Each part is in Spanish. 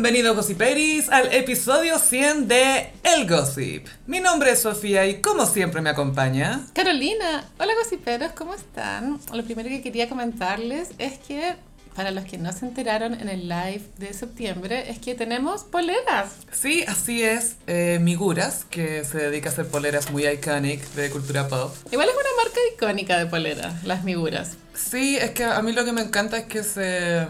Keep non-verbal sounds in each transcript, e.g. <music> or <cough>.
Bienvenidos Gossiperis al episodio 100 de El Gossip. Mi nombre es Sofía y como siempre me acompaña... Carolina, hola gossiperos, ¿cómo están? Lo primero que quería comentarles es que para los que no se enteraron en el live de septiembre es que tenemos poleras. Sí, así es. Eh, Miguras, que se dedica a hacer poleras muy iconic de cultura pop. Igual es una marca icónica de poleras, las Miguras. Sí, es que a mí lo que me encanta es que se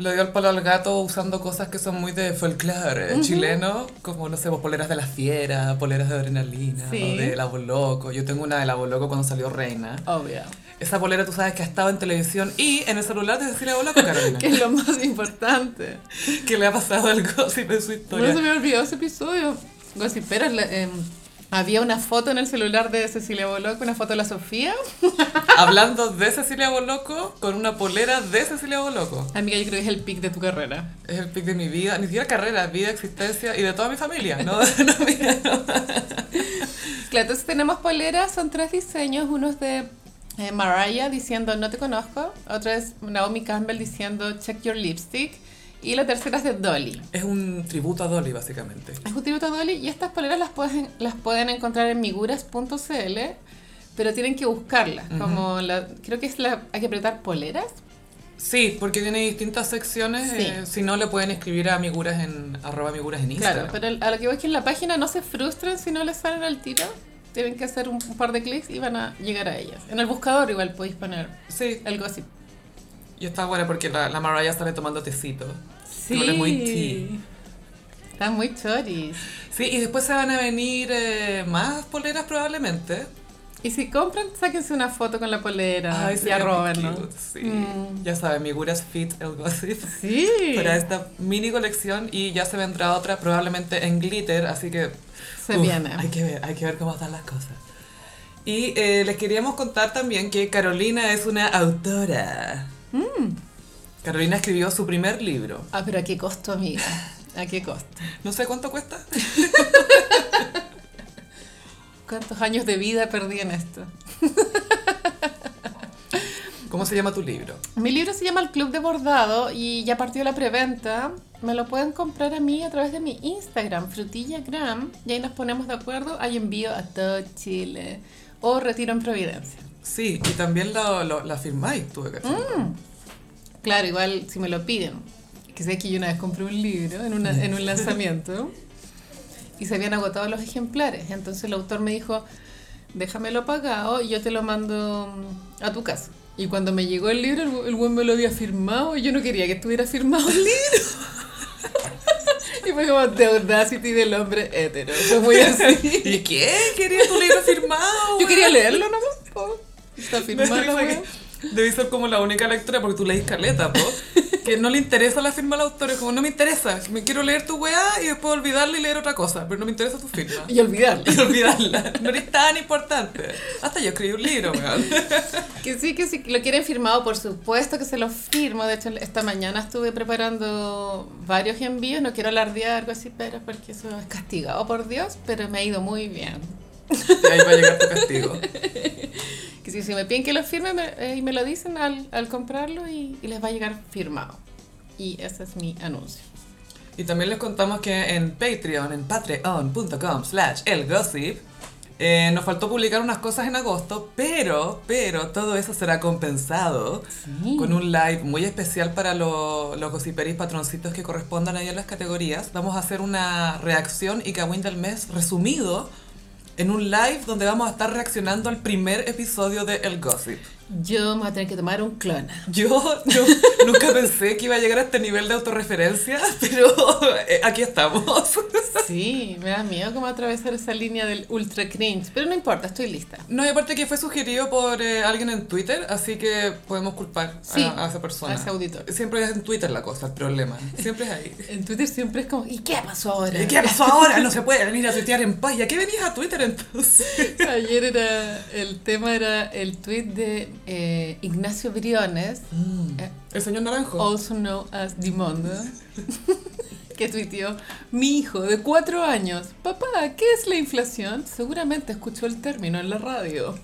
le dio el palo al gato usando cosas que son muy de folclore chileno, como, no sé, pues, poleras de la fiera, poleras de adrenalina, Sí. o de La Voz Loco. Yo tengo una de La Voz Loco cuando salió Reina. Obvio. Esa polera tú sabes que ha estado en televisión y en el celular de Cecilia Voz Loco, Carolina. <laughs> Que es lo más importante. que le ha pasado al gossip de su No historia. se me olvidó ese episodio. Gossiperos, le- em, había una foto en el celular de Cecilia Boloco, una foto de la Sofía. <laughs> Hablando de Cecilia Boloco con una polera de Cecilia Boloco. Amiga, yo creo que es el pic de tu carrera. Es el pic de mi vida, ni siquiera carrera, vida, existencia y de toda mi familia, ¿no? <laughs> no. Claro, entonces tenemos poleras, son tres diseños, uno es de eh, Mariah diciendo no te conozco, otro es Naomi Campbell diciendo check your lipstick y la tercera es de Dolly. Es un tributo a Dolly, básicamente. Es un tributo a Dolly y estas poleras las pueden, las pueden encontrar en miguras.cl, pero tienen que buscarlas, como la, creo que es la, hay que apretar poleras. Sí, porque tiene distintas secciones. Sí. eh, si no, le pueden escribir a Miguras en arroba Miguras en Instagram. Claro, pero a lo que voy es que en la página no se frustran si no les salen al tiro. Tienen que hacer un, un par de clics y van a llegar a ellas. En el buscador igual podéis poner Sí, el gossip. Y está buena porque la, la Mariah sale tomando tecito. Huele muy tea. Están muy choris. Sí, y después se van a venir eh, más poleras probablemente. Y si compran, sáquense una foto con la polera Ay, y arrobenlo. cute, Sí. Mm. Ya saben, Miguras Fit el Gossip. Sí. <laughs> para esta mini colección y ya se vendrá otra probablemente en glitter, así que Se uf, viene. Hay que ver, hay que ver cómo están las cosas. Y eh, les queríamos contar también que Carolina es una autora. Mm. Carolina escribió su primer libro. Ah, pero ¿a qué costo, amiga? ¿A qué costo? <laughs> No sé cuánto cuesta. <laughs> ¿Cuántos años de vida perdí en esto? <laughs> ¿Cómo se llama tu libro? Mi libro se llama El Club de Bordado y ya partió la preventa. Me lo pueden comprar a mí a través de mi Instagram, frutillagram, y ahí nos ponemos de acuerdo. Hay envío a todo Chile o retiro en Providencia. Sí, y también lo, lo- la firmáis, tuve que firmar. Claro, igual si me lo piden. Que sé que yo una vez compré un libro en, una- en un lanzamiento y se habían agotado los ejemplares. Entonces el autor me dijo, déjamelo pagado y yo te lo mando mm, a tu casa. Y cuando me llegó el libro, el, el buen me lo había firmado y yo no quería que estuviera firmado el libro. <laughs> y fue como The Audacity del hombre hétero. Fue muy así. <laughs> ¿Y qué? ¿Quería tu libro firmado? Yo quería leerlo nomás. Está <laughs> Me firmado. da risa la que wea. Debí ser como la única lectora porque tú leís caleta, po. <laughs> Que no le interesa la firma al autor, es como no me interesa, me quiero leer tu weá y después olvidarla y leer otra cosa, pero no me interesa tu firma. Y olvidarlo. <laughs> Y olvidarla, no eres tan importante. Hasta yo escribí un libro, weón. Que sí, que sí, lo quieren firmado, por supuesto que se lo firmo. De hecho, esta mañana estuve preparando varios envíos. No quiero alardear algo así, pero porque eso es castigado por Dios, pero me ha ido muy bien. Y ahí va a llegar tu castigo. Si, si me piden que lo firme me, eh, y me lo dicen al, al comprarlo y, y les va a llegar firmado. Y ese es mi anuncio. Y también les contamos que en Patreon, en patreon.com slash elgossip, eh, nos faltó publicar unas cosas en agosto, pero, pero todo eso será compensado Sí. con un live muy especial para lo- los gossiperis patroncitos que correspondan ahí en las categorías. Vamos a hacer una reacción y cagüín del mes resumido en un live donde vamos a estar reaccionando al primer episodio de El Gossip. Yo me voy a tener que tomar un clona. <laughs> Yo nunca pensé que iba a llegar a este nivel de autorreferencia, <laughs> pero eh, aquí estamos. <laughs> Sí, me da miedo como atravesar esa línea del ultra cringe. Pero no importa, estoy lista. No, y aparte que fue sugerido por eh, alguien en Twitter, así que podemos culpar a, esa persona. a ese auditor. Siempre es en Twitter la cosa, el problema. Siempre es ahí. En Twitter siempre es como, ¿y qué pasó ahora? ¿Y ¿Qué pasó ahora? No se puede venir a tuitear en paz. ¿Y a qué venías a Twitter entonces? Ayer era, el tema era el tweet de eh, Ignacio Briones, eh, El señor Naranjo. also known as Dimondo, <laughs> que tuiteó, mi hijo de cuatro años, papá, ¿qué es la inflación? Seguramente escuchó el término en la radio.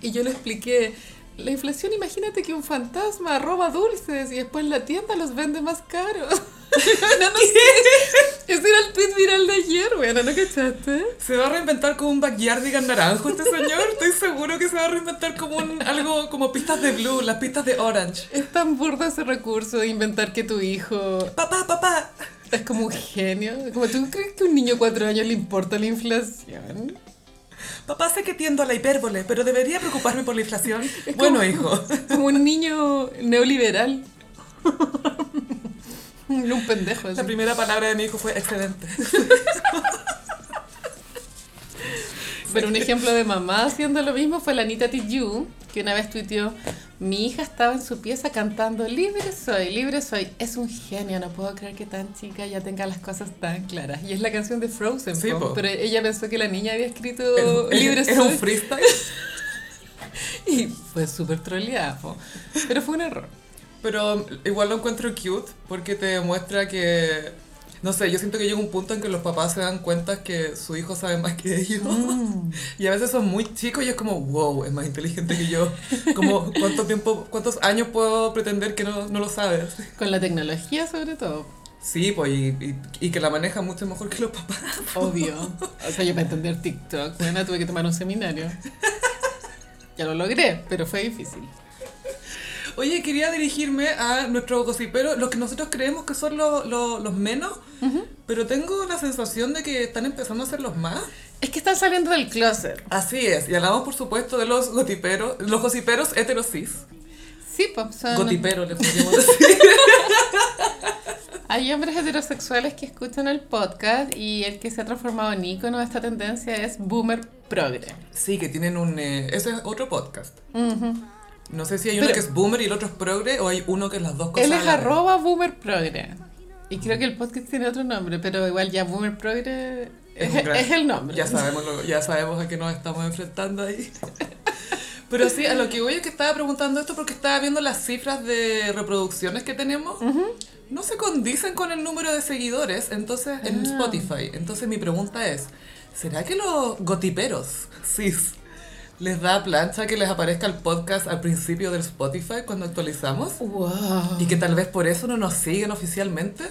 Y yo le expliqué, la inflación, imagínate que un fantasma roba dulces y después la tienda los vende más caros. <laughs> <laughs> no, no sé. Ese era el tweet viral de ayer, weón, ¿no cachaste? ¿Se va a reinventar como un backyardigan naranjo este señor? Estoy seguro que se va a reinventar como un, algo como pistas de blue, las pistas de orange. Es tan burdo ese recurso de inventar que tu hijo Papá, papá. es como un genio. Como tú crees que a un niño de cuatro años le importa la inflación. Papá sé que tiendo a la hipérbole, pero debería preocuparme por la inflación. Bueno, hijo. <laughs> Como un niño neoliberal. <laughs> <laughs> Un pendejo. así. La primera palabra de mi hijo fue excedente. <laughs> Pero un ejemplo de mamá haciendo lo mismo fue la Anita Tijoux, que una vez tuiteó, mi hija estaba en su pieza cantando Libre soy, libre soy. Es un genio, no puedo creer que tan chica ya tenga las cosas tan claras. Y es la canción de Frozen, Sí, po. po. pero ella pensó que la niña había escrito Libre Era un soy. freestyle. <laughs> Y fue súper troleada, po. pero fue un error. Pero igual lo encuentro cute porque te demuestra que. No sé, yo siento que llega un punto en que los papás se dan cuenta que su hijo sabe más que ellos. <laughs> Y a veces son muy chicos y es como, wow, es más inteligente que yo. Como, ¿cuánto tiempo, cuántos años puedo pretender que no, no lo sabes? Con la tecnología sobre todo, Sí, pues, y, y, y que la maneja mucho mejor que los papás. obvio. <laughs> O sea, yo para entender TikTok, bueno, tuve que tomar un seminario. Ya lo logré, pero fue difícil. Oye, quería dirigirme a nuestro gossipero, los que nosotros creemos que son los, los, los menos, pero tengo la sensación de que están empezando a ser los más. Es que están saliendo del closet. Así es, y hablamos por supuesto de los gotiperos, los gossiperos heterosis. Sí, pues son... Gotiperos, le podríamos <laughs> decir. Hay hombres heterosexuales que escuchan el podcast y el que se ha transformado en ícono de esta tendencia es Boomer Progre. Sí, que tienen un... eh, ese es otro podcast. No sé si hay uno que es boomer y el otro es progre, o hay uno que es las dos cosas. Él es arroba Boomer Progre. Y creo que el podcast tiene otro nombre, pero igual ya Boomer Progre es, un gran- es el nombre. Ya sabemos, lo- ya sabemos a qué nos estamos enfrentando ahí. <laughs> Pero sí, a lo que voy es que estaba preguntando esto porque estaba viendo las cifras de reproducciones que tenemos. No se condicen con el número de seguidores entonces en Ah. Spotify. Entonces mi pregunta es, ¿será que los gotiperos, cis, les da plancha que les aparezca el podcast al principio del Spotify cuando actualizamos? Wow. Y que tal vez por eso no nos siguen oficialmente.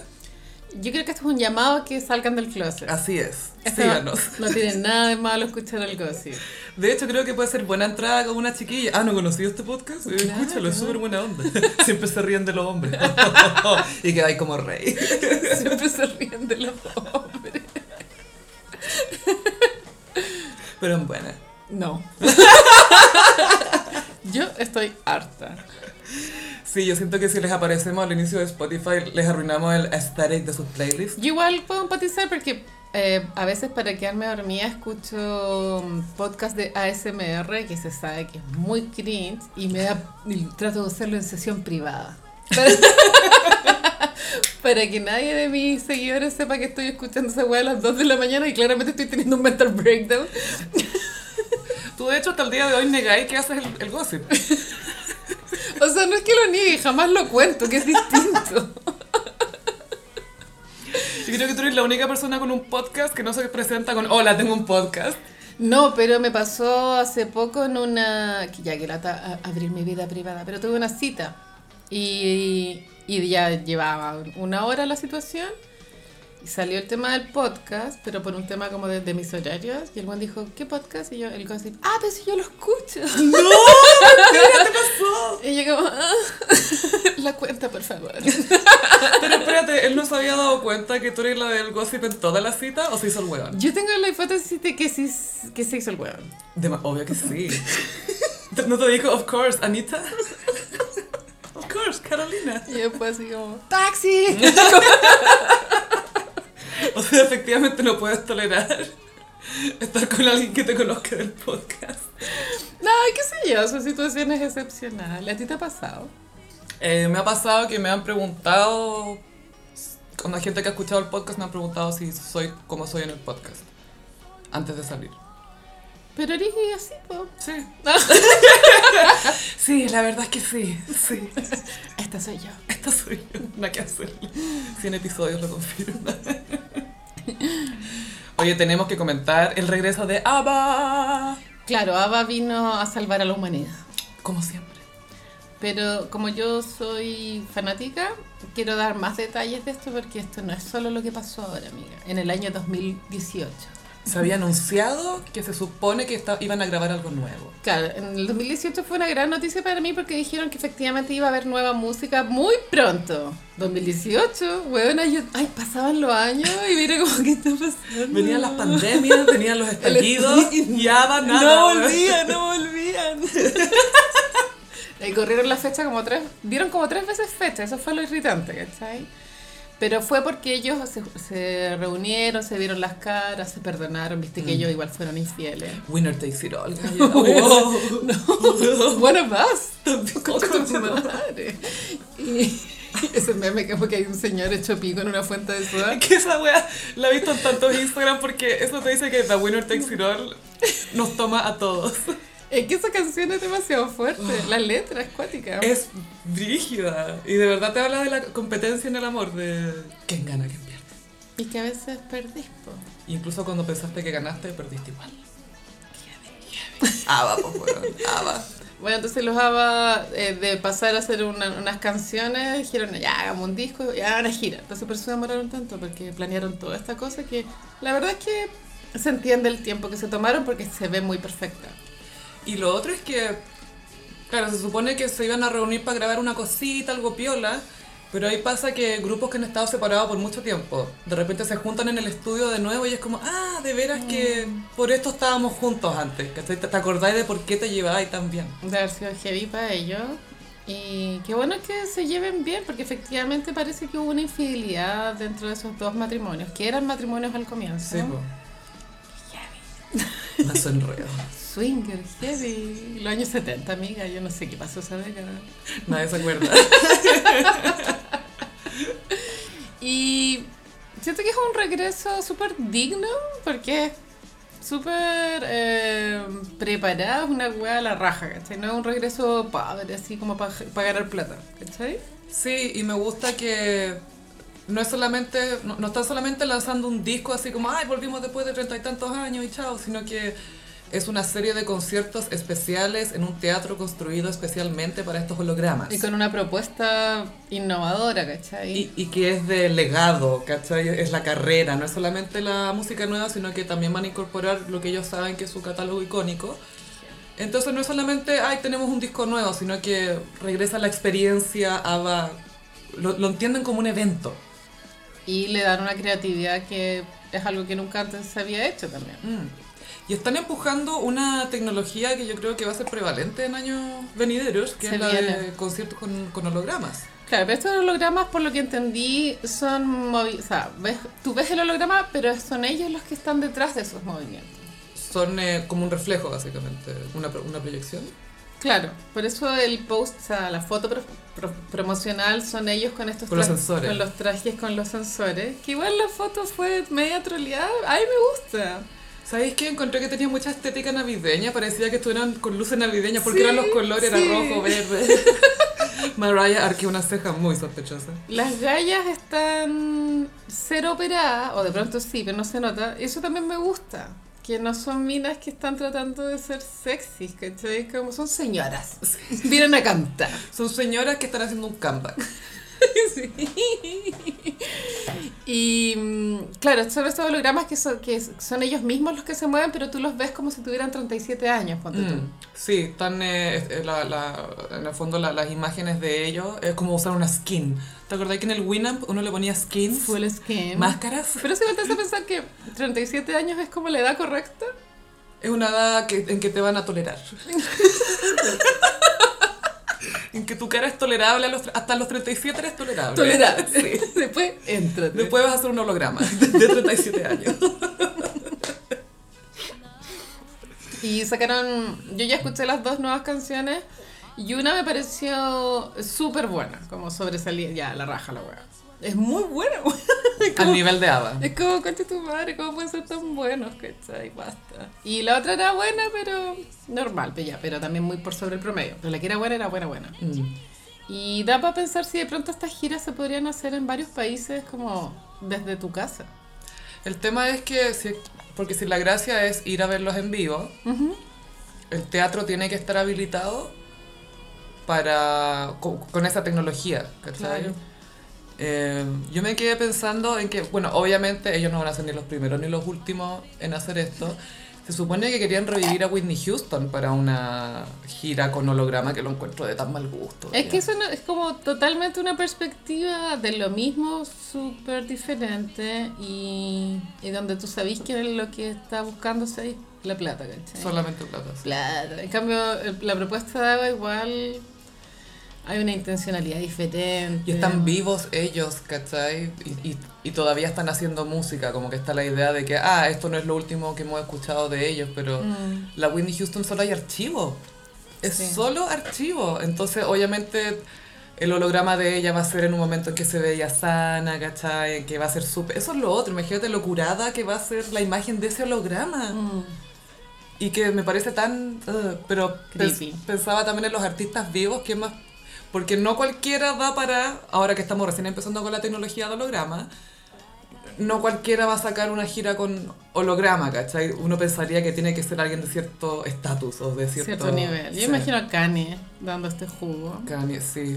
Yo creo que esto es un llamado a que salgan del closet. Así es. Esto Síganos. <laughs> no tiene nada de malo escuchar algo así. De hecho, creo que puede ser buena entrada con una chiquilla. Ah, ¿no conocí este podcast? Eh, Claro. Escúchalo, es súper buena onda. <laughs> Siempre se ríen de los hombres. <laughs> y quedáis como rey. Siempre se ríen de los hombres. Pero en buena. No. <laughs> Yo estoy harta. Sí, yo siento que si les aparecemos al inicio de Spotify, les arruinamos el aesthetic de sus playlists. Yo igual puedo empatizar porque eh, a veces para quedarme dormida escucho podcast de ASMR que se sabe que es muy cringe y me da y trato de hacerlo en sesión privada. Para, <laughs> para que nadie de mis seguidores sepa que estoy escuchando esa weá a las 2 de la mañana y claramente estoy teniendo un mental breakdown. <laughs> Tú, de hecho, hasta el día de hoy negáis que haces el, el gossip. <laughs> O sea, no es que lo niegue, jamás lo cuento, que es distinto. Yo creo que tú eres la única persona con un podcast que no se presenta con Hola, tengo un podcast. No, pero me pasó hace poco en una... que Ya que lata abrir mi vida privada, pero tuve una cita y, y ya llevaba una hora la situación y salió el tema del podcast, pero por un tema como de, de mis horarios y el buen dijo, ¿qué podcast? Y yo, el gossip, ah, pero si yo lo escucho. <laughs> ¡No! <laughs> ¿Qué te pasó? Y yo como, "Ah, <laughs> la cuenta, por favor. Pero espérate, ¿él no se había dado cuenta que tú eres la del gossip en toda la cita o se hizo el weón? Yo tengo la hipótesis de que sí que se hizo el hueón. Obvio que sí. ¿No te dijo, of course, Anita? Of course, Carolina. Y después así como, ¡taxi! O sea, efectivamente no puedes tolerar estar con alguien que te conozca del podcast. No, qué sé yo, son situaciones excepcionales. ¿A ti te ha pasado? Eh, me ha pasado que me han preguntado, con la gente que ha escuchado el podcast me han preguntado si soy como soy en el podcast, antes de salir. Pero eres así, po. Sí. <laughs> Sí, la verdad es que sí, sí. Esta soy yo. Esta soy yo, no hay que hacerle. 100 episodios lo confirman. Oye, tenemos que comentar el regreso de ABBA. Claro, Ava vino a salvar a la humanidad. Como siempre. Pero como yo soy fanática, quiero dar más detalles de esto porque esto no es solo lo que pasó ahora, amiga. En el año 2018. Se había anunciado que se supone que esta- iban a grabar algo nuevo. Claro, en el 2018 fue una gran noticia para mí porque dijeron que efectivamente iba a haber nueva música muy pronto. 2018, bueno, yo, ay, pasaban los años y mira cómo que está pasando. Venían las pandemias, venían los <laughs> estallidos y nada, nada. no weón. volvían, no <laughs> volvían. Y corrieron la fecha como tres, dieron como tres veces fecha, eso fue lo irritante, ¿cachai? Pero fue porque ellos se, se reunieron, se vieron las caras, se perdonaron, viste que ellos igual fueron infieles. Winner takes it all. <laughs> galla. <laughs> Wow. Bueno, más. <laughs> Tu madre. Y ese meme que fue que hay un señor hecho pico en una fuente de soda. Que esa wea la he visto en tantos Instagram porque eso te dice que The Winner Takes It All nos toma a todos. Es que esa canción es demasiado fuerte. La letra es cuática. Es brígida. Y de verdad te habla de la competencia en el amor, de quién gana, quién pierde. Y que a veces perdís, po. Incluso cuando pensaste que ganaste, perdiste igual. Ava, pues Ava. <laughs> Bueno, entonces los ABBA, eh, de pasar a hacer una- unas canciones, dijeron, ya, hagamos un disco, ya, una gira. Entonces por eso se demoraron tanto, porque planearon toda esta cosa que la verdad es que se entiende el tiempo que se tomaron porque se ve muy perfecta. Y lo otro es que, claro, se supone que se iban a reunir para grabar una cosita, algo piola, pero ahí pasa que grupos que han estado separados por mucho tiempo, de repente se juntan en el estudio de nuevo y es como, ah, de veras que por esto estábamos juntos antes, ¿cachai? ¿Te, te acordáis de por qué te llevabais tan bien? De haber sido heavy para ellos. Y qué bueno que se lleven bien, porque efectivamente parece que hubo una infidelidad dentro de esos dos matrimonios, que eran matrimonios al comienzo. Sí, po. <laughs> Más enredo. Swinger, heavy. Los años 70, amiga, yo no sé qué pasó esa década. Nadie se acuerda. <laughs> Y siento que es un regreso súper digno porque es súper eh, preparado, es una weá a la raja, ¿cachai? No es un regreso padre, así como para ganar plata, ¿cachai? Sí, y me gusta que no es solamente, no, no están solamente lanzando un disco así como, ay, volvimos después de treinta y tantos años y chao, sino que es una serie de conciertos especiales en un teatro construido especialmente para estos hologramas. Y con una propuesta innovadora, ¿cachai? Y, y que es de legado, ¿cachai? Es la carrera, no es solamente la música nueva, sino que también van a incorporar lo que ellos saben que es su catálogo icónico. Entonces no es solamente, ay, tenemos un disco nuevo, sino que regresa la experiencia, lo, lo entienden como un evento. Y le dan una creatividad que es algo que nunca antes se había hecho también. Mm. Y están empujando una tecnología que yo creo que va a ser prevalente en años venideros, que Se es la viene. de conciertos con, con hologramas. Claro, pero estos hologramas, por lo que entendí, son movi- O sea, ves, tú ves el holograma, pero son ellos los que están detrás de esos movimientos. Son eh, como un reflejo, básicamente, una, una proyección. Claro, por eso el post, o sea, la foto pro- pro- promocional son ellos con estos Con los sensores. Con los trajes, con los sensores. Que igual la foto fue media troleada. A mí me gusta. ¿Sabéis qué? Encontré que tenía mucha estética navideña, parecía que estuvieran con luces navideñas, porque Sí, eran los colores, sí. era rojo, verde. <laughs> Mariah arqueó una ceja muy sospechosa. Las gallas están cero operadas, o de pronto sí, pero no se nota. Eso también me gusta. Que no son minas que están tratando de ser sexys, ¿cachai? Como son señoras. Vienen a cantar. Son señoras que están haciendo un comeback. <laughs> Sí. Y mm, claro, son estos hologramas que son, que son ellos mismos los que se mueven, pero tú los ves como si tuvieran 37 años, ponte tú. Mm, Sí, están eh, eh, la- la- en el fondo la- las imágenes de ellos es como usar una skin. ¿Te acordás que en el Winamp uno le ponía skins? Full skin. Máscaras. Pero si vueltas a pensar que 37 años es como la edad correcta. Es una edad que, en que te van a tolerar. <laughs> en que tu cara es tolerable a los, hasta los 37 eres tolerable. Tolerar. <laughs> Sí. <laughs> Después, entrate. Después vas a hacer un holograma <laughs> de 37 años. Y sacaron. Yo ya escuché las dos nuevas canciones y una me pareció súper buena, como sobresalía. Ya, la raja la wea. Es muy wea. <laughs> Es Al como- nivel de Ava. Es como, concha tu madre, ¿cómo pueden ser tan buenos? ¿Cachai? Basta. Y la otra era buena, pero normal, pero ya, pero también muy por sobre el promedio. Pero la que era buena era buena, buena. Mm. Y da para pensar si de pronto estas giras se podrían hacer en varios países como desde tu casa. El tema es que, si, porque si la gracia es ir a verlos en vivo, Ujú. el teatro tiene que estar habilitado para con, con esa tecnología, ¿cachai? Claro. Eh, yo me quedé pensando en que, bueno, obviamente ellos no van a ser ni los primeros ni los últimos en hacer esto. Se supone que querían revivir a Whitney Houston para una gira con holograma que lo encuentro de tan mal gusto. Es ya. que eso no- es como totalmente una perspectiva de lo mismo súper diferente y, y donde tú sabís que lo que está buscándose ahí la plata, ¿cachai? Solamente plata. sí. Plata. En cambio, la propuesta de Ava igual hay una intencionalidad diferente. Y están vivos ellos, ¿cachai? Y, y, y todavía están haciendo música, como que está la idea de que, ah, esto no es lo último que hemos escuchado de ellos, pero Mm. la Whitney Houston solo hay archivo. Es Sí. solo archivo. Entonces, obviamente, el holograma de ella va a ser en un momento en que se veía sana, ¿cachai? Que va a ser súper... Eso es lo otro, imagínate lo curada que va a ser la imagen de ese holograma. Mm. Y que me parece tan... ugh, pero pens- pensaba también en los artistas vivos, que es más... Porque no cualquiera va para... Ahora que estamos recién empezando con la tecnología de holograma, no cualquiera va a sacar una gira con holograma, ¿cachai? Uno pensaría que tiene que ser alguien de cierto estatus o de cierto... Cierto nivel. Yo sí. imagino a Kanye dando este jugo. Kanye, sí,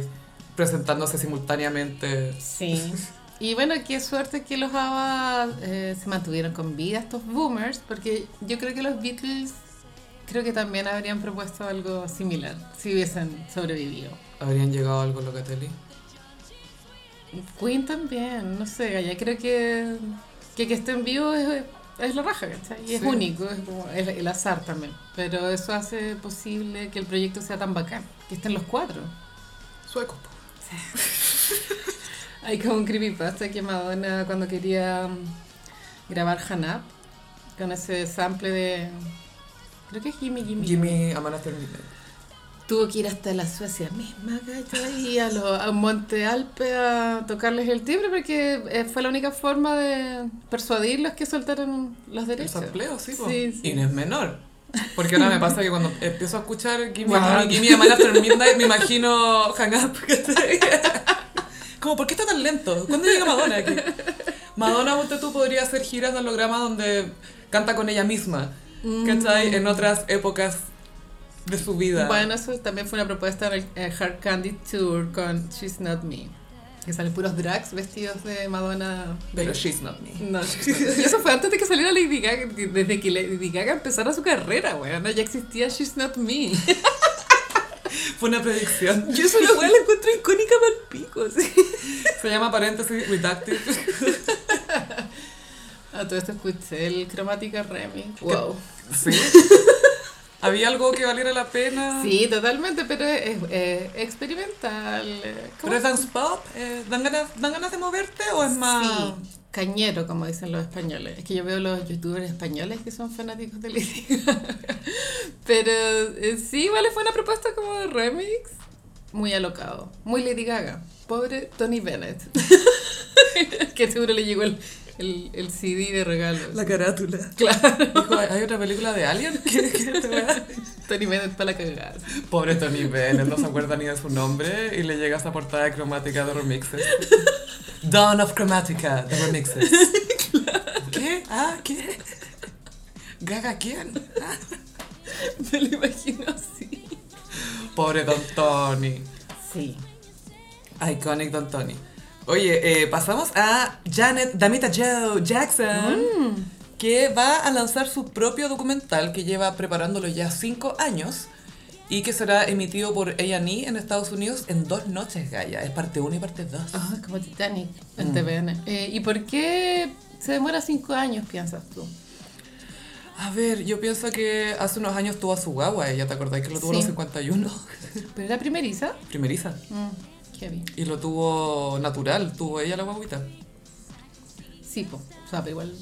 presentándose simultáneamente. Sí. <laughs> Y bueno, qué suerte que los ABBA eh, se mantuvieron con vida, estos boomers, porque yo creo que los Beatles creo que también habrían propuesto algo similar si hubiesen sobrevivido. ¿Habrían llegado algo Locatelli? Queen también, no sé, Gaya, creo que que, que estén vivos es, es la raja, ¿cachai? Y es Sí. único, es como el, el azar también. Pero eso hace posible que el proyecto sea tan bacán, que estén los cuatro. Sueco. po. <laughs> Hay como un creepypasta que Madonna cuando quería mm, grabar Hanap con ese sample de creo que es Gimme Jimmy Amanda Midnight. Tuvo que ir hasta la Suecia misma ¿cachai? y a, lo, a Monte Alpe a tocarles el timbre porque eh, fue la única forma de persuadirlos que soltaran los derechos sí, po. Sí, sí. Y no es menor. Porque ahora me pasa que cuando empiezo a escuchar Gimme, Wow. Gimme, After Midnight me imagino Hang Up. <laughs> Como, ¿por qué está tan lento? ¿Cuándo llega Madonna aquí? Madonna, ponte tú, podría hacer giras de holograma donde canta con ella misma. ¿Cachai? En otras épocas de su vida. bueno eso también fue una propuesta en el eh, Hard Candy Tour con She's Not Me que salen puros drags vestidos de Madonna Pero she's not me. No, <laughs> y eso fue antes de que saliera Lady Gaga, desde que Lady Gaga empezara su carrera, weón, ya existía She's Not Me. <laughs> Fue una predicción. Yo esa weón la encuentro icónica para el pico, sí. Se llama paréntesis redacted. <laughs> A todo esto escuché el Cromática Remix. Wow. Sí. ¿Había algo que valiera la pena? Sí, totalmente, pero es, experimental. eh, ¿cómo ¿Pero es dance pop? Eh, ¿dan, ganas, ¿Dan ganas de moverte o es más...? Sí, cañero, como dicen los españoles. Es que yo veo los youtubers españoles que son fanáticos de Lady Gaga. <laughs> Pero eh, sí, vale, fue una propuesta como de remix. Muy alocado. Muy Lady Gaga. Pobre Tony Bennett. <laughs> que seguro le llegó el, el, el CD de regalo. La carátula. Claro. Dijo, ¿hay otra película de Alien? <laughs> ¿Qué, qué te va? Tony Bennett para la cagada. Pobre Tony Bennett, no se acuerda ni de su nombre y le llega esa portada de cromática de remixes. Dawn of Chromatica, de remixes. <laughs> ¿Qué? ¿Ah? ¿Qué? ¿Gaga quién? Ah. Me lo imagino así. Pobre Don Tony. Sí. Iconic Don Tony. Oye, eh, pasamos a Janet Damita Joe Jackson, que va a lanzar su propio documental que lleva preparándolo ya cinco años y que será emitido por A&E en Estados Unidos en dos noches, Gaia. Es parte 1 y parte 2. Ah, como Titanic en TVN. Eh, ¿Y por qué se demora cinco años, piensas tú? A ver, yo pienso que hace unos años tuvo a su guagua, ¿ya te acordáis que lo tuvo a los Sí. 51? ¿Pero era primeriza? Primeriza. Mm, heavy. Y lo tuvo natural, tuvo ella la guaguita. Sí, po. O sea, pero igual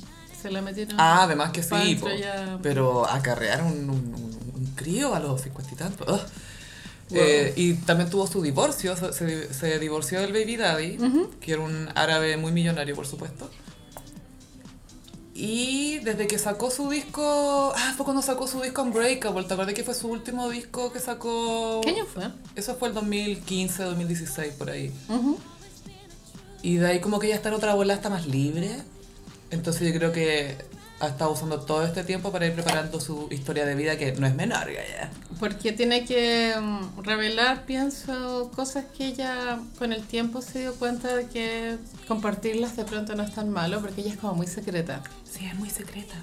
se la metieron. Ah, además que sí, dentro po. ya. pero acarrear un, un, un- un crío a los cincuenta y tantos. Wow. Eh, y también tuvo su divorcio, se, se- se divorció del baby daddy, que era un árabe muy millonario, por supuesto. Y desde que sacó su disco, ah, fue cuando sacó su disco Unbreakable, ¿te acuerdas que fue su último disco que sacó? ¿Qué año fue? Eso fue el 2015, 2016, por ahí. Y de ahí como que ya está en otra bola, está más libre. Entonces yo creo que ha estado usando todo este tiempo para ir preparando su historia de vida, que no es menor, ya. Porque tiene que mm, revelar, pienso, cosas que ella con el tiempo se dio cuenta de que compartirlas de pronto no es tan malo, porque ella es como muy secreta. Sí, es muy secreta.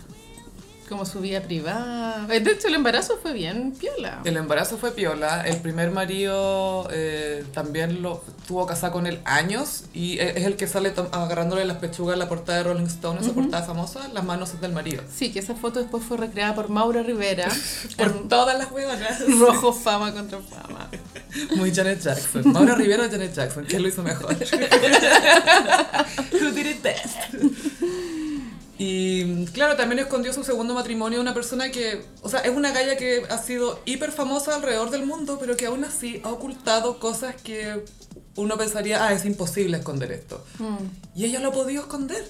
Como su vida privada. De hecho, el embarazo fue bien piola. El embarazo fue piola, el primer marido eh, también lo tuvo casado con él años y e- es el que sale agarrándole las pechugas en la portada de Rolling Stone, esa portada famosa, las manos del marido. Sí, que esa foto después fue recreada por Maura Rivera <laughs> Por todas las huevonas. <laughs> rojo fama contra fama. <laughs> Muy Janet Jackson. Mauro Rivera o Janet Jackson, ¿quién lo hizo mejor? Who did it best? Y claro, también escondió su segundo matrimonio una persona que, o sea, es una galla que ha sido hiper famosa alrededor del mundo, pero que aún así ha ocultado cosas que uno pensaría, ah, es imposible esconder esto. Y ella lo ha podido esconder.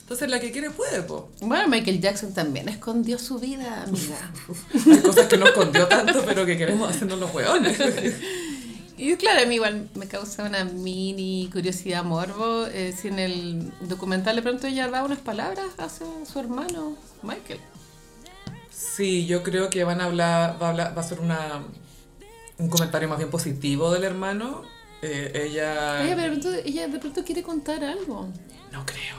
Entonces la que quiere puede, po. Bueno, Michael Jackson también escondió su vida, amiga. <laughs> Hay cosas que no escondió tanto, pero que queremos hacernos los hueones. <laughs> Y claro, a mí igual me causa una mini curiosidad morbo. eh, si en el documental de pronto ella da unas palabras hacia su hermano Michael. Sí, yo creo que van a hablar, va a, hablar- va a ser una, un comentario más bien positivo del hermano. Eh, ella... Ella, pero de pronto, ella de pronto quiere contar algo. No creo,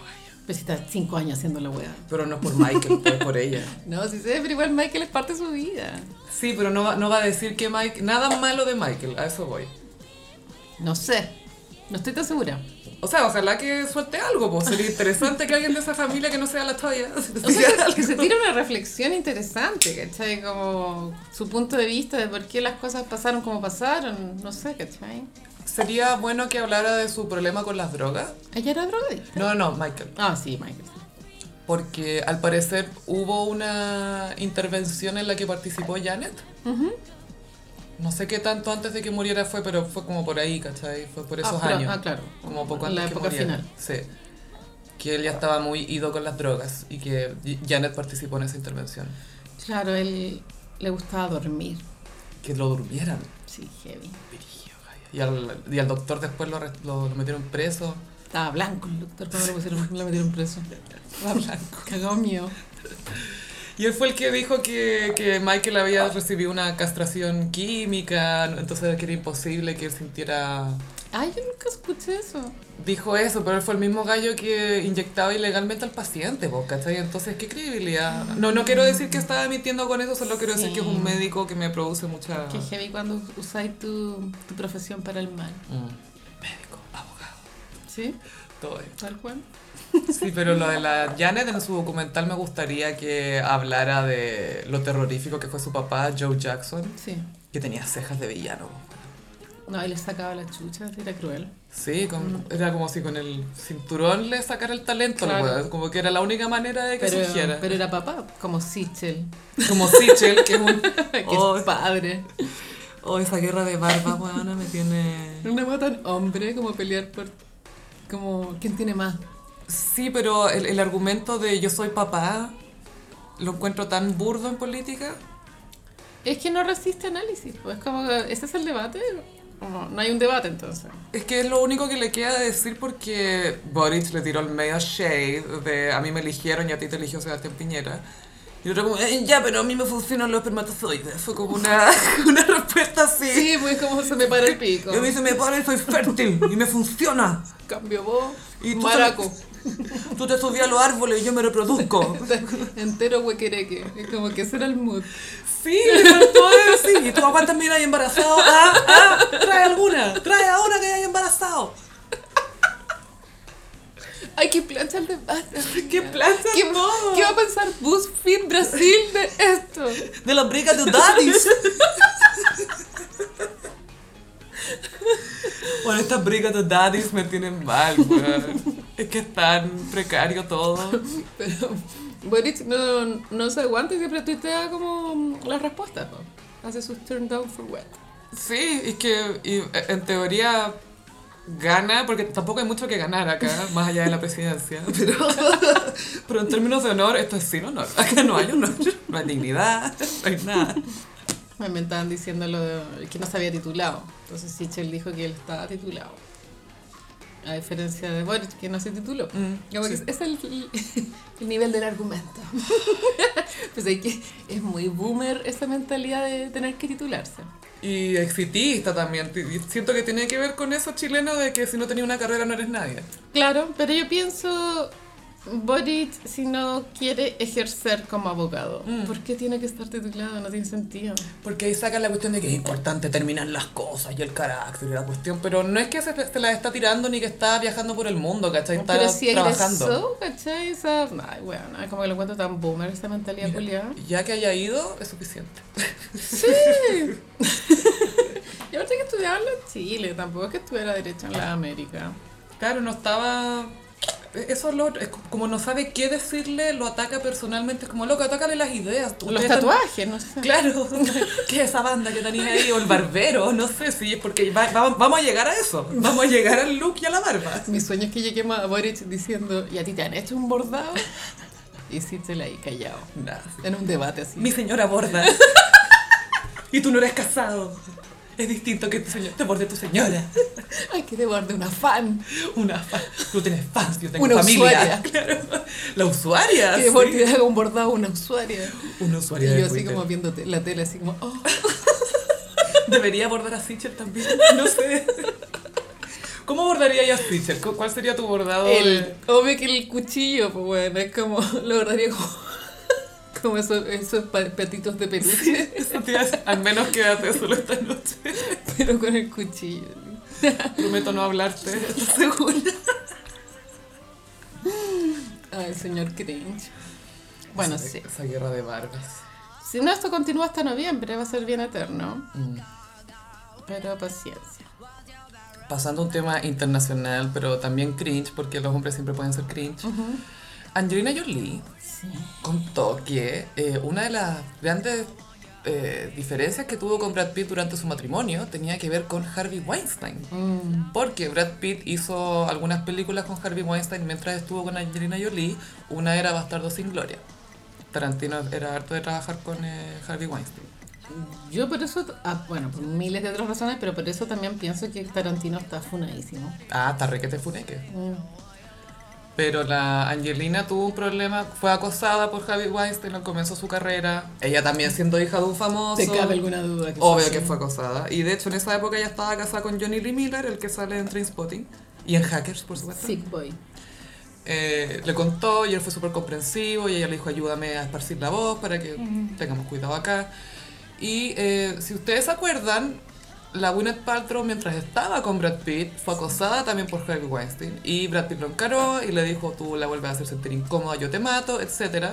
Si está cinco años haciendo la wea. Pero no es por Michael, <laughs> pues por ella. No, sí sé, pero igual Michael es parte de su vida. Sí, pero no va, no va a decir que Mike... Nada malo de Michael, a eso voy. No sé. No estoy tan segura. O sea, ojalá que suelte algo, pues sería <laughs> interesante que alguien de esa familia que no sea la Toya O sea, <laughs> que, se tira una reflexión interesante, ¿cachai? Como su punto de vista de por qué las cosas pasaron como pasaron, no sé, ¿cachai? Sería bueno que hablara de su problema con las drogas. ¿Ella era drogadicta? No, no, Michael. Ah, sí, Michael. Porque al parecer hubo una intervención en la que participó Janet. No sé qué tanto antes de que muriera fue, pero fue como por ahí, ¿cachai? Fue por esos ah, pero- años. Ah, claro. Como poco antes la que época muriera. final. Sí. Que él ya estaba muy ido con las drogas y que Janet participó en esa intervención. Claro, él le gustaba dormir. Que lo durmieran. Sí, heavy. Y al, y al doctor después lo, lo metieron preso. Estaba blanco el doctor cuando lo pusieron, lo metieron preso. Estaba blanco. Cagado mío. Y él fue el que dijo que, que Michael había recibido una castración química, entonces que era imposible que él sintiera... Ay, yo nunca escuché eso. Dijo eso, pero él fue el mismo gallo que inyectaba ilegalmente al paciente, po, ¿cachai? Entonces, ¿qué credibilidad? No, no quiero decir que estaba mintiendo con eso, solo quiero decir que es un médico que me produce mucha... Qué heavy cuando usáis tu, tu profesión para el mal. Mm. Médico, abogado, ¿Sí? todo eso. Tal cual. Sí, pero lo de la Janet en su documental me gustaría que hablara de lo terrorífico que fue su papá, Joe Jackson, Sí. que tenía cejas de villano. No, él le sacaba la chucha, era cruel. Sí, con- era como si con el cinturón le sacara el talento, al Claro. weón, como que era la única manera de que Pero, surgiera. pero era papá, como Sichel. Como Sichel, que es un... <laughs> que Oh, es padre. oh, esa guerra de barba, weona, me tiene... Una wea tan hombre como pelear por. Como, ¿quién tiene más? Sí, pero el, el argumento de yo soy papá lo encuentro tan burdo en política. Es que no resiste análisis. Pues como, ¿ese es el debate? No, no hay un debate entonces. Es que es lo único que le queda decir porque Boric le tiró el medio shade de a mí me eligieron y a ti te eligió Sebastián Piñera. Y otro como, "Eh, ya, pero a mí me funcionan los espermatozoides. Fue como una, <laughs> una respuesta así. Sí, pues como se me para el pico. Y a mí se me pone y soy fértil y me funciona. Cambio vos, Y tú maraco. Tú te subías a los árboles y yo me reproduzco. <laughs> Entero huequereque. Es como que ese era el mood. Sí, faltó decir. Y tú aguantas mira ahí embarazado. Ah, ah, trae alguna. Trae ahora que hay embarazado. Ay, qué plancha el debate. ¿Qué plancha ¿Qué, todo? ¿Qué va a pensar BuzzFeed Brasil de esto? De la briga de daddies. <laughs> <laughs> Bueno, estas brigas de daddies me tienen mal, weón. Es que es tan precario todo. <laughs> Pero Boric no, no se aguanta y siempre tuitea como las respuestas. ¿no? Hace sus turn down for what. Sí, es que y, eh, en teoría gana, porque tampoco hay mucho que ganar acá, <laughs> más allá de la presidencia, pero, pero en términos de honor, esto es sin honor. Acá no hay honor, no hay dignidad, no hay nada. Me estaban diciendo lo de- que no se había titulado. Entonces Sichel dijo que él estaba titulado. A diferencia de Boris, que no se tituló. Mm, sí. es el, el nivel del argumento. <laughs> pues hay que, es muy boomer esa mentalidad de tener que titularse. Y exitista también. Siento que tiene que ver con eso chileno de que si no tenías una carrera no eres nadie. Claro, pero yo pienso, Boric, si no quiere ejercer como abogado, Mm. ¿por qué tiene que estar titulado? No tiene sentido. Porque ahí sacan la cuestión de que es importante terminar las cosas y el carácter y la cuestión. Pero no es que se, se la está tirando ni que está viajando por el mundo, ¿cachai? Está pero si trabajando. egresó, ¿cachai? Esa, ay, bueno, como que lo encuentro tan boomer esa mentalidad culiada. ya que haya ido, es suficiente. <laughs> Y ahorita que estudiaba en Chile, tampoco es que estuviera derecho en la América. Claro, no estaba... Eso es lo otro. Es como no sabe qué decirle, lo ataca personalmente. Es como, loco, atácale las ideas. Los tatuajes, no sé. Claro, <laughs> <laughs> ¿qué es esa banda que tenía ahí? O el barbero, no sé si es porque va- va- vamos a llegar a eso. Vamos a llegar al look y a la barba. <laughs> Mi sueño es que lleguemos a Boric diciendo, ¿y a ti te han hecho un bordado? Y Sichel ahí callado, Nada. en un debate así. Mi señora borda. Y tú no eres casado. Es distinto que tu señor, te borde tu señora. <laughs> Ay, que de borde una fan. Una fa- Tú tienes fans, yo tengo Una familia. usuaria. <laughs> Claro. La usuaria. Que sí. borde un bordado una usuaria. Una Y usuaria yo de así Twitter. como viendo te- la tele, así como, oh. <laughs> Debería abordar a Sichel también. No sé. ¿Cómo abordaría a Sichel? ¿Cu- ¿Cuál sería tu bordado? El, de- obvio que el cuchillo, pues bueno, es como, lo guardaría como, <laughs> como esos, esos pa- patitos de peluche, Eso decir, Al menos quédate solo esta noche. <laughs> pero con el cuchillo. <laughs> Prometo no hablarte. ¿Estás segura? Ay, señor cringe. Bueno, Esa- sí. Esa guerra de barbas. Si no, esto continúa hasta noviembre, va a ser bien eterno. Mm. Pero paciencia. Pasando a un tema internacional, pero también cringe, porque los hombres siempre pueden ser cringe. Angelina Jolie Sí. contó que eh, una de las grandes eh, diferencias que tuvo con Brad Pitt durante su matrimonio tenía que ver con Harvey Weinstein. Mm. Porque Brad Pitt hizo algunas películas con Harvey Weinstein mientras estuvo con Angelina Jolie. Una era Bastardo sin Gloria. Tarantino era harto de trabajar con eh, Harvey Weinstein. Yo por eso, ah, bueno, por miles de otras razones, pero por eso también pienso que Tarantino está funadísimo. Ah, está requete funeque. Mm. Pero la Angelina tuvo un problema, fue acosada por Harvey Weinstein al comienzo de su carrera. Ella también siendo hija de un famoso. ¿Te cabe alguna duda? Que Obvio que fue acosada. Y de hecho en esa época ella estaba casada con Johnny Lee Miller, el que sale en Trainspotting. Y en Hackers, por supuesto. Sick boy. Eh, le contó y él fue súper comprensivo y ella le dijo ayúdame a esparcir la voz para que tengamos cuidado acá. Y eh, si ustedes se acuerdan, la Gwyneth Paltrow mientras estaba con Brad Pitt fue acosada también por Harvey Weinstein y Brad Pitt lo encaró y le dijo tú la vuelves a hacer sentir incómoda, yo te mato, etc.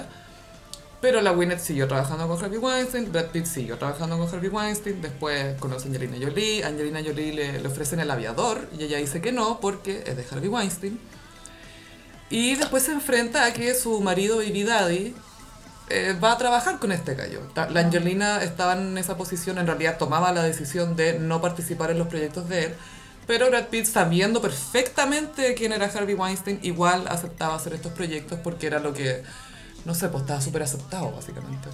Pero la Gwyneth siguió trabajando con Harvey Weinstein, Brad Pitt siguió trabajando con Harvey Weinstein, después conoce a Angelina Jolie, Angelina Jolie le, le ofrecen el aviador y ella dice que no porque es de Harvey Weinstein. Y después se enfrenta a que su marido Baby Daddy eh, va a trabajar con este gallo. La Angelina estaba en esa posición, en realidad tomaba la decisión de no participar en los proyectos de él, pero Brad Pitt, sabiendo perfectamente quién era Harvey Weinstein, igual aceptaba hacer estos proyectos porque era lo que, no sé, pues estaba súper aceptado, básicamente.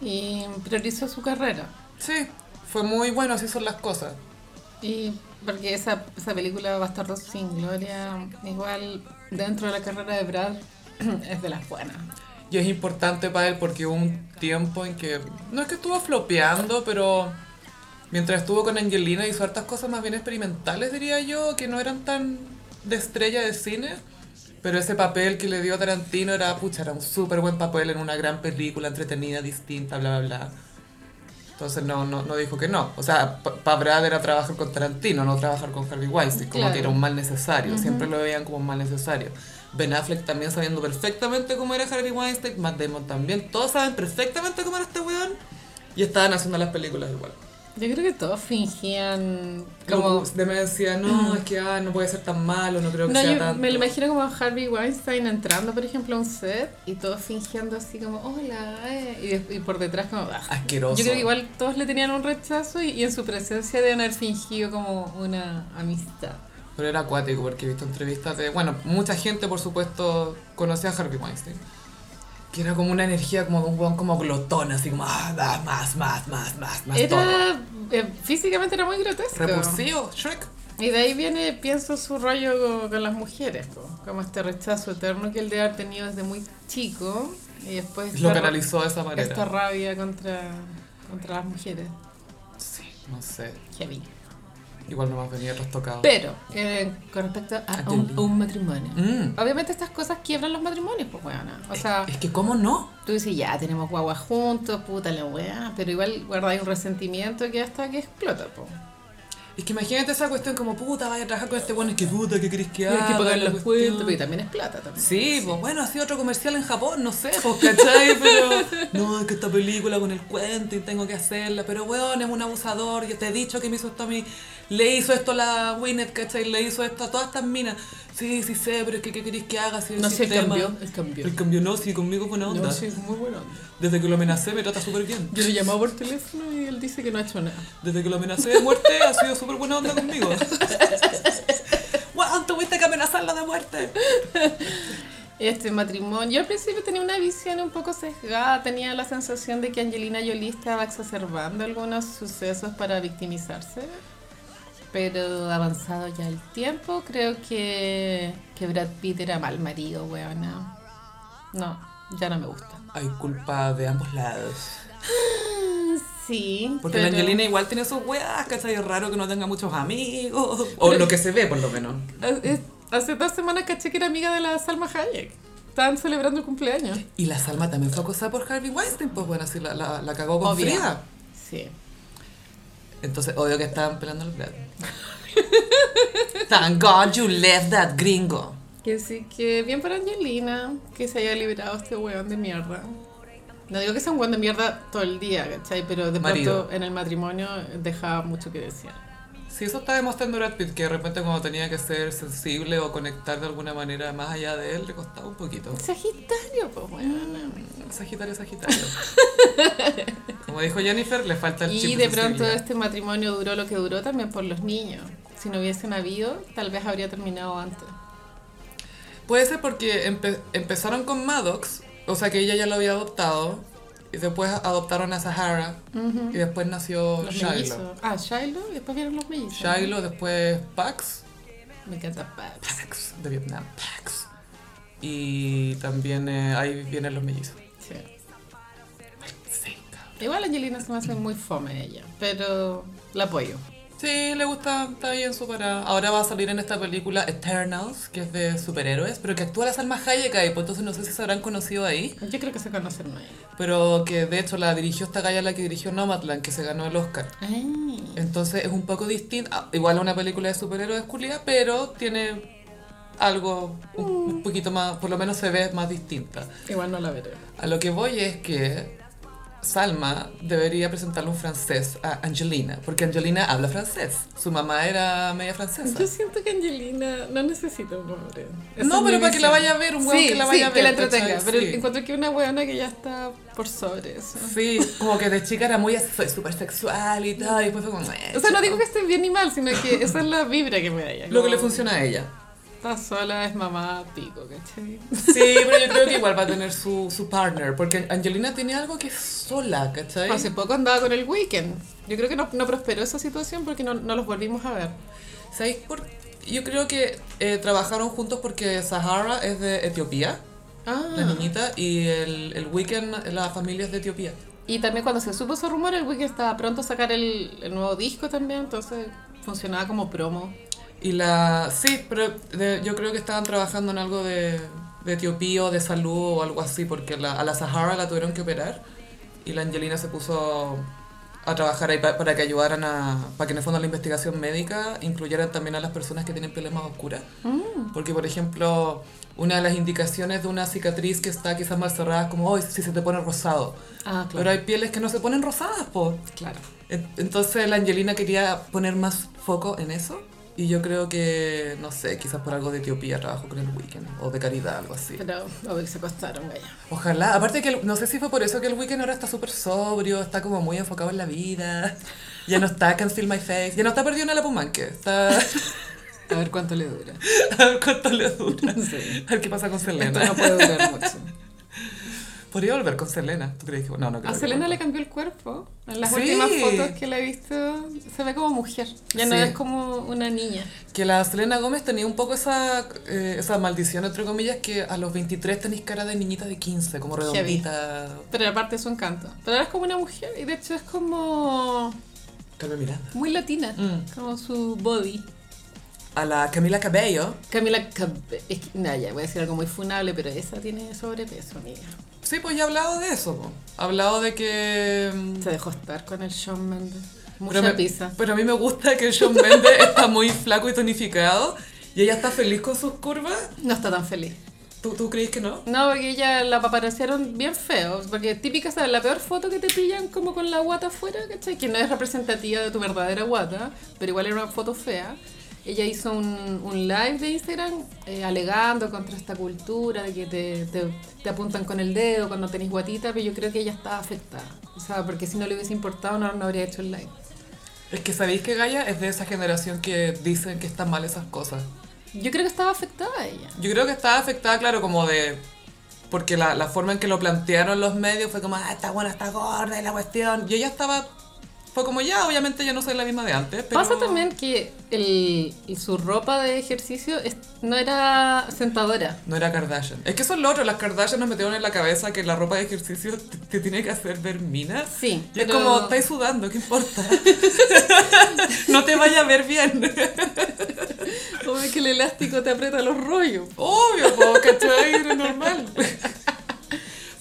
Y priorizó su carrera. Sí, fue muy bueno, así son las cosas. Y porque esa, esa película Bastardos sin Gloria, igual dentro de la carrera de Brad, <clears throat> es de las buenas. Y es importante para él porque hubo un tiempo en que, no es que estuvo flopeando, pero mientras estuvo con Angelina hizo hartas cosas más bien experimentales, diría yo, que no eran tan de estrella de cine. Pero ese papel que le dio a Tarantino era, pucha, era un súper buen papel en una gran película, entretenida, distinta, bla, bla, bla. Entonces no, no, no dijo que no. O sea, para Brad era trabajar con Tarantino, no trabajar con Harvey Weinstein, como Claro. que era un mal necesario. Siempre lo veían como un mal necesario. Ben Affleck también sabiendo perfectamente cómo era Harvey Weinstein, Matt Damon también. Todos saben perfectamente cómo era este weón. Y estaban haciendo las películas igual. Yo creo que todos fingían como... Como demencia, no, es que ah, no puede ser tan malo, no creo que No, sea yo tanto. me lo imagino como a Harvey Weinstein entrando, por ejemplo, a un set y todos fingiendo así como, hola, eh", y por detrás como, "Ah". Asqueroso. Yo creo que igual todos le tenían un rechazo y, y en su presencia deben haber fingido como una amistad. Pero era acuático porque he visto entrevistas de... Bueno, mucha gente, por supuesto, conocía a Harvey Weinstein. Que era como una energía como de un weón como glotón, así como... Ah, da, más, más, más, más, más, todo. Era, eh, físicamente era muy grotesco. Repulsivo, Shrek. Y de ahí viene, pienso, su rollo con, con las mujeres, po. como este rechazo eterno que él debe haber tenido desde muy chico y después Lo canalizó de esa manera. esta rabia contra, contra las mujeres. Sí, no sé. Heavy. Igual no más venía trastocado. Pero, eh, con respecto a un, Angelina. a un matrimonio. Mm. Obviamente estas cosas quiebran los matrimonios, pues weona. O sea, Es que, ¿cómo no? tú dices, ya, tenemos guagua juntos, puta la weá, pero igual guardáis un resentimiento que hasta que explota, pues. Es que imagínate esa cuestión como puta, vaya a trabajar con este bueno, y que puta, ¿qué querés que haga? que pagar cuestión. cuentas, pero también es plata también. Sí, pues bueno, ha sido otro comercial en Japón, no sé, pues, ¿cachai? Pero no, es que esta película con el cuento y tengo que hacerla, pero weón, es un abusador, yo te he dicho que me hizo esto a mí, le hizo esto a la Winnet, ¿cachai? Le hizo esto a todas estas minas. Sí, sí sé, pero es que ¿qué queréis que haga si el No sé, el sistema- cambio, el cambio. El cambio no, sí, conmigo es buena onda. No, sí, es muy buena onda. Desde que lo amenacé me trata súper bien. Yo le llamaba por teléfono y él dice que no ha hecho nada. Desde que lo amenacé de muerte ha sido súper buena onda conmigo. Weón, tuviste que amenazarla de muerte. Este matrimonio, yo al principio tenía una visión un poco sesgada, tenía la sensación de que Angelina Jolie estaba exacerbando algunos sucesos para victimizarse, pero avanzado ya el tiempo, creo que, que Brad Pitt era mal marido, weona. No, ya no me gusta. Hay culpa de ambos lados. <gasps> Sí, Porque pero- la Angelina igual tiene sus weas, ¿cachai? Es raro que no tenga muchos amigos. O lo que se ve, por lo menos. Hace dos semanas caché que era amiga de la Salma Hayek. Estaban celebrando el cumpleaños. Y la Salma también fue acosada por Harvey Weinstein, pues bueno, así la, la, la cagó con Obvio. Frida. Sí. Entonces, obvio que estaban pelando el plato. <laughs> Thank God you left that gringo. Que sí, que bien para Angelina, que se haya liberado este weón de mierda. No digo que sea un weón de mierda todo el día, ¿cachai? Pero de Marido. pronto en el matrimonio dejaba mucho que decir. Sí, eso está demostrando Brad Pitt, que de repente cuando tenía que ser sensible o conectar de alguna manera más allá de él, le costaba un poquito. Sagitario, pues weón. Sagitario, Sagitario. <laughs> Como dijo Jennifer, le falta el chip Y de pronto este matrimonio duró lo que duró también por los niños. Si no hubiesen habido, tal vez habría terminado antes. Puede ser porque empe- empezaron con Maddox, o sea que ella ya lo había adoptado, y después adoptaron a Sahara, y después nació Los Shiloh. mellizos. Ah, Shiloh, y después vieron los mellizos. Shiloh, después Pax, Me encanta Paps. Pax, de Vietnam, Pax. Y también eh, ahí vienen los mellizos. Sí. Igual Angelina se me hace muy fome ella, pero la apoyo. Sí, le gusta, está bien su para. Ahora va a salir en esta película Eternals, que es de superhéroes, pero que actúa la Salma Hayek ahí, pues entonces no sé si se habrán conocido ahí. Yo creo que se conocen más. Pero que de hecho la dirigió esta galla la que dirigió Nomadland, que se ganó el Oscar. Ay. Entonces es un poco distinto, ah, igual a una película de superhéroes culia, pero tiene algo un, un poquito más, por lo menos se ve más distinta. Igual no la veré. A lo que voy es que Salma debería presentarle un francés a Angelina, porque Angelina habla francés. Su mamá era media francesa. Yo siento que Angelina no necesita un hombre. Esa No, pero para que la vaya a ver, un weón sí, que la sí, vaya a ver. que la entretenga. Pero Sí. encuentro que una weona que ya está por sobre eso. Sí, como que de chica era muy súper sexual y tal, y después fue como... "Eh, O sea, no chico". digo que esté bien ni mal, sino que esa es la vibra que me da ella. Lo que le funciona a ella. Está sola, es mamá, pico, ¿cachai? Sí, pero yo creo que igual va a tener su, su partner, porque Angelina tiene algo que es sola, ¿cachai? Hace poco andaba con el weekend. Yo creo que no, no prosperó esa situación porque no, no los volvimos a ver. ¿Sabéis por Yo creo que eh, trabajaron juntos porque Sahara es de Etiopía, Ah. la niñita, y el, el Weekend, la familia es de Etiopía. Y también cuando se supo ese rumor, el weekend estaba pronto a sacar el, el nuevo disco también, entonces funcionaba como promo. Y la... Sí, pero de- yo creo que estaban trabajando en algo de, de Etiopía o de salud o algo así, porque la- a la Sahara la tuvieron que operar y la Angelina se puso a trabajar ahí pa- para que ayudaran a... para que en el fondo la investigación médica incluyeran también a las personas que tienen pieles más oscuras. Porque, por ejemplo, una de las indicaciones de una cicatriz que está quizás mal cerrada es como, oh, si se te pone rosado. Ah, Pero hay pieles que no se ponen rosadas, po. Claro. En- Entonces la Angelina quería poner más foco en eso. Y yo creo que, no sé, quizás por algo de Etiopía trabajo con el Weekend. O de caridad, algo así. Pero obvio se acostaron, vaya. Ojalá. Aparte que, el- no sé si fue por eso que el Weekend ahora está súper sobrio, está como muy enfocado en la vida. <laughs> Ya no está Can't Feel My Face. Ya no está perdido en el Apumanque. Está... <laughs> A ver cuánto le dura. <laughs> A ver cuánto le dura. Sí. A ver qué pasa con Esto Selena. no puede durar mucho. Podría volver con Selena. ¿Tú crees que.? No, no creo A que Selena le cambió el cuerpo. En las Sí. últimas fotos que la he visto, se ve como mujer. Ya no Sí. es como una niña. Que la Selena Gómez tenía un poco esa, eh, esa maldición, entre comillas, que a los 23 tenéis cara de niñita de 15, como redondita. Pero aparte su encanto. Pero ahora es como una mujer y de hecho es como Carmen Miranda. muy latina. Mm. Como su body. A la Camila Cabello. Camila Cabello. Es que, nah, ya voy a decir algo muy funable, pero esa tiene sobrepeso, amiga. Sí, pues ya he hablado de eso. po. Ha hablado de que. mm, Se dejó estar con el Shawn Mendes. Mucha Pero, me- pizza. pero a mí me gusta que Shawn Mendes está muy flaco y tonificado y ella está feliz con sus curvas. No está tan feliz. ¿Tú, tú crees que no? No, porque ella la paparazziaron bien feo. Porque típica, ¿sabes? La peor foto que te pillan como con la guata afuera, ¿cachai? Que no es representativa de tu verdadera guata, pero igual era una foto fea. Ella hizo un, un live de Instagram eh, alegando contra esta cultura de que te, te, te apuntan con el dedo cuando tenés guatita, pero yo creo que ella estaba afectada. O sea, porque si no le hubiese importado no, no habría hecho el live. Es que sabéis que Gaia es de esa generación que dicen que están mal esas cosas. Yo creo que estaba afectada ella. Yo creo que estaba afectada, claro, como de... Porque la, la forma en que lo plantearon los medios fue como, ah, está buena, está gorda y la cuestión. Y ella estaba... Fue como, ya, obviamente ya no soy la misma de antes, pero... Pasa también que el, su ropa de ejercicio es- no era sentadora. No era Kardashian. Es que eso es lo otro, las Kardashian nos metieron en la cabeza que la ropa de ejercicio te, te tiene que hacer ver mina. Sí, Y es como, estáis sudando, ¿qué importa? <laughs> no te vaya a ver bien. Como que el elástico te aprieta los rollos. Obvio, po, ¿cachai? Es normal. <laughs>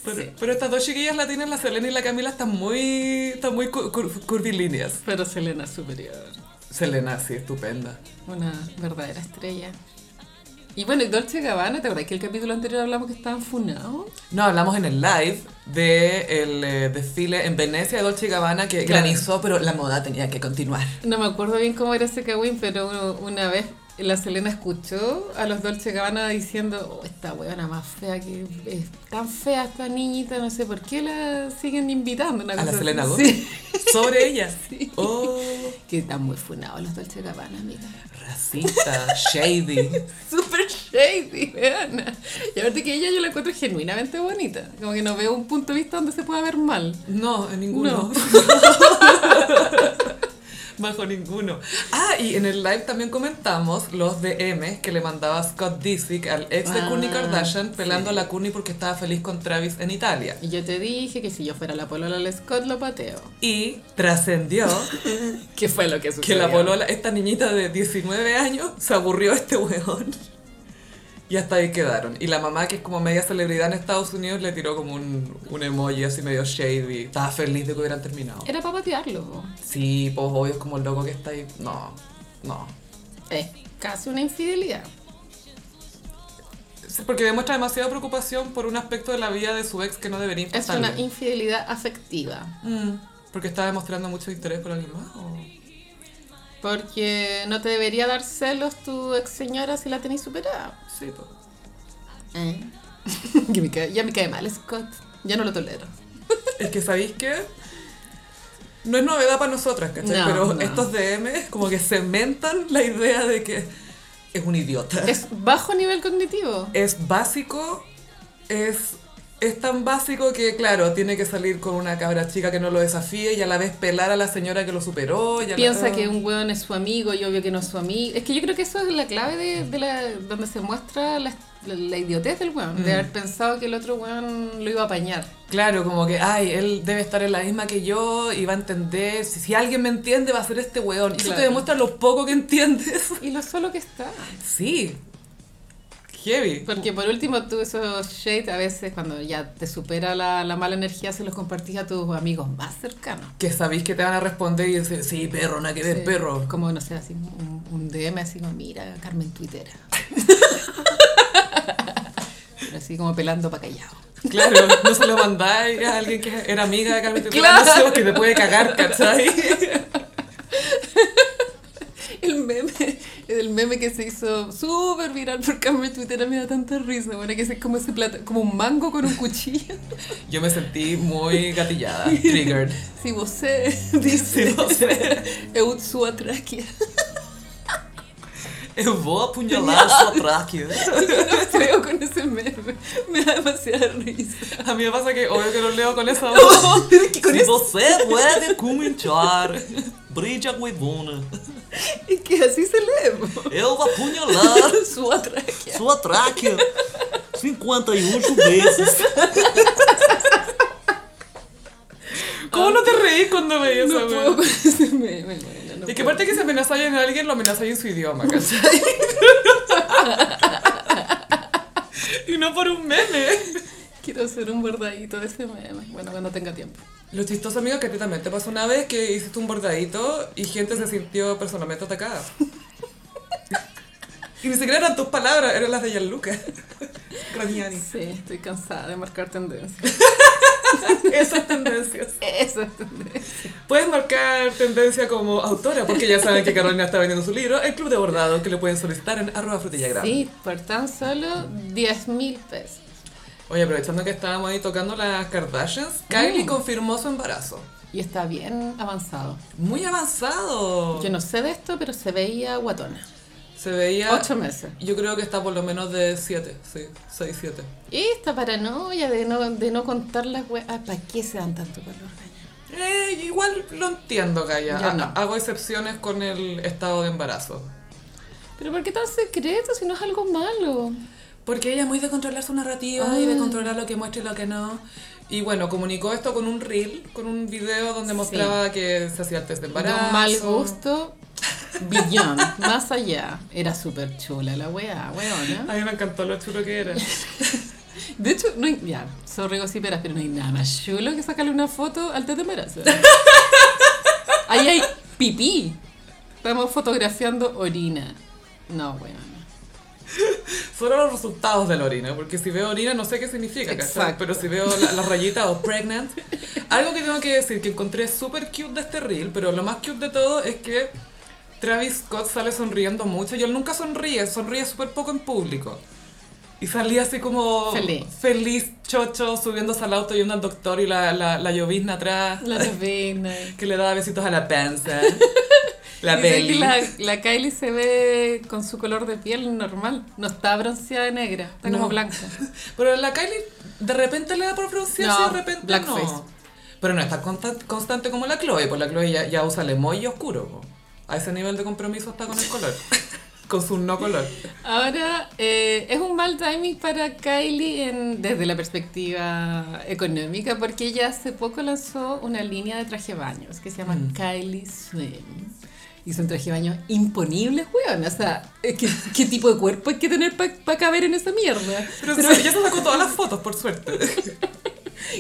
Pero, Sí. pero estas dos chiquillas latinas, la Selena y la Camila, están muy, están muy cur- cur- curvilíneas. Pero Selena es superior. Selena, sí, estupenda. Una verdadera estrella. Y bueno, y Dolce Gabbana, ¿te acuerdas que el capítulo anterior hablamos que estaban funados? No, hablamos en el live de el eh, desfile en Venecia de Dolce Gabbana que Claro. granizó, pero la moda tenía que continuar. No me acuerdo bien cómo era ese cagüín, pero una vez la Selena escuchó a los Dolce Gabbana diciendo, oh, esta huevona más fea que es tan fea esta niñita, no sé por qué la siguen invitando. Una ¿A la Selena así. Gomez? Sí. Sobre ella. <laughs> Sí. Oh, Que están muy funados los Dolce Gabbana, amiga. racista, <laughs> shady. Super shady, weona. Y aparte que ella yo la encuentro genuinamente bonita. Como que no veo un punto de vista donde se pueda ver mal. No, en ninguno. <laughs> <laughs> Bajo ninguno. Ah, y en el live también comentamos los DM que le mandaba Scott Disick al ex de Ah, Kardashian pelando sí. a la Kourtney porque estaba feliz con Travis en Italia. Y yo te dije que si yo fuera la polola del Scott lo pateo. Y trascendió <laughs> ¿Qué fue lo que que sucedió? la polola, esta niñita de 19 años, se aburrió de este weón. Y hasta ahí quedaron. Y la mamá, que es como media celebridad en Estados Unidos, le tiró como un, un emoji así medio shady. Estaba feliz de que hubieran terminado. Era para patearlo. po. Sí, pues obvio es como el loco que está ahí. No, no. Es casi una infidelidad. Porque demuestra demasiada preocupación por un aspecto de la vida de su ex que no debería Es importarle. una infidelidad afectiva. Mm, Porque está demostrando mucho interés por alguien más. ¿o? Porque no te debería dar celos tu ex señora si la tenéis superada. Sí, pues. ¿Eh? <laughs> Que me cae- ya me cae mal Scott. Ya no lo tolero. <laughs> Es que sabéis que no es novedad para nosotras, ¿cachai? No, Pero no. estos DM como que cementan la idea de que es un idiota. Es bajo nivel cognitivo. Es básico, es, es tan básico que, claro, tiene que salir con una cabra chica que no lo desafíe y a la vez pelar a la señora que lo superó. Y a la- Piensa que un weón es su amigo y obvio que no es su amigo. Es que yo creo que eso es la clave de, de la, donde se muestra la, la, idiotez del weón. De Mm. haber pensado que el otro weón lo iba a apañar. Claro, como que, ay, él debe estar en la misma que yo y va a entender. Si, si alguien me entiende, va a ser este weón. Y eso te demuestra lo poco que entiendes. Y lo solo que está. Sí. Heavy. Porque por último tú esos shades a veces cuando ya te supera la, la mala energía se los compartís a tus amigos más cercanos. Que sabéis que te van a responder y decir, sí, perro, nada que ver, Sí. perro. Como, no sé, así un, un DM así como, mira, Carmen Twittera. Pero <laughs> así como pelando para callado. Claro, no se lo mandáis a alguien que era amiga de Carmen Claro. Claro. que te puede cagar, ¿cachai? <laughs> El meme, el meme que se hizo súper viral por Carmen Twittera me da tanta risa, bueno, que es como ese plata, como un mango con un cuchillo. <laughs> Yo me sentí muy <laughs> gatillada, triggered. Si você <laughs> dice, Si você- eu sua tráquea. Eu vou apunhalar sua tráquea. No creo con ese meme. Me da demasiada risa. A mí me pasa que obvio que lo leo con esa voz. que con Se eso- você puede comentar, brilla huevona. Es que así se lee. po. Eu vou apunhalar Su <laughs> atraquia. sua tráquea 58 veces. <laughs> ¿Cómo no te reís cuando veías No esa puedo con ese meme. bueno, no Y que aparte que si amenazáis a alguien, lo amenazáis en su idioma, <laughs> ¿cachai? y no por un meme. Quiero hacer un bordadito de ese meme. Bueno, cuando tenga tiempo. Lo chistoso, amigo, que a ti también te pasó una vez que hiciste un bordadito y gente se sintió personalmente atacada. <laughs> y ni siquiera eran tus palabras, eran las de Gianluca. Graniani. Sí, estoy cansada de marcar tendencias. <laughs> Esas tendencias. Eso es tendencia. Puedes marcar tendencia como autora, porque ya saben que Carolina está vendiendo su libro, El Club de Bordado, que le pueden solicitar en arroba frutillagram. Sí, por tan solo 10 mil pesos. Oye, aprovechando que estábamos ahí tocando las Kardashians, Kylie confirmó su embarazo. Y está bien avanzado. Muy avanzado. Yo no sé de esto, pero se veía guatona. Se veía... Ocho meses. Yo creo que está por lo menos de 7, sí, 6, 7. Y esta paranoia de no, de no contar las weas. Ah, ¿Para qué se dan tanto color? Gaya? Eh, igual lo entiendo. Yo no. Ha- Hago excepciones con el estado de embarazo. Pero ¿por qué tan secreto si no es algo malo? Porque ella es muy de controlar su narrativa y de controlar lo que muestra y lo que no. Y bueno, comunicó esto con un reel, con un video donde Sí. mostraba que se hacía test de De embarazo. un mal gusto, billón, más allá. Era súper chula la wea, weona. A mí me encantó lo chulo que era. <laughs> De hecho, no hay, ya, sorry gossiperas, pero no hay nada más chulo que sacarle una foto al test de embarazo. <laughs> Ahí hay pipí. Estamos fotografiando orina. No, weona. <laughs> Solo los resultados de la orina, porque si veo orina no sé qué significa, ¿cachai? Pero si veo la, la rayita o pregnant. Algo que tengo que decir, que encontré súper cute de este reel, pero lo más cute de todo es que Travis Scott sale sonriendo mucho y él nunca sonríe, sonríe súper poco en público. Y salía así como Feliz. feliz, chocho, subiéndose al auto yendo al doctor y la, la, la llovizna atrás, La novena. <laughs> que le daba besitos a la panza, <laughs> la que la, la Kylie se ve con su color de piel normal. No está bronceada de negra, está No. como blanca. <laughs> Pero la Kylie de repente le da por broncearse No, y de repente blackface. no. Pero no es tan consta- constante como la Chloe, pues la Chloe ya, ya usa el emoji oscuro. po. A ese nivel de compromiso está con el color. <laughs> con su no color. Ahora, eh, es un mal timing para Kylie en, desde la perspectiva económica, porque ella hace poco lanzó una línea de traje baños que se llama Mm. Kylie Swim. Y son traje baños imponibles, weón. O sea, ¿qué, qué tipo de cuerpo hay que tener para caber en esa mierda? Pero, se- ya se sacó todas las fotos, por suerte. <laughs>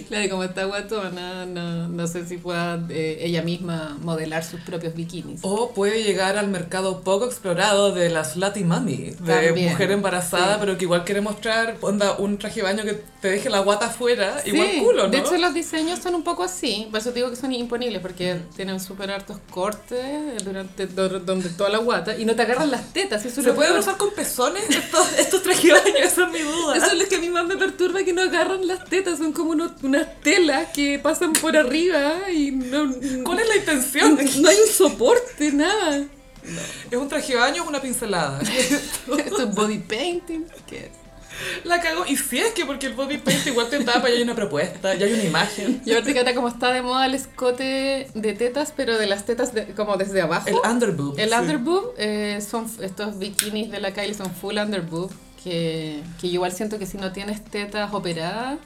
Claro, y como está guatona, no, no sé si pueda eh, ella misma modelar sus propios bikinis. O puede llegar al mercado poco explorado de la slutty mommy, de También, mujer embarazada, sí. pero que igual quiere mostrar onda, un traje de baño que te deje la guata afuera, Sí, igual culo, ¿no? De hecho, los diseños son un poco así. Por eso te digo que son imponibles, porque tienen súper hartos cortes durante do- donde toda la guata y no te agarran las tetas. Eso es ¿Se pueden usar con pezones estos, estos trajes? Esa es mi duda. Eso es lo que a mí más me perturba, que no agarran las tetas. Son como unos- unas telas que pasan por arriba y no, ¿Cuál es la intención? no hay un soporte, nada. ¿Es un traje de baño o una pincelada? <laughs> Esto es body painting. ¿Qué es? La cago. Y si es que porque el body paint igual te tapa y hay una propuesta, y hay una imagen. Y ahorita que como está de moda el escote de tetas, pero de las tetas de- como desde abajo. El underboob. El sí. underboob eh, son estos bikinis de la Kylie son full underboob que, que yo igual siento que si no tienes tetas operadas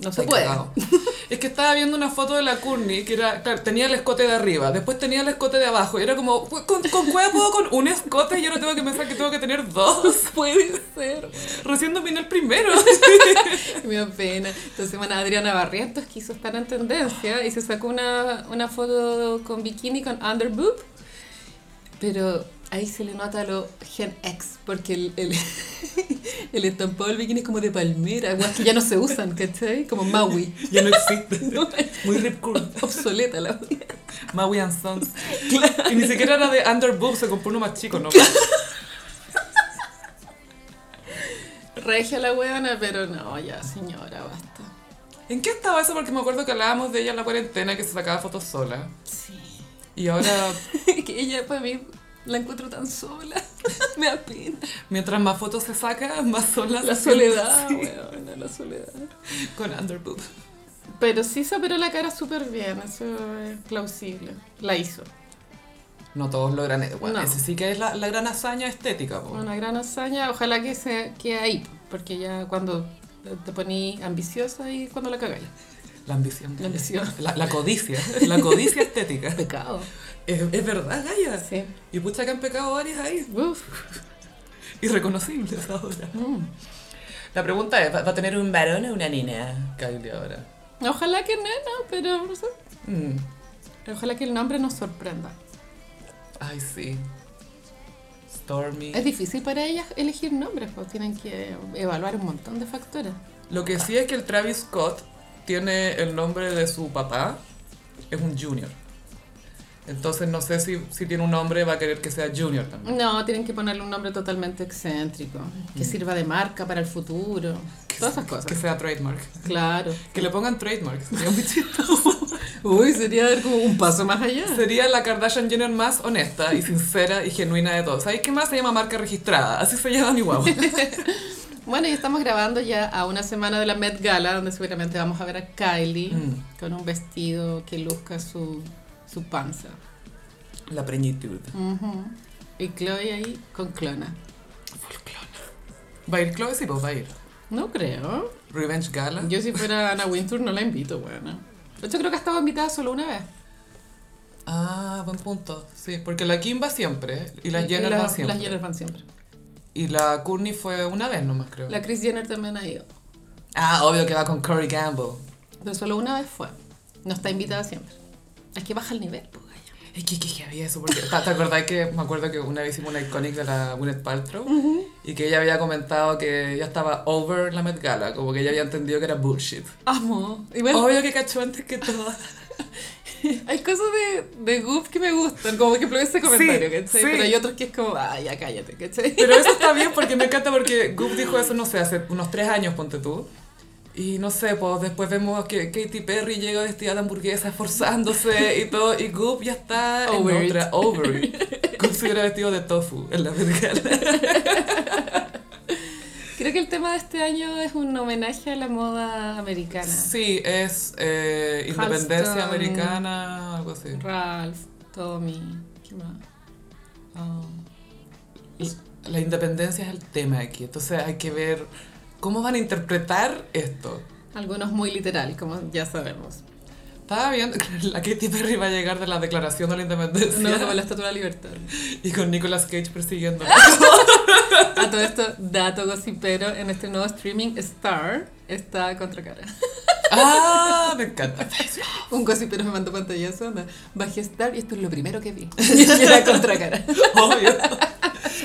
no se puede. cagado. <laughs> Es que estaba viendo una foto de la Courtney que era, claro, tenía el escote de arriba, después tenía el escote de abajo, y era como, ¿con, con cuál puedo con un escote? Y ahora tengo que pensar que tengo que tener dos. <laughs> Puede ser. Recién dominé el primero. <laughs> Me da pena. Entonces, bueno, Adriana Barrientos quiso estar en tendencia y se sacó una, una foto con bikini con underboob, pero ahí se le nota lo Gen X, porque el, el, <laughs> el estampado del bikini es como de palmera, guas que ya no se usan, ¿cachai? Como Maui. Ya no existe. <laughs> No, Muy rip curl. obsoleta la Maui and Sons. Y ni siquiera era de underboob, se compró uno más chico, ¿no? <laughs> Regia la weona, pero no, ya señora, basta. ¿En qué estaba eso? Porque me acuerdo que hablábamos de ella en la cuarentena, que se sacaba fotos sola. Sí. Y ahora que ella para mí la encuentro tan sola. <laughs> Me da pena. Mientras más fotos se saca, más sola La soledad, sí, weona, la soledad. Con underboob. Pero sí se operó la cara súper bien, eso es plausible. La hizo. No todos logran... Bueno, No. ese sí que es la, la gran hazaña estética. po. Una gran hazaña, ojalá que se quede ahí, porque ya cuando te poní ambiciosa y cuando la cagáis. La ambición. La ambición. La, la codicia. La codicia estética. <laughs> Pecado. Es, es verdad, Gaya. Sí. Y pucha que han pecado varias ahí. Uf. Irreconocibles ahora. Mm. La pregunta es, ¿va a tener un varón o una niña Kylie ahora? Ojalá que nena, pero no sé. Mm. Ojalá que el nombre nos sorprenda. Ay, sí. Stormy. Es difícil para ellas elegir nombres, pues tienen que evaluar un montón de factores. Lo que sí es que el Travis Scott tiene el nombre de su papá, es un junior. Entonces no sé si, si tiene un nombre, va a querer que sea junior también. No, tienen que ponerle un nombre totalmente excéntrico, que sirva de marca para el futuro, todas esas cosas. Que sea trademark. Claro. Que le pongan trademark, sería muy chistoso. <laughs> Uy, sería como un paso más allá. Sería la Kardashian Jenner más honesta y sincera y genuina de todos. ¿Sabes qué más se llama marca registrada? Así se llama mi guagua. <laughs> Bueno, y estamos grabando ya a una semana de la Met Gala, donde seguramente vamos a ver a Kylie Mm. con un vestido que luzca su, su panza. La preñitud. Y Chloe ahí con clona. Full clona. ¿Va a ir Chloe? Sí, pues va a ir. No creo. Revenge Gala. Yo si fuera Anna Wintour no la invito, bueno. De hecho creo que ha estado invitada solo una vez. Ah, buen punto. Sí, porque la Kim va siempre y las Jenner la- van siempre. Las Jenner van siempre. Y la Courtney fue una vez nomás, creo. La Kris Jenner también ha ido. Ah, obvio que va con Corey Gamble. Pero solo una vez fue. No está invitada siempre. Es que baja el nivel, pues. Es que, que, que había eso, porque ¿te, acordás que me acuerdo que una vez hicimos una iconic de la Gwyneth Paltrow y que ella había comentado que ya estaba over la Met Gala, como que ella había entendido que era bullshit. Amo. Igual Obvio que cachó antes que todo. <laughs> hay cosas de, de Goof que me gustan, como por ejemplo ese comentario, Sí, ¿cachai? sí. Pero hay otros que es como, ah, ya cállate, ¿cachai? Pero eso está <laughs> bien porque me encanta porque Goop dijo eso, no sé, hace unos tres años, ponte tú. Y no sé, pues después vemos que Katy Perry llega vestida de hamburguesa esforzándose y todo, y Goop ya está Over en it. otra, over it. Goop se hubiera vestido de tofu en la Gala. <laughs> Creo que el tema de este año es un homenaje a la moda americana. Sí, es eh, independencia Halston. americana, algo así. Ralph, Tommy, ¿qué más? Oh. La independencia es el tema aquí, entonces hay que ver cómo van a interpretar esto. Algunos muy literal, como ya sabemos. Estaba viendo que la Katy Perry va a llegar de la declaración de la independencia. No, como la Estatua de la Libertad. <laughs> Y con Nicolas Cage persiguiendo. <laughs> A todo esto, dato gossipero, en este nuevo streaming, Star está contra cara. <laughs> ¡Ah! Me encanta. Un gossipero me mandó pantallazo, anda, bajé Star y esto es lo primero que vi. Y era contra cara. Obvio.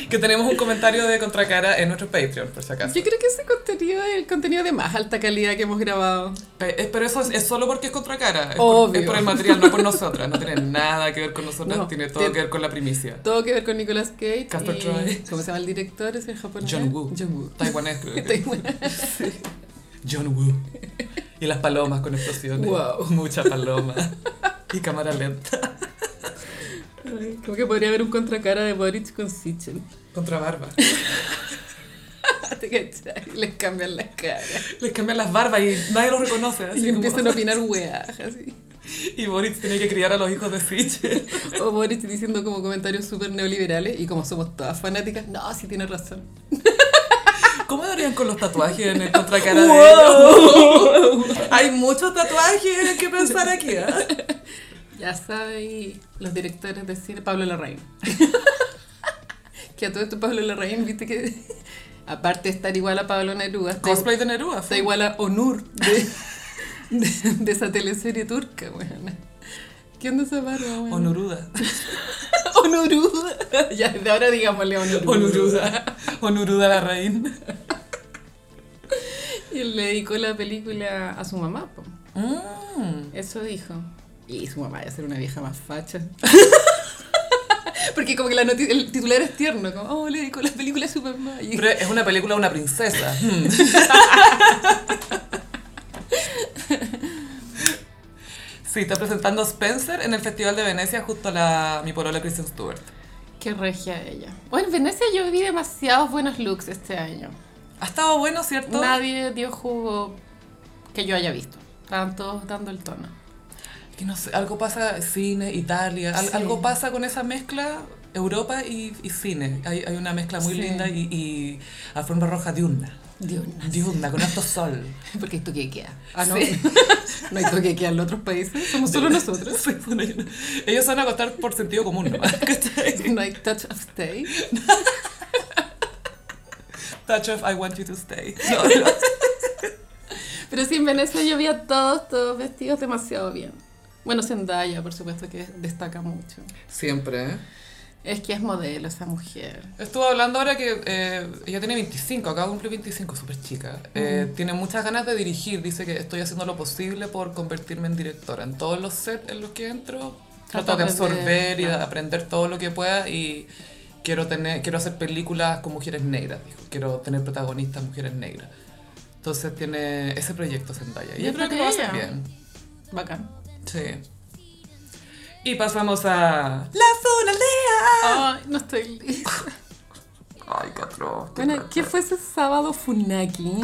Que tenemos un comentario de Contracara en nuestro Patreon, por si acaso. Yo creo que ese contenido es el contenido de más alta calidad que hemos grabado. Pero eso es, es solo porque es Contracara. Es por, Obvio. es por el material, no por <laughs> nosotras. No tiene nada que ver con nosotras, No, tiene todo tiene- que ver con la primicia. Todo que ver con Nicolas Cage Casper y... Troy. ¿Cómo se llama el director? ¿Es el japonés? John Woo. John Woo. Taiwanés, creo que. <laughs> John Woo. Y las palomas con explosiones. Wow. Mucha paloma. Y cámara lenta. Como que podría haber un contracara de Boric con Sichel. Contra barba. <laughs> Les cambian las caras. Les cambian las barbas y nadie los reconoce. Así Y como- empiezan a opinar weas, así. Y Boris tiene que criar a los hijos de Fitch. O Boric diciendo como comentarios súper neoliberales y como somos todas fanáticas, no, sí tiene razón. ¿Cómo darían con los tatuajes en el contracara de ellos? <laughs> Hay muchos tatuajes que pensar aquí, ¿eh? Ya sabéis, los directores de cine, Pablo Larraín. <laughs> que a todo esto Pablo Larraín, viste que aparte de estar igual a Pablo Neruda, Cosplay de Neruda. está igual a Onur de, <laughs> de, de esa teleserie turca, weón. ¿Qué onda esa barba, weón? Onuruda. <laughs> Onuruda. ya, de ahora digámosle Onuruda. Onuruda. Onuruda la reina. Y él le dedicó la película a su mamá, po. Mm. Eso dijo. Y su mamá iba a ser una vieja más facha. <laughs> Porque como que la el titular es tierno, como, oh, le dedicó la película a su mamá. Y- Pero es una película de una princesa. <laughs> Mm. Sí, está presentando Spencer en el Festival de Venecia justo a la, mi polola Kristen Stewart. Qué regia ella. Bueno, en Venecia yo vi demasiados buenos looks este año. Ha estado bueno, ¿cierto? Nadie dio jugo que yo haya visto. Estaban todos dando el tono. Que no sé, algo pasa cine, Italia, al- Sí. algo pasa con esa mezcla Europa y, y cine. Hay, hay una mezcla muy Sí. linda y, y alfombra roja diurna. Dios, Diurna, con harto sol. <laughs> Porque hay toquequea. Ah, no. Sí. <laughs> no hay toquequea en los otros países. Somos solo nosotros. <laughs> Sí, ellos, van a acostar por sentido común. No hay touch of stay. Touch of I want you to stay. No, no. Pero sí, en Venecia yo vi a todos, todos vestidos demasiado bien. Bueno, Zendaya, por supuesto, que destaca mucho. Siempre, ¿eh? Es que es modelo esa mujer. Estuvo hablando ahora que eh, ella tiene 25, acaba de cumplir 25, súper chica. Eh, Tiene muchas ganas de dirigir, dice que estoy haciendo lo posible por convertirme en directora. En todos los sets en los que entro, trato Trata de absorber y de aprender todo lo que pueda y quiero, tener, quiero hacer películas con mujeres negras, dijo. Quiero tener protagonistas mujeres negras. Entonces tiene ese proyecto Zendaya. Y yo creo que lo va a hacer bien. Bacán. Sí. Y pasamos a... ¡La zona aldea! Ay, no estoy lista. Ay, qué atroz. Bueno, ¿qué fue ese sábado Funaki?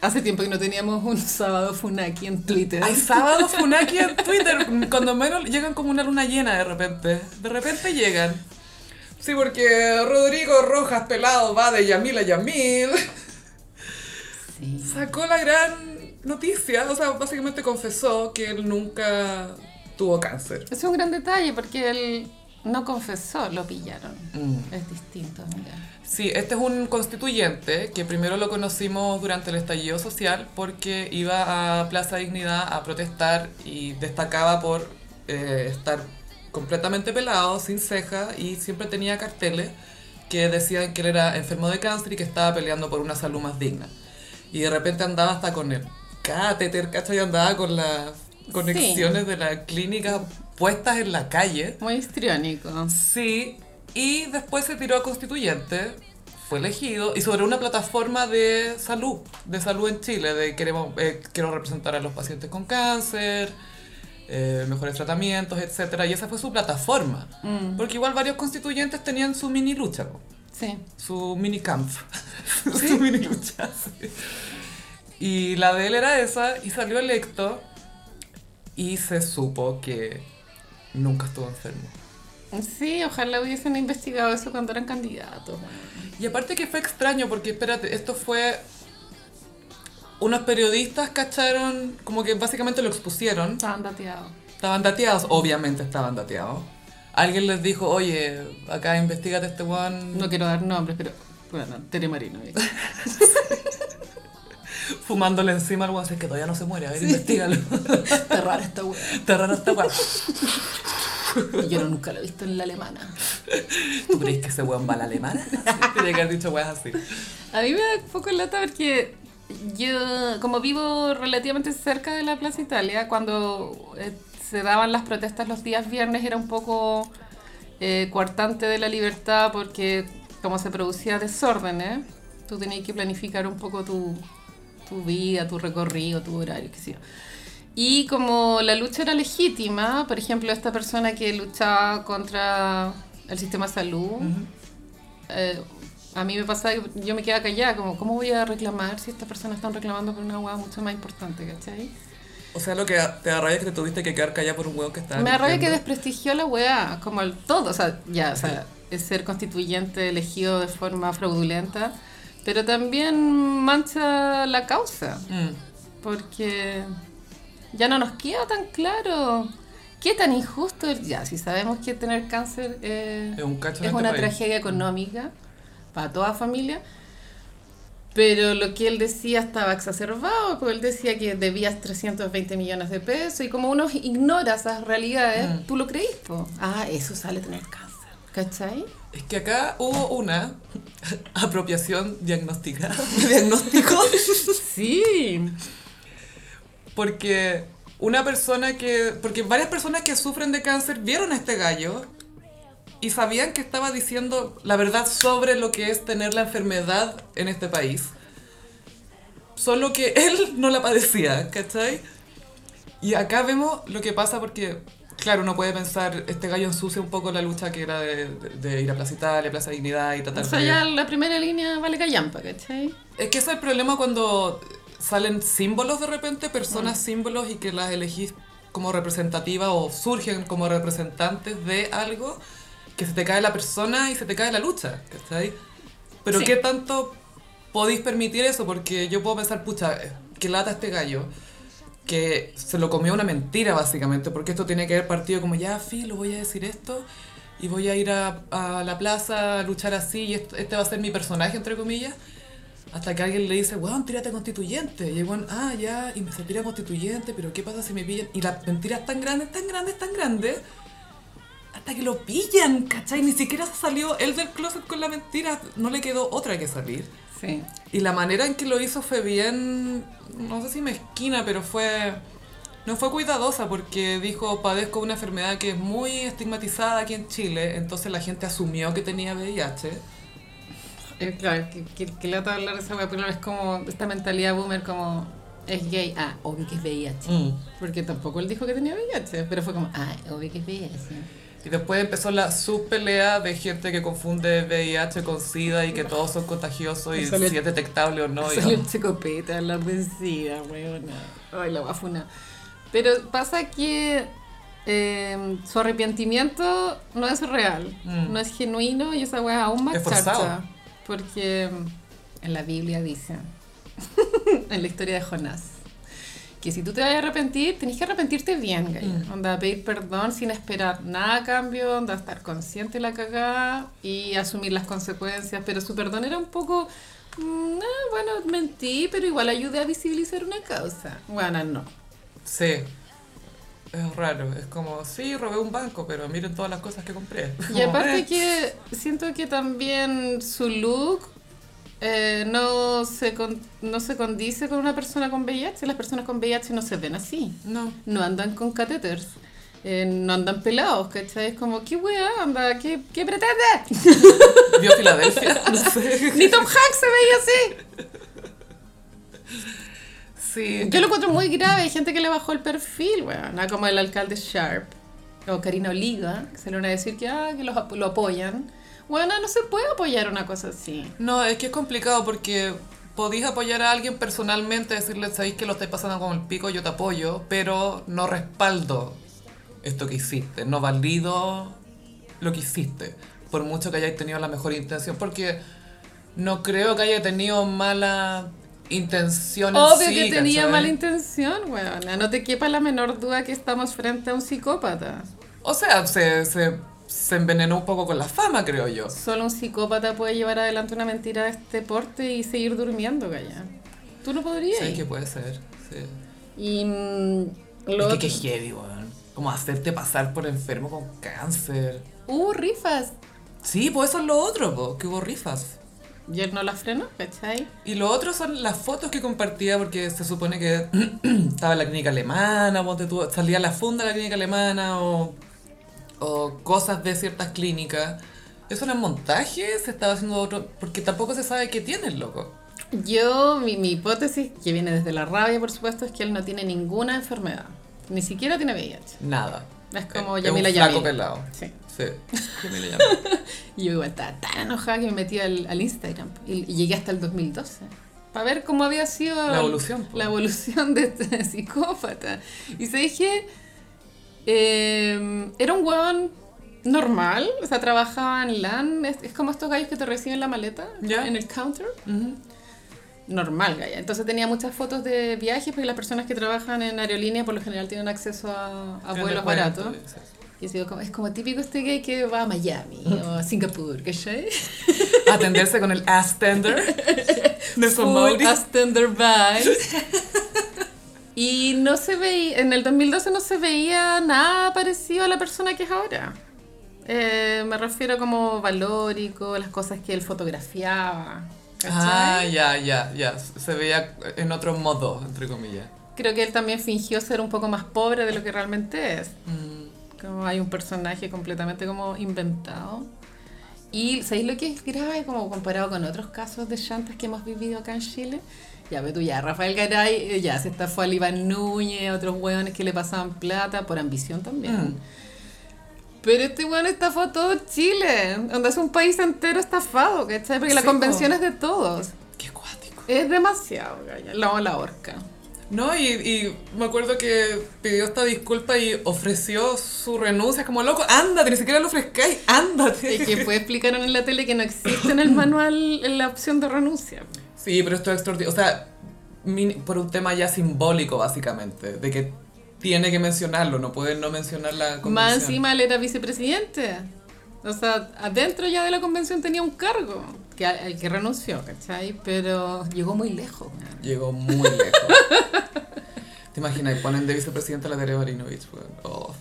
Hace tiempo que no teníamos un sábado Funaki en Twitter. Hay sábados Funaki en Twitter, cuando menos llegan como una luna llena de repente. De repente llegan. Sí, porque Rodrigo Rojas Pelado va de Yamil a Yamil. Sí. Sacó la gran noticia, o sea, básicamente confesó que él nunca tuvo cáncer. Es un gran detalle porque él no confesó, lo pillaron. Mm. Es distinto, mira. Sí, este es un constituyente que primero lo conocimos durante el estallido social porque iba a Plaza Dignidad a protestar y destacaba por eh, estar completamente pelado, sin cejas y siempre tenía carteles que decían que él era enfermo de cáncer y que estaba peleando por una salud más digna. Y de repente andaba hasta con el catéter, ¿cachai? Andaba con las conexiones de la clínica puestas en la calle. Muy histriónico. Sí, y después se tiró a constituyente, fue elegido, y sobre una plataforma de salud, de salud en Chile, de queremos, eh, quiero representar a los pacientes con cáncer, eh, mejores tratamientos, etcétera, y esa fue su plataforma. Mm, Porque igual varios constituyentes tenían su mini lucha, sí. su mini camp, <laughs> su mini lucha. sí. Y la de él era esa, y salió electo, y se supo que nunca estuvo enfermo. Sí, ojalá hubiesen investigado eso cuando eran candidatos. Y aparte que fue extraño, porque espérate, esto fue. Unos periodistas cacharon, como que básicamente lo expusieron. Estaban dateados. Estaban dateados, obviamente estaban dateados. Alguien les dijo, oye, acá investigate este one No quiero dar nombres, pero bueno, Tere Marino. <laughs> ¿eh? fumándole encima al one, así que todavía no se muere, a ver, investigalo. <laughs> Está rara esta wea. Está raro esta weón. Y Yo nunca lo he visto en la alemana. ¿Tú crees que ese weón va a la alemana? <laughs> Tiene que haber dicho weas así. A mí me da un poco lata porque yo, como vivo relativamente cerca de la Plaza Italia, cuando eh, se daban las protestas los días viernes era un poco eh, coartante de la libertad porque como se producía desórdenes, tú tenías que planificar un poco tu, tu vida, tu recorrido, tu horario, qué sé yo. Y como la lucha era legítima, por ejemplo, esta persona que luchaba contra el sistema de salud, eh, a mí me pasa que yo me quedaba callada, como, ¿cómo voy a reclamar si estas personas están reclamando por una hueá mucho más importante, ¿cachai? O sea, lo que te da rabia es que te tuviste que quedar callada por un weón que estaba Me da rabia que desprestigió la weá, como el todo, o sea, ya, o sea, es ser constituyente elegido de forma fraudulenta, pero también mancha la causa, Mm. porque ya no nos queda tan claro qué tan injusto es, ya, si sabemos que tener cáncer eh, Es un este una país. tragedia económica para toda familia. Pero lo que él decía estaba exacerbado, porque él decía que debías 320 millones de pesos y como uno ignora esas realidades, Mm. tú lo creís, po. Ah, eso sale tener cáncer. ¿Cachai? Es que acá hubo una <laughs> apropiación diagnóstica. <laughs> Diagnóstico. Sí. Porque una persona que. Porque varias personas que sufren de cáncer vieron a este gallo y sabían que estaba diciendo la verdad sobre lo que es tener la enfermedad en este país. Solo que <laughs> él no la padecía, ¿cachai? Y acá vemos lo que pasa porque Claro, uno puede pensar, este gallo ensucia un poco la lucha que era de, de- de ir a Plaza Italia, Plaza Dignidad y tratar O sea, de... ya la primera línea vale callampa, ¿cachai? Es que ese es el problema cuando salen símbolos de repente, personas símbolos y que las elegís como representativas o surgen como representantes de algo, que se te cae la persona y se te cae la lucha, ¿cachai? Pero Sí. ¿qué tanto podéis permitir eso? Porque yo puedo pensar, pucha, eh, que lata este gallo, que se lo comió una mentira básicamente, porque esto tiene que haber partido como, ya, filo, voy a decir esto y voy a ir a, a la plaza a luchar así y esto- este va a ser mi personaje, entre comillas. Hasta que alguien le dice, weón, tírate constituyente. Y el weón, ah, ya, y me se tira constituyente, pero ¿qué pasa si me pillan? Y la mentira es tan grande, tan grande, tan grande, hasta que lo pillan, ¿cachai? Ni siquiera se salió él del closet con la mentira, no le quedó otra que salir. Sí. Y la manera en que lo hizo fue bien, no sé si mezquina, pero fue... No fue cuidadosa porque dijo, padezco una enfermedad que es muy estigmatizada aquí en Chile, entonces la gente asumió que tenía VIH. Eh, claro, que, que, que lata hablar de esa wea, pero es como esta mentalidad boomer como es gay, ah, obvio que es VIH. Mm. Porque tampoco él dijo que tenía VIH, pero fue como, ah, obvio que es VIH. Y después empezó la subpelea de gente que confunde VIH con SIDA y que todos son contagiosos y Salió- si es detectable o no. Salió el checopete a hablar de SIDA, weona. Ay, la bafuna. Pero pasa que eh, su arrepentimiento no es real, Mm. no es genuino y esa wea es aún más chacha. Porque en la Biblia dice, <laughs> en la historia de Jonás, que si tú te vas a arrepentir, tenés que arrepentirte bien, gaya. Mm. Onda, pedir perdón sin esperar nada a cambio, onda, estar consciente de la cagada y asumir las consecuencias. Pero su perdón era un poco, mm, ah, bueno, mentí, pero igual ayudé a visibilizar una causa. Bueno, no. Sí. Es raro, es como, sí, robé un banco, pero miren todas las cosas que compré. Y aparte eh. que siento que también su look eh, no, se con- no se condice con una persona con VIH. Las personas con VIH no se ven así. No. No andan con catéteres. eh, no andan pelados, ¿cachai? Es como, ¿qué weá? Anda, ¿qué, qué pretende? <laughs> ¿Vio Filadelfia? <laughs> No sé. Ni Tom Hanks se veía así. Sí. Yo lo encuentro muy grave. Hay gente que le bajó el perfil, weón. Como el alcalde Sharp o Karina Oliva, que se le van a decir que, ah, que los lo apoyan. Bueno, no se puede apoyar una cosa así. No, es que es complicado porque podéis apoyar a alguien personalmente, decirle, sabéis que lo estáis pasando con el pico, yo te apoyo, pero no respaldo esto que hiciste, no valido lo que hiciste, por mucho que hayáis tenido la mejor intención, porque no creo que haya tenido mala intención en Obvio sí, que tenía mala intención, weón. No te quepa la menor duda que estamos frente a un psicópata. O sea, se, se, se envenenó un poco con la fama, creo yo. Solo un psicópata puede llevar adelante una mentira de este porte y seguir durmiendo, calla. Tú no podrías. Sí, que puede ser, sí. Y mm, lo Es que qué heavy, weón. Como hacerte pasar por enfermo con cáncer. Hubo rifas. Sí, pues eso es lo otro, po, que hubo rifas. Y él no las frenó, ¿cachai? Y lo otro son las fotos que compartía, porque se supone que <clears throat> estaba en la clínica alemana, salía la funda de la clínica alemana o, o cosas de ciertas clínicas. ¿Eso era montaje? ¿Se estaba haciendo otro? Porque tampoco se sabe qué tiene el loco. Yo, mi, mi hipótesis, que viene desde la rabia, por supuesto, es que él no tiene ninguna enfermedad. Ni siquiera tiene VIH. Nada. Es como Es Yamila Yamil. pelado. Sí. Sí. <laughs> Yamila Yamil. Y <laughs> yo igual estaba tan enojada que me metí al, al Instagram y, y llegué hasta el 2012 para ver cómo había sido La evolución, po. la evolución de este <laughs> psicópata. Y se dije, eh, era un huevón normal, o sea, trabajaba en LAN, es, es como estos gallos que te reciben la maleta en el counter. Normal, Gaya. Entonces tenía muchas fotos de viajes porque las personas que trabajan en aerolínea por lo general tienen acceso a, vuelos baratos. Y así como, es como típico este gay que va a Miami <laughs> o a Singapur, ¿cachai? Atenderse con el ass tender de <laughs> Full Somauri. as tender vibes. <laughs> Y no se veía, en el 2012 no se veía nada parecido a la persona que es ahora. Eh, me refiero como valórico, las cosas que él fotografiaba. Ah, ya, ya, ya. Se veía en otro modo, entre comillas. Creo que él también fingió ser un poco más pobre de lo que realmente es. Mm. Como hay un personaje completamente como inventado. Y ¿sabéis lo que es grave como comparado con otros casos de chantas que hemos vivido acá en Chile? Ya ve tú ya, Rafael Garay eh, ya se estafó a Iván Núñez, otros hueones que le pasaban plata por ambición también. Mm. Pero este hueón estafó a todo Chile, donde es un país entero estafado, ¿cachai? Porque la convención es de todos. Qué cuático. Es demasiado, gaya. La, la horca. No, y, y me acuerdo que pidió esta disculpa y ofreció su renuncia como loco. Ándate, ni siquiera lo ofrezcáis, ándate. Y que después explicaron en la tele que no existe en el <coughs> manual la opción de renuncia. Sí, pero esto es extraordinario. O sea, por un tema ya simbólico, básicamente, de que tiene que mencionarlo, no puede no mencionar la convención. Más encima él era vicepresidente. O sea, adentro ya de la convención tenía un cargo que, al que renunció, ¿cachai? Pero llegó muy lejos. man. Llegó muy <laughs> lejos. ¿Te imaginas? Ponen de vicepresidente a la Tere Marinovich. weón. Oh.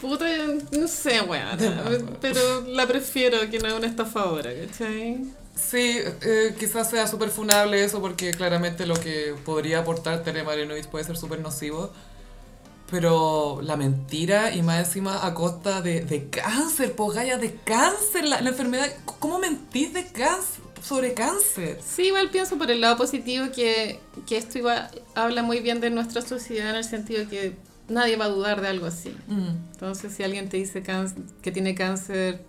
Puta, no sé, weón. Pero la prefiero que no es una estafadora, ¿cachai? Sí, eh, quizás sea súper funable eso porque claramente lo que podría aportar Tere Marinovich puede ser súper nocivo. Pero la mentira y más encima a costa de, de cáncer, pues Gaya, de cáncer, la, la enfermedad. ¿Cómo mentís de cáncer, sobre cáncer? Sí, igual pienso por el lado positivo que, que esto igual habla muy bien de nuestra sociedad en el sentido que nadie va a dudar de algo así. Entonces, si alguien te dice que tiene cáncer,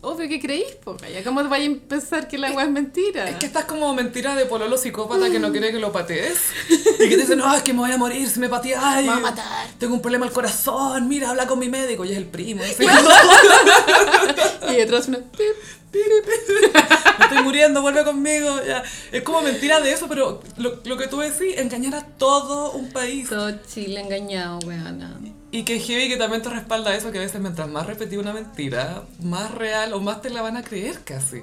obvio que creís, po, ya ¿Cómo vais a pensar que la agua es mentira? Es que estás como mentira de pololo psicópata que no quiere que lo patees. Y que te dice, no, es que me voy a morir si me pateáis. Me va a matar. Tengo un problema al corazón, mira, habla con mi médico. Y es el primo. <laughs> Y detrás una... me estoy muriendo, vuelve conmigo. ya. Es como mentira de eso, pero lo, lo que tú decís, engañar a todo un país. Todo Chile engañado, weona. Y que heavy que también te respalda eso, que a veces mientras más repetí una mentira, más real o más te la van a creer casi.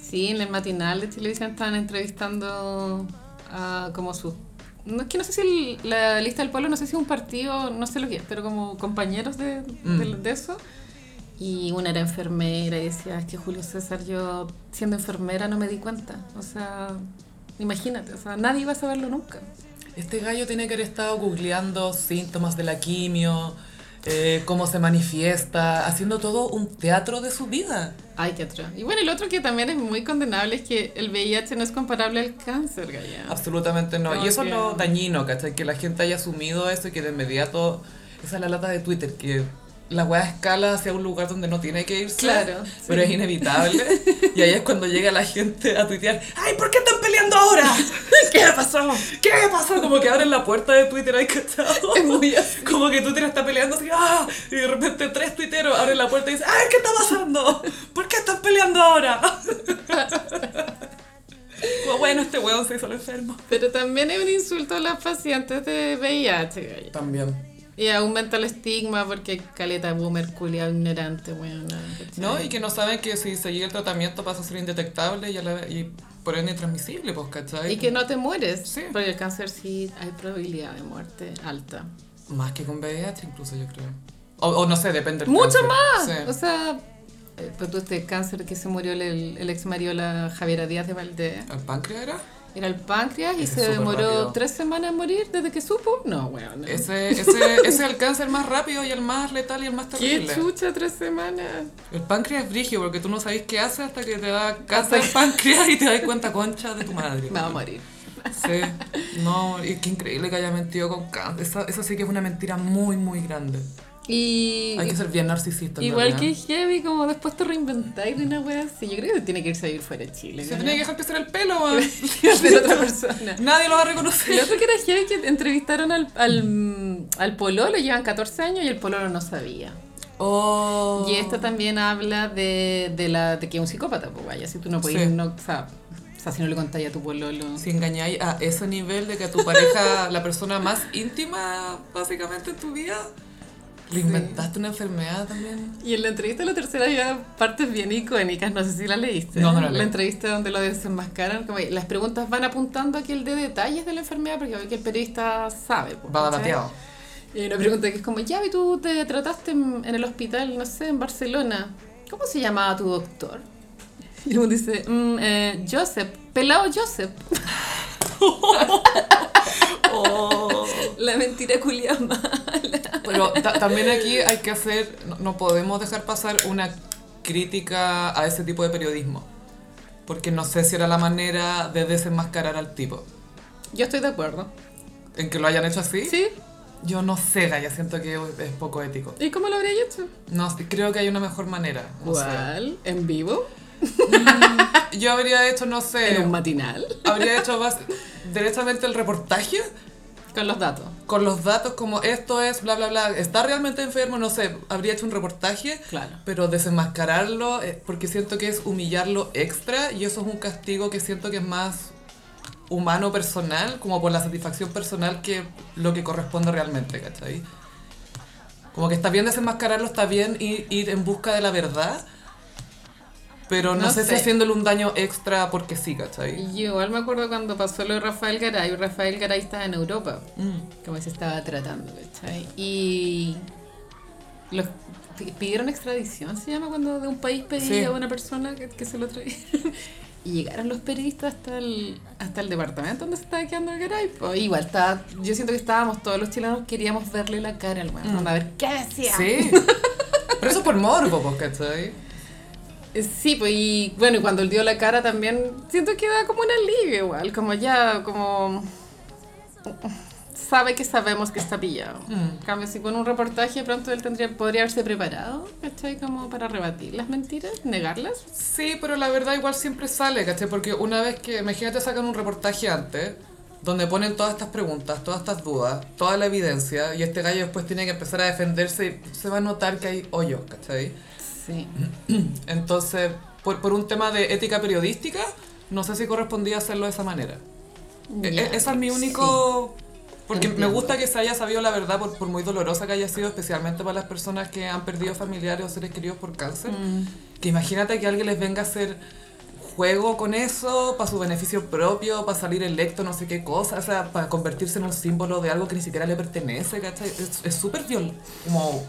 Sí, en el matinal de televisión estaban entrevistando a como sus... No es que no sé si el- la lista del pueblo, no sé si un partido, no sé lo que es, pero como compañeros de, Mm. de- de eso. Y una era enfermera y decía, es que Julio César, yo siendo enfermera no me di cuenta. O sea, imagínate, o sea, nadie iba a saberlo nunca. Este gallo tiene que haber estado googleando síntomas de la quimio, eh, cómo se manifiesta, haciendo todo un teatro de su vida. Ay, qué atroz. Y bueno, el otro que también es muy condenable es que el VIH no es comparable al cáncer, Gaya. Absolutamente no. Como y eso que- es lo dañino, ¿cachai? Que la gente haya asumido eso y que de inmediato... Esa es la lata de Twitter, que la weá escala hacia un lugar donde no tiene que irse. Claro, Pero sí. es inevitable. <laughs> y ahí es cuando llega la gente a tuitear, ¡ay, ¿por qué están peleando ahora? <laughs> ¿Qué pasó? ¿Qué pasó? Como que abren la puerta de Twitter, ¿hay cachado? <laughs> Es muy así. Como que Twitter está peleando así, ¡ah! Y de repente tres tuiteros abren la puerta y dicen, ¡ay, qué está pasando! ¿Por qué están peleando ahora? Como, bueno, este weón se hizo el enfermo. Pero también es un insulto a las pacientes de VIH. También. Y aumenta el estigma porque caleta boomer culiao ignorante, weón. ¿No? Y que no saben que si seguir el tratamiento pasa a ser indetectable y, a la- y por ende intransmisible, pues, ¿cachai? Y que no te mueres. Sí. Porque el cáncer sí hay probabilidad de muerte alta. Más que con VIH, incluso, yo creo. O, o no sé, depende del Mucho cáncer. más. Sí. O sea, eh, pues tú este cáncer que se murió el, el ex marido la Javiera Díaz de Valdés. ¿El páncreas era? Era el páncreas y Ese se demoró rápido. tres semanas en morir desde que supo. No, weón. no. Ese, ese, ese es el cáncer más rápido y el más letal y el más ¿Qué terrible. chucha tres semanas? El páncreas es brígido porque tú no sabes qué hace hasta que te da cáncer el páncreas y te das cuenta concha de tu madre. Me va a morir. Sí, no, y qué increíble que haya mentido con cáncer. Esa, esa sí que es una mentira muy, muy grande. Y Hay que ser bien narcisista. igual que heavy, como después te reinventáis de una wea así. Yo creo que tiene que irse a vivir fuera de Chile. Se ¿no? tiene que dejar crecer el pelo, <laughs> ser otra persona. Nadie lo va a reconocer. otro que era heavy que entrevistaron al, al, al pololo, llevan 14 años y el pololo no sabía. Oh. Y esto también habla de, de, la, de que es un psicópata, pues vaya, si tú no puedes, Sí. no, o, sea, o sea, si no le contáis a tu pololo. Si engañáis a ese nivel de que a tu pareja, la persona más íntima, básicamente en tu vida, le inventaste una enfermedad también. Y en la entrevista de la tercera había partes bien icónicas, no sé si la leíste. No, no la leí. entrevista donde lo desenmascaran, como las preguntas van apuntando a que él dé detalles de la enfermedad, porque obvio que el periodista sabe. pues, Va bateado. Y hay una pregunta que es como, ya, tú te trataste en, en el hospital, no sé, en Barcelona. ¿Cómo se llamaba tu doctor? Y uno dice, "Mm, eh, Joseph, pelado Joseph. <laughs> Oh. <laughs> La mentira culia mala. Pero ta- también aquí hay que hacer, no, no podemos dejar pasar una crítica a ese tipo de periodismo. Porque no sé si era la manera de desenmascarar al tipo. Yo estoy de acuerdo. ¿En que lo hayan hecho así? ¿Sí? Yo no sé, Gaya, siento que es poco ético. ¿Y cómo lo habría hecho? No, creo que hay una mejor manera. No sé. ¿Cuál? ¿En vivo? Yo habría hecho, no sé, ¿En un matinal? habría hecho bas- directamente el reportaje Con los datos. con los datos como esto es, bla, bla, bla, está realmente enfermo, no sé, habría hecho un reportaje, Claro. pero desenmascararlo, eh, porque siento que es humillarlo extra y eso es un castigo que siento que es más humano personal, como por la satisfacción personal que lo que corresponde realmente, ¿cachai? Como que está bien desenmascararlo, está bien ir, ir en busca de la verdad, pero no, No sé, sé. si haciéndole un daño extra porque sí, ¿cachai? Yo igual me acuerdo cuando pasó lo de Rafael Garay. Rafael Garay estaba en Europa. Mm. como se estaba tratando, ¿cachai? Y los pidieron extradición, se llama cuando de un país pedía Sí. a una persona que, que se lo traía. <laughs> y llegaron los periodistas hasta el, hasta el departamento donde se estaba quedando el Garay. Pues igual estaba, yo siento que estábamos, todos los chilenos queríamos verle la cara al weón, Mm. a ver qué decía. Sí. <laughs> Pero eso por morbo, ¿cachai? Sí, pues y bueno, y cuando él dio la cara también siento que da como un alivio igual, como ya, como sabe que sabemos que está pillado. Mm. Cambio, si con un reportaje pronto él tendría, podría haberse preparado, ¿cachai? Como para rebatir las mentiras, negarlas. Sí, pero la verdad igual siempre sale, ¿cachai? Porque una vez que, imagínate, sacan un reportaje antes, donde ponen todas estas preguntas, todas estas dudas, toda la evidencia, y este gallo después tiene que empezar a defenderse, y se va a notar que hay hoyos, ¿cachai? Sí. <clears throat> Entonces, por, por un tema de ética periodística, no sé si correspondía hacerlo de esa manera. Ya, e- Ese es mi único... Porque me Entiendo. gusta que se haya sabido la verdad, por, por muy dolorosa que haya sido, especialmente para las personas que han perdido familiares o seres queridos por cáncer. Mm. Que imagínate que alguien les venga a hacer juego con eso, para su beneficio propio, para salir electo, no sé qué cosa, o sea, para convertirse en un símbolo de algo que ni siquiera le pertenece, ¿cachai? Es súper viol... Como...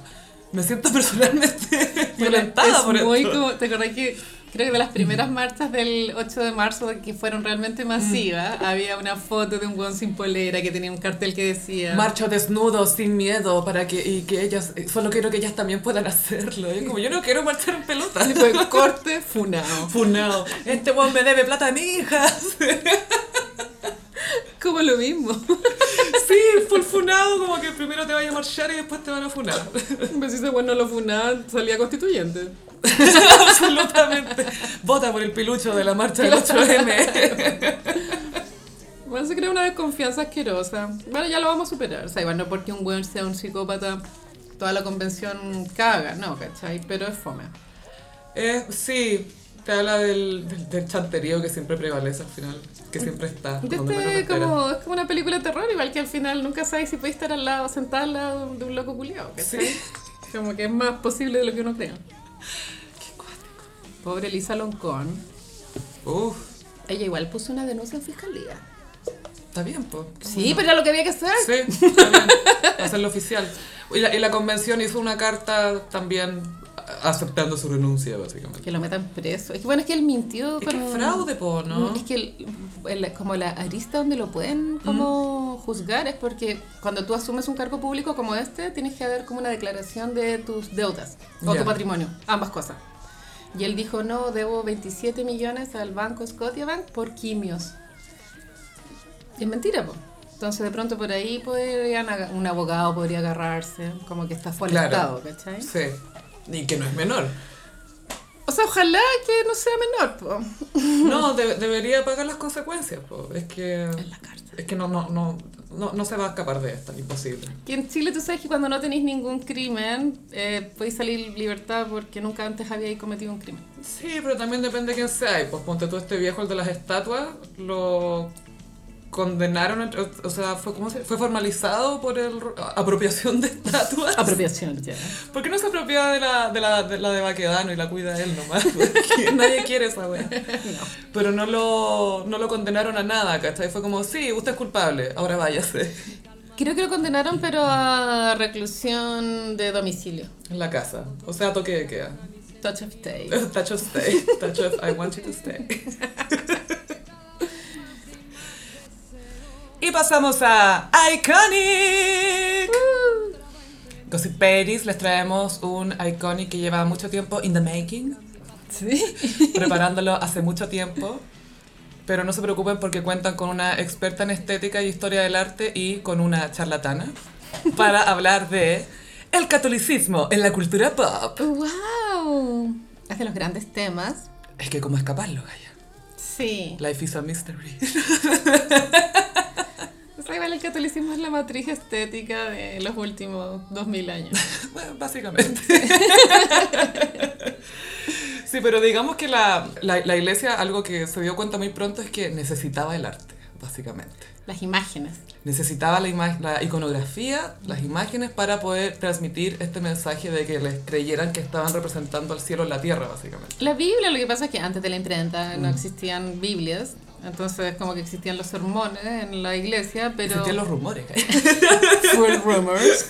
Me siento <laughs> personalmente violentada es por muy esto. como, ¿te acordás que creo que de las primeras marchas del 8 de marzo que fueron realmente masivas, había una foto de un weón sin polera que tenía un cartel que decía Marcho desnudo, sin miedo, para que, y que ellas, eh, solo quiero que ellas también puedan hacerlo. Es como, yo no quiero marchar en pelota. Y fue corte funado. <laughs> Funado. Este weón me debe plata a mi hija. <laughs> Como lo mismo. <laughs> Sí, full funado, como que primero te vaya a marchar y después te van a funar. Pues si ese weón no lo funaba, salía constituyente. <laughs> Absolutamente. Vota por el pilucho de la marcha del 8M. <laughs> Bueno, se crea una desconfianza asquerosa. Bueno, ya lo vamos a superar. O sea, igual no porque un weón sea un psicópata, toda la convención caga, no, ¿cachai? Pero es fome. Eh, sí, te habla del, del, del chanterío que siempre prevalece al final, que siempre está. Este, como, es como una película de terror, igual que al final nunca sabes si puedes estar al lado, sentada al lado de un loco culiado, ¿cachai? Sí. Como que es más posible de lo que uno cree. Pobre Lisa Loncón. Uf, Ella igual puso una denuncia en fiscalía. está bien, pues. Sí, pero era lo que había que hacer. Sí, está bien. Hacerlo oficial. Y la, y la convención hizo una carta también aceptando su renuncia, básicamente. Que lo metan preso. Es que bueno, es que él mintió Es con... que es fraude, po, ¿no? Es que el- el- como la arista donde lo pueden como juzgar es porque cuando tú asumes un cargo público como este, tienes que haber como una declaración de tus deudas o Ya. tu patrimonio, ambas cosas. Y él dijo, no, debo 27 millones al banco Scotiabank por quimios. Y es mentira, pues. Entonces de pronto por ahí podrían aga- un abogado podría agarrarse, como que está fuera del Claro. Estado, ¿cachai? Sí. Y que no es menor. O sea, ojalá que no sea menor, pues. <laughs> No, de- debería pagar las consecuencias, po. Es que... En la cárcel. Es que no, no, no, no, no se va a escapar de esta, imposible. Que en Chile tú sabes que cuando no tenéis ningún crimen, eh, podéis salir libertad porque nunca antes habíais cometido un crimen. Sí, pero también depende de quién sea. Y pues ponte tú este viejo, el de las estatuas, lo condenaron, entre- o sea, fue, ¿cómo se, fue formalizado por el ro- apropiación de estatuas. <laughs> Apropiación, ya. ¿Por qué no se apropia de la de, la, de, la de Baquedano y la cuida él nomás? Porque <laughs> nadie quiere esa wea. Pero no lo, no lo condenaron a nada, ¿cachai? Fue como, sí, usted es culpable, ahora váyase. Creo que lo condenaron, pero a reclusión de domicilio. En la casa. O sea, toque de queda. Touch of stay. <laughs> Touch of stay. Touch of I want you to stay. Y pasamos a Iconic. Gossip Ladies, les traemos un Iconic que lleva mucho tiempo in the making. Sí. <laughs> preparándolo hace mucho tiempo. Pero no se preocupen porque cuentan con una experta en estética y historia del arte y con una charlatana para <laughs> hablar de el catolicismo en la cultura pop. ¡Wow! De los grandes temas. Es que cómo escaparlo, Gaya. Sí. Life is a mystery. <laughs> Sea, igual el catolicismo es la matriz estética de los últimos 2000 años. <laughs> Bueno, básicamente. Sí, pero digamos que la, la, la iglesia, algo que se dio cuenta muy pronto es que necesitaba el arte, básicamente. Las imágenes. Necesitaba la, ima- la iconografía, las imágenes para poder transmitir este mensaje de que les creyeran que estaban representando al cielo en la tierra, básicamente. La Biblia, lo que pasa es que antes de la imprenta no Mm. existían Biblias. Entonces, como que existían los sermones en la iglesia, pero. Existían los rumores. <laughs> Full rumors.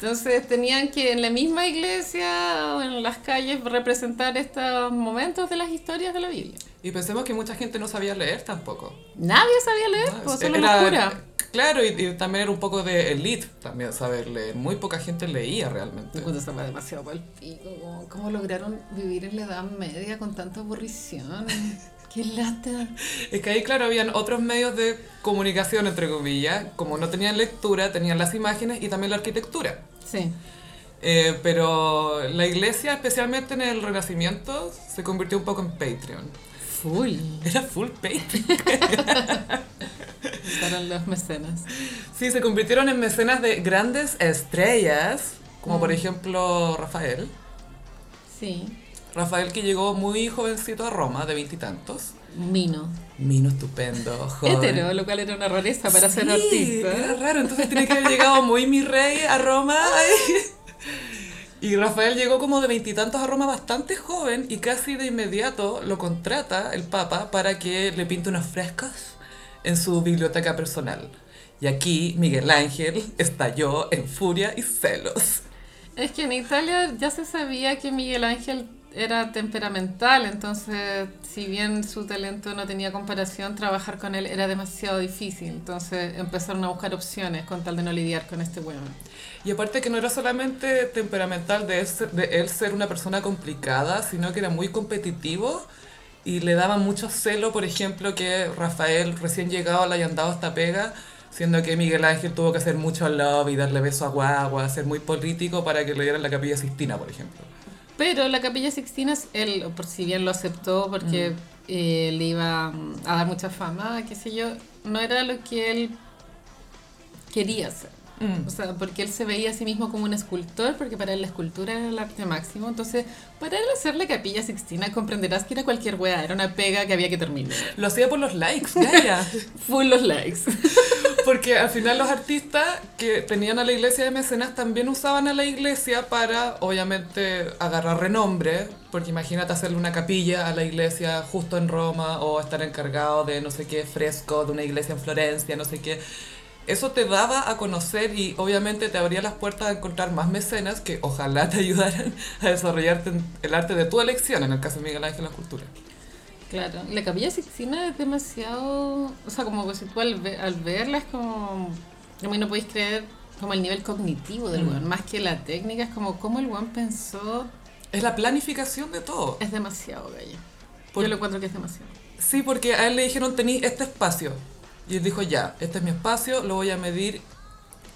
Entonces tenían que en la misma iglesia o en las calles representar estos momentos de las historias de la Biblia. Y pensemos que mucha gente no sabía leer tampoco. Nadie sabía leer, Ah, pues era- solo los curas. Claro, y, y también era un poco de elite también saber leer. Muy poca gente leía realmente. Puta, estaba demasiado pa'l pico. ¿Cómo, cómo lograron vivir en la Edad Media con tanta aburrición? <laughs> ¡Qué lata! Es que ahí, claro, habían otros medios de comunicación, entre comillas. Como no tenían lectura, tenían las imágenes y también la arquitectura. Sí. Eh, pero la iglesia, especialmente en el Renacimiento, se convirtió un poco en Patreon. Full. Era full Patreon. <laughs> Estaban los mecenas. Sí, se convirtieron en mecenas de grandes estrellas, como por ejemplo Rafael. Sí. Rafael que llegó muy jovencito a Roma, de veintitantos. Mino. Mino estupendo, joven. Hetero, lo cual era una rareza para ser Sí, artista. Era raro, entonces tiene que haber llegado muy mi rey a Roma. Y Rafael llegó como de veintitantos a Roma bastante joven y casi de inmediato lo contrata el Papa para que le pinte unos frescos en su biblioteca personal. Y aquí Miguel Ángel estalló en furia y celos. Es que en Italia ya se sabía que Miguel Ángel era temperamental, entonces si bien su talento no tenía comparación, trabajar con él era demasiado difícil. Entonces empezaron a buscar opciones con tal de no lidiar con este weón. Y aparte que no era solamente temperamental de él, ser- de él ser una persona complicada, sino que era muy competitivo y le daba mucho celo, por ejemplo, que Rafael recién llegado le hayan dado esta pega, siendo que Miguel Ángel tuvo que hacer mucho love y darle beso a guagua, ser muy político para que le dieran la capilla Sistina, por ejemplo. Pero la Capilla Sixtina, él, por si bien lo aceptó porque eh, le iba mm, a dar mucha fama, qué sé yo, no era lo que él quería hacer. Mm. O sea, porque él se veía a sí mismo como un escultor, porque para él la escultura era el arte máximo. Entonces, para él hacer la capilla sixtina, comprenderás que era cualquier wea, era una pega que había que terminar. Lo hacía por los likes, <laughs> Full los likes. <laughs> Porque al final los artistas que tenían a la iglesia de mecenas también usaban a la iglesia para, obviamente, agarrar renombre. Porque imagínate hacerle una capilla a la iglesia justo en Roma o estar encargado de no sé qué fresco de una iglesia en Florencia, no sé qué. Eso te daba a conocer y obviamente te abría las puertas a encontrar más mecenas que ojalá te <laughs> ayudaran a desarrollarte el arte de tu elección, en el caso de Miguel Ángel la escultura. Claro, la capilla sixtina es demasiado. O sea, como que si tú al, ve- al verla es como. Como no podéis creer como el nivel cognitivo del Mm. weón, más que la técnica, es como cómo el weón pensó. Es la planificación de todo. Es demasiado, gallo. Por- Yo lo encuentro que es demasiado. Sí, porque a él le dijeron, tení este espacio. Y él dijo, ya, este es mi espacio, lo voy a medir.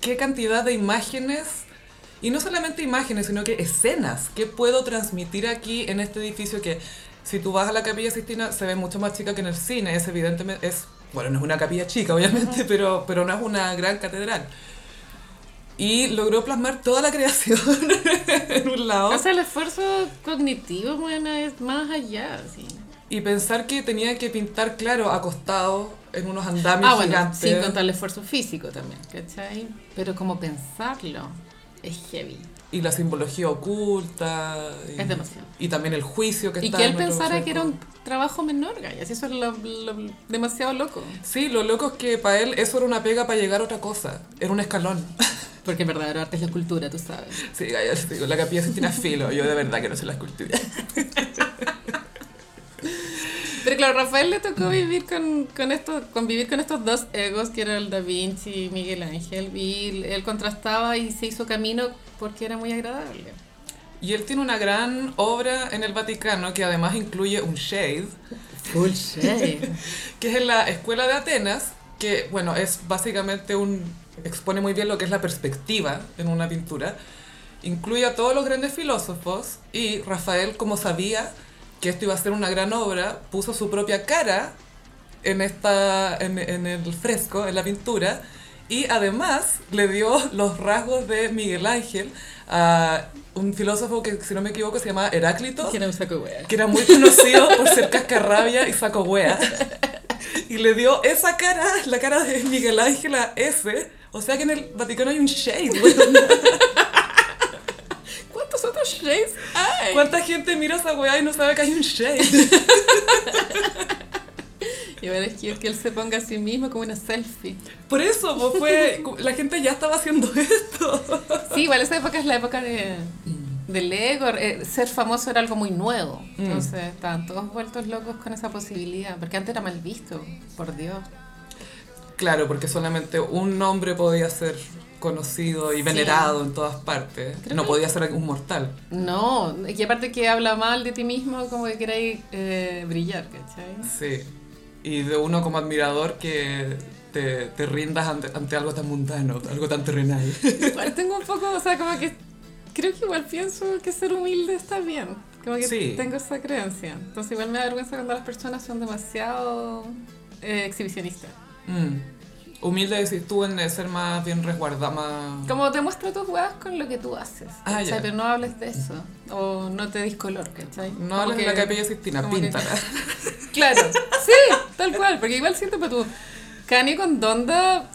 ¿Qué cantidad de imágenes? Y no solamente imágenes, sino que escenas. ¿Qué puedo transmitir aquí en este edificio que, si tú vas a la Capilla Sistina, se ve mucho más chica que en el cine? Es evidentemente, es, bueno, no es una capilla chica, obviamente, pero, pero no es una gran catedral. Y logró plasmar toda la creación <laughs> en un lado. O sea, el esfuerzo cognitivo, bueno, es más allá, sí. Y pensar que tenía que pintar, claro, acostado en unos andamios Ah, bueno, gigantes. sin contar el esfuerzo físico también, ¿cachai? Pero como pensarlo es heavy. Y la simbología oculta. Y, Es demasiado. Y también el juicio que Y está que él en pensara que era un trabajo menor, gallas. Eso es lo, lo- demasiado loco. Sí, lo loco es que para él eso era una pega para llegar a otra cosa. Era un escalón. <laughs> Porque el verdadero arte es la cultura, tú sabes. Sí, digo, la capilla Sistina es filo. Yo de verdad que no sé la escultura. <laughs> Pero claro, Rafael le tocó vivir con, con esto, convivir con estos dos egos, que era el Da Vinci y Miguel Ángel, y él contrastaba y se hizo camino porque era muy agradable. Y él tiene una gran obra en el Vaticano que además incluye un shade, Full shade. <laughs> que es en la Escuela de Atenas, que bueno, es básicamente un... expone muy bien lo que es la perspectiva en una pintura. Incluye a todos los grandes filósofos y Rafael, como sabía que esto iba a ser una gran obra, puso su propia cara en, esta, en, en el fresco, en la pintura, y además le dio <laughs> los rasgos de Miguel Ángel a un filósofo que, si no me equivoco, se llamaba Heráclito Que era un saco wea. que era muy conocido por ser <laughs> cascarrabia y saco wea. Y le dio esa cara, la cara de Miguel Ángel a ese. O sea que en el Vaticano hay un shade. <laughs> ¿Cuántos otros shades hay? ¿Cuánta gente mira esa wea y no sabe que hay un shade? <laughs> Y ahora es que, él se ponga a sí mismo como una selfie. Por eso, pues fue. La gente ya estaba haciendo esto. Sí, igual esa época es la época de, del ego. eh, ser famoso era algo muy nuevo. Mm. Entonces estaban todos vueltos locos con esa posibilidad. Porque antes era mal visto, por Dios. Claro, porque solamente un nombre podía ser conocido y Sí. venerado en todas partes. Creo no que- podía ser un mortal. No, y aparte que habla mal de ti mismo, como que queráis eh, brillar, ¿cachai? Sí. Y de uno como admirador que te, te rindas ante, ante algo tan mundano, algo tan terrenal. <laughs> Igual tengo un poco, o sea, como que creo que igual pienso que ser humilde está bien. Como que Sí. tengo esa creencia. Entonces igual me da vergüenza cuando las personas son demasiado eh, exhibicionistas. Mm. Humilde decís tú en ser más bien resguardada, más... Como te muestro tus weas con lo que tú haces. Ah, ¿cachai? ya. Pero no hables de eso. O no te dis color, ¿cachai? No hables de la capilla Sistina, como que- píntala. <laughs> Claro, sí, tal cual. Porque igual siento que tú, Kanye con Donda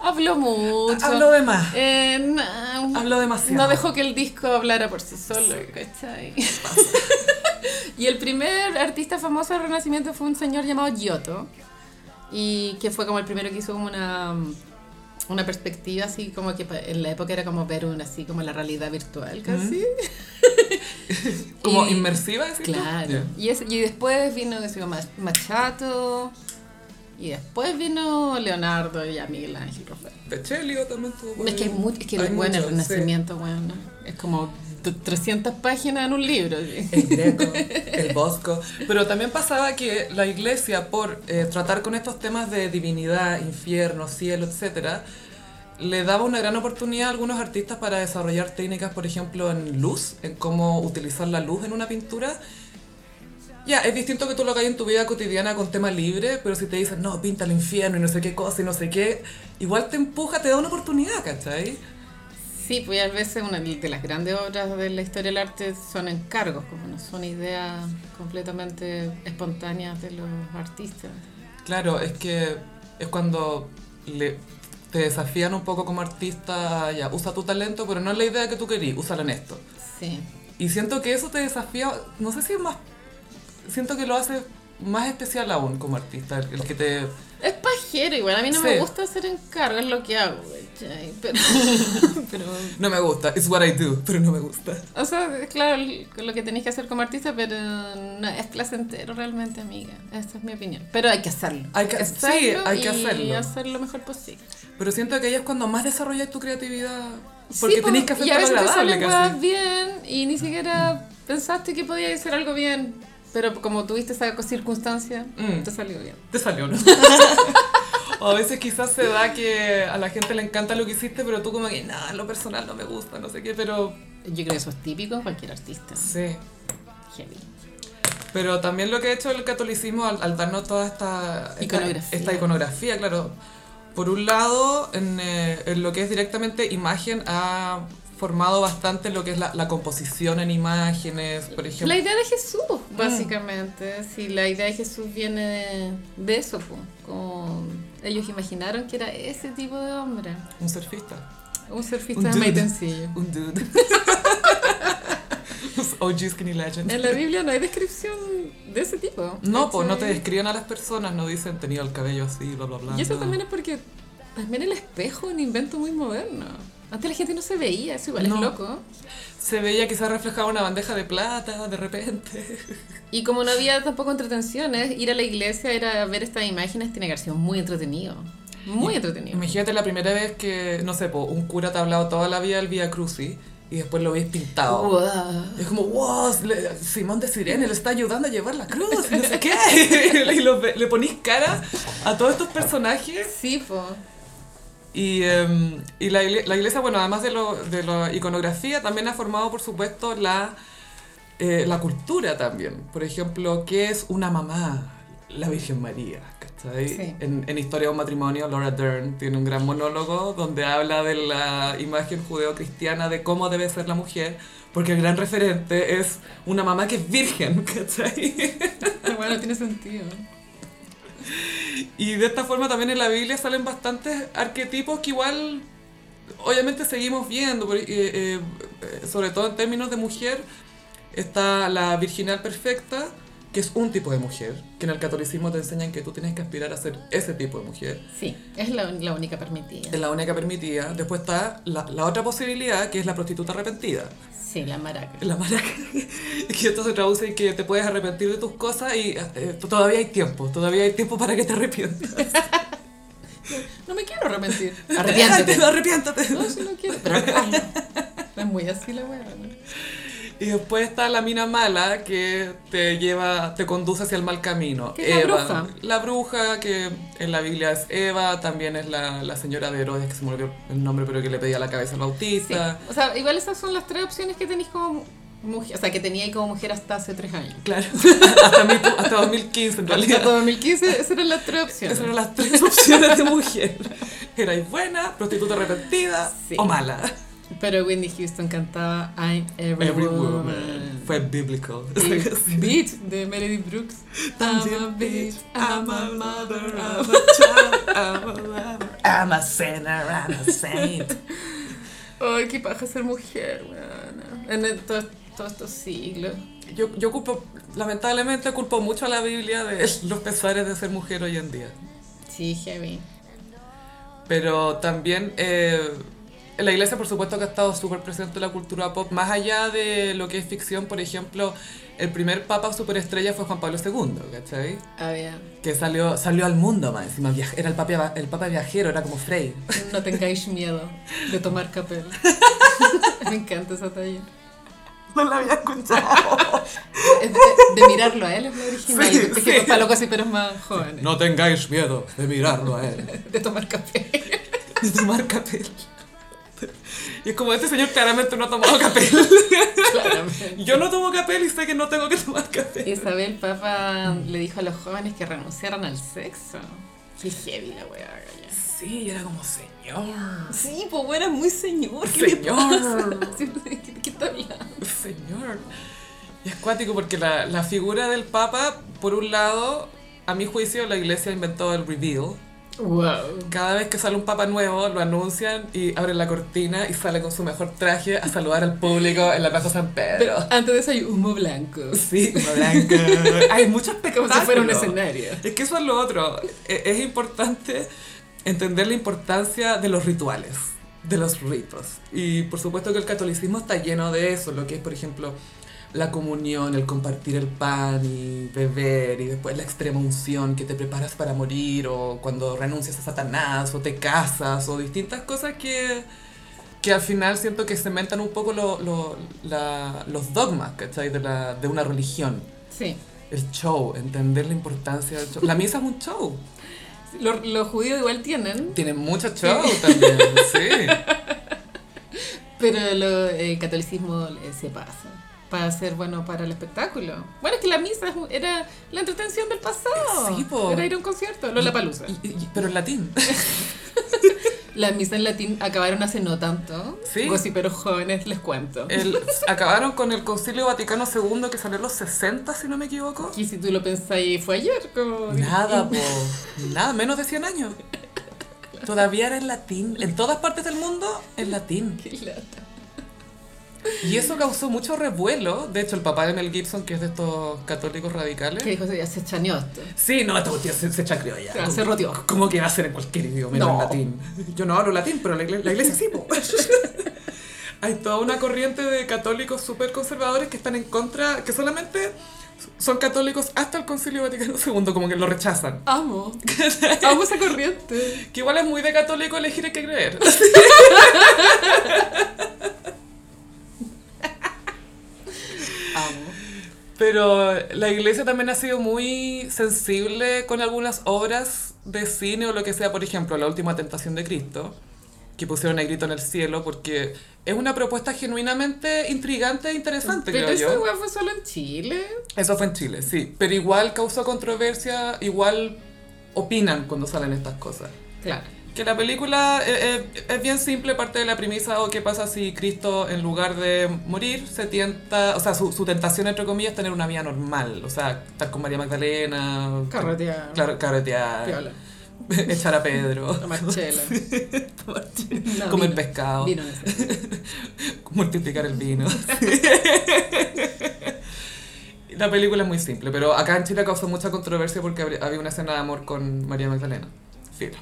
habló mucho. Hablo de más. Eh, no, Hablo demasiado. No dejó que el disco hablara por sí solo, ¿cachai? <laughs> y el primer artista famoso del Renacimiento fue un señor llamado Giotto. Y que fue como el primero que hizo como una, una perspectiva así como que en la época era como ver una así como la realidad virtual casi. <laughs> Como Y- inmersiva? Claro. Y, ese- y después vino qué sé yo, Mach- Machato. Y después vino Leonardo y Miguel Ángel Rafael. Pechelio también tuvo Es que es que Hay bueno, el Renacimiento, bueno, es como 300 páginas en un libro. El Greco, el Bosco. Pero también pasaba que la iglesia, por eh, tratar con estos temas de divinidad, infierno, cielo, etcétera, le daba una gran oportunidad a algunos artistas para desarrollar técnicas, por ejemplo, en luz, en cómo utilizar la luz en una pintura. Ya, es distinto que tú lo hagas en tu vida cotidiana con tema libre, pero si te dicen, no, pinta el infierno y no sé qué cosa y no sé qué, igual te empuja, te da una oportunidad, ¿cachai? Sí, pues a veces una de las grandes obras de la historia del arte son encargos, como no son ideas completamente espontáneas de los artistas. Claro, es que es cuando le, te desafían un poco como artista, ya, usa tu talento, pero no es la idea que tú querías, úsala en esto. Sí. Y siento que eso te desafía, no sé si es más, siento que lo hace más especial aún como artista, el, el que te... Es pajero, igual a mí no Sí. me gusta hacer encargos, es lo que hago, ¿cachai? Pero, <laughs> pero No me gusta, it's what I do, pero no me gusta. O sea, es claro, lo que tenéis que hacer como artista, pero no es placentero realmente, amiga. Esta es mi opinión. Pero hay que hacerlo. Hay que- sí, hay que y hacerlo. hacer lo mejor posible. Pero siento que ahí es cuando más desarrollas tu creatividad, porque Sí, tenés po, que hacer Y a veces te salen bien y ni siquiera pensaste que podía hacer algo bien. Pero como tuviste esa circunstancia, Mm. te salió bien. Te salió, ¿no? <laughs> o a veces quizás se da que a la gente le encanta lo que hiciste, pero tú como que, nada, lo personal no me gusta, no sé qué, pero Yo creo que eso es típico en cualquier artista. sí. Heavy. Pero también lo que ha hecho el catolicismo al, al darnos toda esta esta- Iconografía. esta iconografía, claro. Por un lado, en, eh, en lo que es directamente imagen, ha formado bastante lo que es la, la composición en imágenes, por ejemplo. La idea de Jesús, Mm. básicamente. Si la idea de Jesús viene de, de eso. Como ellos imaginaron que era ese tipo de hombre. Un surfista. Un surfista Un de dude. maitencillo. Un dude. <laughs> OG Skinny Legend. En la Biblia no hay descripción de ese tipo. No, pues no te describen a las personas, no dicen tenía el cabello así, bla, bla, bla. Y eso no. también es porque también el espejo es un invento muy moderno. Antes la gente no se veía, eso igual No. es loco. Se veía quizás reflejaba una bandeja de plata de repente. Y como no había tampoco entretenciones, ir a la iglesia era ver estas imágenes tiene que haber sido muy entretenido. Muy entretenido. Imagínate la primera vez que, no sé, po, un cura te ha hablado toda la vida del Via Crucis y después lo veis pintado. Wow. Y es como, wow, le- Simón de Sirene le está ayudando a llevar la cruz, no sé <laughs> qué. <laughs> y lo le ponís cara a todos estos personajes. Sí, po. Y, em, y la, la iglesia, bueno, además de, lo, de la iconografía, también ha formado, por supuesto, la, eh, la cultura también. Por ejemplo, ¿qué es una mamá? La Virgen María. ¿cachai? Sí. En, en Historia de un matrimonio, Laura Dern tiene un gran monólogo donde habla de la imagen judeocristiana de cómo debe ser la mujer, porque el gran referente es una mamá que es virgen, <laughs> ¿cachai? Bueno, tiene sentido. Y de esta forma también en la Biblia salen bastantes arquetipos que igual obviamente seguimos viendo, eh, eh, eh, sobre todo en términos de mujer, está la virginal perfecta, que es un tipo de mujer, que en el catolicismo te enseñan que tú tienes que aspirar a ser ese tipo de mujer. Sí, es la, la única permitida. Es la única permitida. Después está la, la otra posibilidad, que es la prostituta arrepentida. Sí, la maraca. La maraca, <laughs> que esto se traduce en que te puedes arrepentir de tus cosas y eh, todavía hay tiempo, todavía hay tiempo para que te arrepientas. <laughs> No me quiero arrepentir. <laughs> Arrepiéntete. Arrepiéntate. No, si no quiero. Pero es muy así la weá, ¿no? Y después está la mina mala que te lleva, te conduce hacia el mal camino. Que es la bruja. La bruja, que en la Biblia es Eva, también es la, la señora de Herodes, que se me olvidó el nombre, pero que le pedía la cabeza al Sí. bautista. O sea, igual esas son las tres opciones que tenéis como mujer. O sea, que tenía como mujer hasta hace tres años. Claro, <laughs> hasta, mil- hasta 2015 en Hasta realidad. 2015, esas eran las tres opciones. Esas eran las tres opciones de mujer. Erais buena, prostituta arrepentida Sí. o mala. Pero Whitney Houston cantaba I'm Every, Every woman. woman. Fue biblical. <laughs> Beat de Melody Brooks. I'm a bitch, I'm a mother, I'm a child, I'm a lover, I'm a sinner, I'm a saint. <laughs> Ay, qué paja ser mujer, weón. En todos todos estos siglos. Yo, yo culpo, lamentablemente culpo mucho a la Biblia de <laughs> los pesares de ser mujer hoy en día. Sí, heavy. Pero también eh, en la iglesia, por supuesto, que ha estado súper presente la cultura pop. Más allá de lo que es ficción, por ejemplo, el primer papa superestrella fue Juan Pablo II, ¿cachai? Había. Que salió, salió al mundo más encima. Era el papa, el papa viajero, era como Frey. No tengáis miedo de tomar capel. <laughs> Me encanta esa talla. No la había escuchado. Es de, de mirarlo a él es lo original. Sí, es sí. que para locos y pero más jóvenes. No tengáis miedo de mirarlo a él. <laughs> De tomar café. De tomar capel. <laughs> Y es como, este señor claramente no ha tomado capel. Claramente. <laughs> Yo no tomo capel y sé que no tengo que tomar capel. Isabel Papa le dijo a los jóvenes que renunciaran al sexo. Qué heavy la weá. Sí, era como, señor. Sí, pues bueno, muy señor. ¿Qué Señor. le pasa? <laughs> Sí, ¿Qué, qué está hablando? Señor. Y es cuático porque la, la figura del Papa, por un lado, a mi juicio, la iglesia inventó el reveal. Wow. Cada vez que sale un papa nuevo, lo anuncian y abren la cortina y sale con su mejor traje a saludar al público en la Plaza San Pedro. Pero antes de eso hay humo blanco. Sí, uno blanco. <laughs> Hay mucho Como espectáculo. si fuera un escenario. Es que eso es lo otro. E- Es importante entender la importancia de los rituales, de los ritos. Y por supuesto que el catolicismo está lleno de eso, lo que es, por ejemplo, la comunión, el compartir el pan y beber, y después la extrema unción que te preparas para morir, o cuando renuncias a Satanás, o te casas, o distintas cosas que, que al final siento que cementan un poco lo- lo- la- los dogmas, ¿cachai? De, la, de una religión. Sí. El show, entender la importancia del show. La misa es un show. Los, los judíos igual tienen, Tiene mucho show también, sí. <laughs> pero lo- el catolicismo eh, se pasa para ser bueno para el espectáculo. Bueno, es que la misa era la entretención del pasado. Sí, po. Era ir a un concierto, la palusa. Pero en latín. <laughs> La misa en latín acabaron hace no tanto. Sí. Gossiperos jóvenes, les cuento. El- <laughs> acabaron con el Concilio Vaticano II que salió en los 60, si no me equivoco. Y si tú lo pensáis, fue ayer. Como... Nada, po. <laughs> Nada, menos de 100 años. Todavía era en latín. En todas partes del mundo, en latín. Qué lata. Y eso causó mucho revuelo. De hecho, el papá de Mel Gibson, que es de estos católicos radicales. Que dijo, ya se chaneó esto. Sí, no, esta cuestión se, se chacreó ya. Se roteó. ¿Cómo que va a ser en cualquier idioma, No. en latín? Yo no hablo latín, pero la iglesia, la iglesia sí. <laughs> Hay toda una corriente de católicos súper conservadores que están en contra, que solamente son católicos hasta el Concilio Vaticano II, como que lo rechazan. Amo. <laughs> Amo esa corriente. Que igual es muy de católico elegir a qué creer. <laughs> Pero la iglesia también ha sido muy sensible con algunas obras de cine o lo que sea, por ejemplo, La Última Tentación de Cristo, que pusieron a grito en el cielo, porque es una propuesta genuinamente intrigante e interesante, Pero creo esa yo. weá fue solo en Chile. Eso fue en Chile, sí. Pero igual causó controversia, igual opinan cuando salen estas cosas. Claro. Que la película es bien simple, parte de la premisa o qué pasa si Cristo en lugar de morir se tienta, o sea, su, su tentación entre comillas es tener una vida normal, o sea, estar con María Magdalena, Carretear. claro, carretear, Piola. <laughs> echar a Pedro, <laughs> <laughs> Tomar chela. No, comer vino. pescado, Vino ese. multiplicar el vino. La película es muy simple, pero acá en Chile causó mucha controversia porque había una escena de amor con María Magdalena. Filo.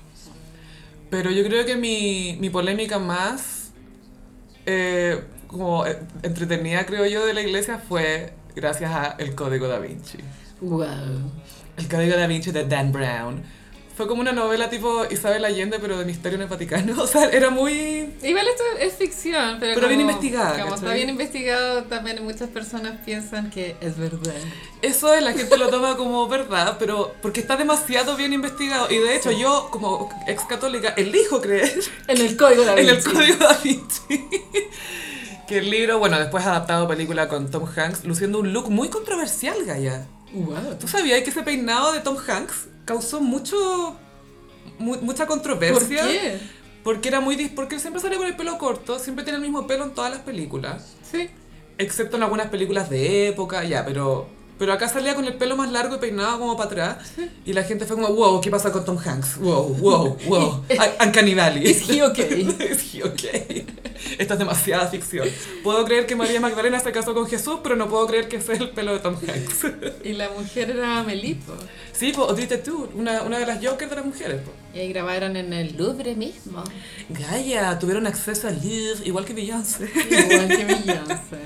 Pero yo creo que mi, mi polémica más eh, como eh, entretenida, creo yo, de la iglesia fue gracias a El Código da Vinci. Wow. El Código da Vinci de Dan Brown. Fue como una novela tipo Isabel Allende, pero de misterio en el Vaticano. <laughs> O sea, era muy... Igual esto es ficción, pero, Pero bien como- investigada, Como está bien investigado, también muchas personas piensan que es verdad. Eso es, la gente lo toma como verdad, pero porque está demasiado bien investigado. Y de hecho, yo, como ex católica, elijo creer En el código de <laughs> en el Código da Vinci. que el libro, bueno, después adaptado a película con Tom Hanks, luciendo un look muy controversial, Gaya. Wow. ¿Tú sabías que ese peinado de Tom Hanks causó mucho... mu- mucha controversia? ¿Por qué? Porque era muy... Porque siempre sale con el pelo corto, siempre tiene el mismo pelo en todas las películas. Sí. Excepto en algunas películas de época, ya, pero... Pero acá salía con el pelo más largo y peinado como para atrás. Y la gente fue como, wow, ¿qué pasa con Tom Hanks? Wow, wow, wow. <laughs> Un- Uncanny Valley. Is he okay? Is <laughs> he okay? Esto es demasiada ficción. Puedo creer que María Magdalena se casó con Jesús, pero no puedo creer que es el pelo de Tom Hanks. <laughs> Y la mujer era Melipo. Sí, pues, Odite tú, una, una de las Jokers de las mujeres. po. Y ahí grabaron en el Louvre mismo. Gaia, tuvieron acceso al Louvre, igual que Beyoncé. Igual que Beyoncé.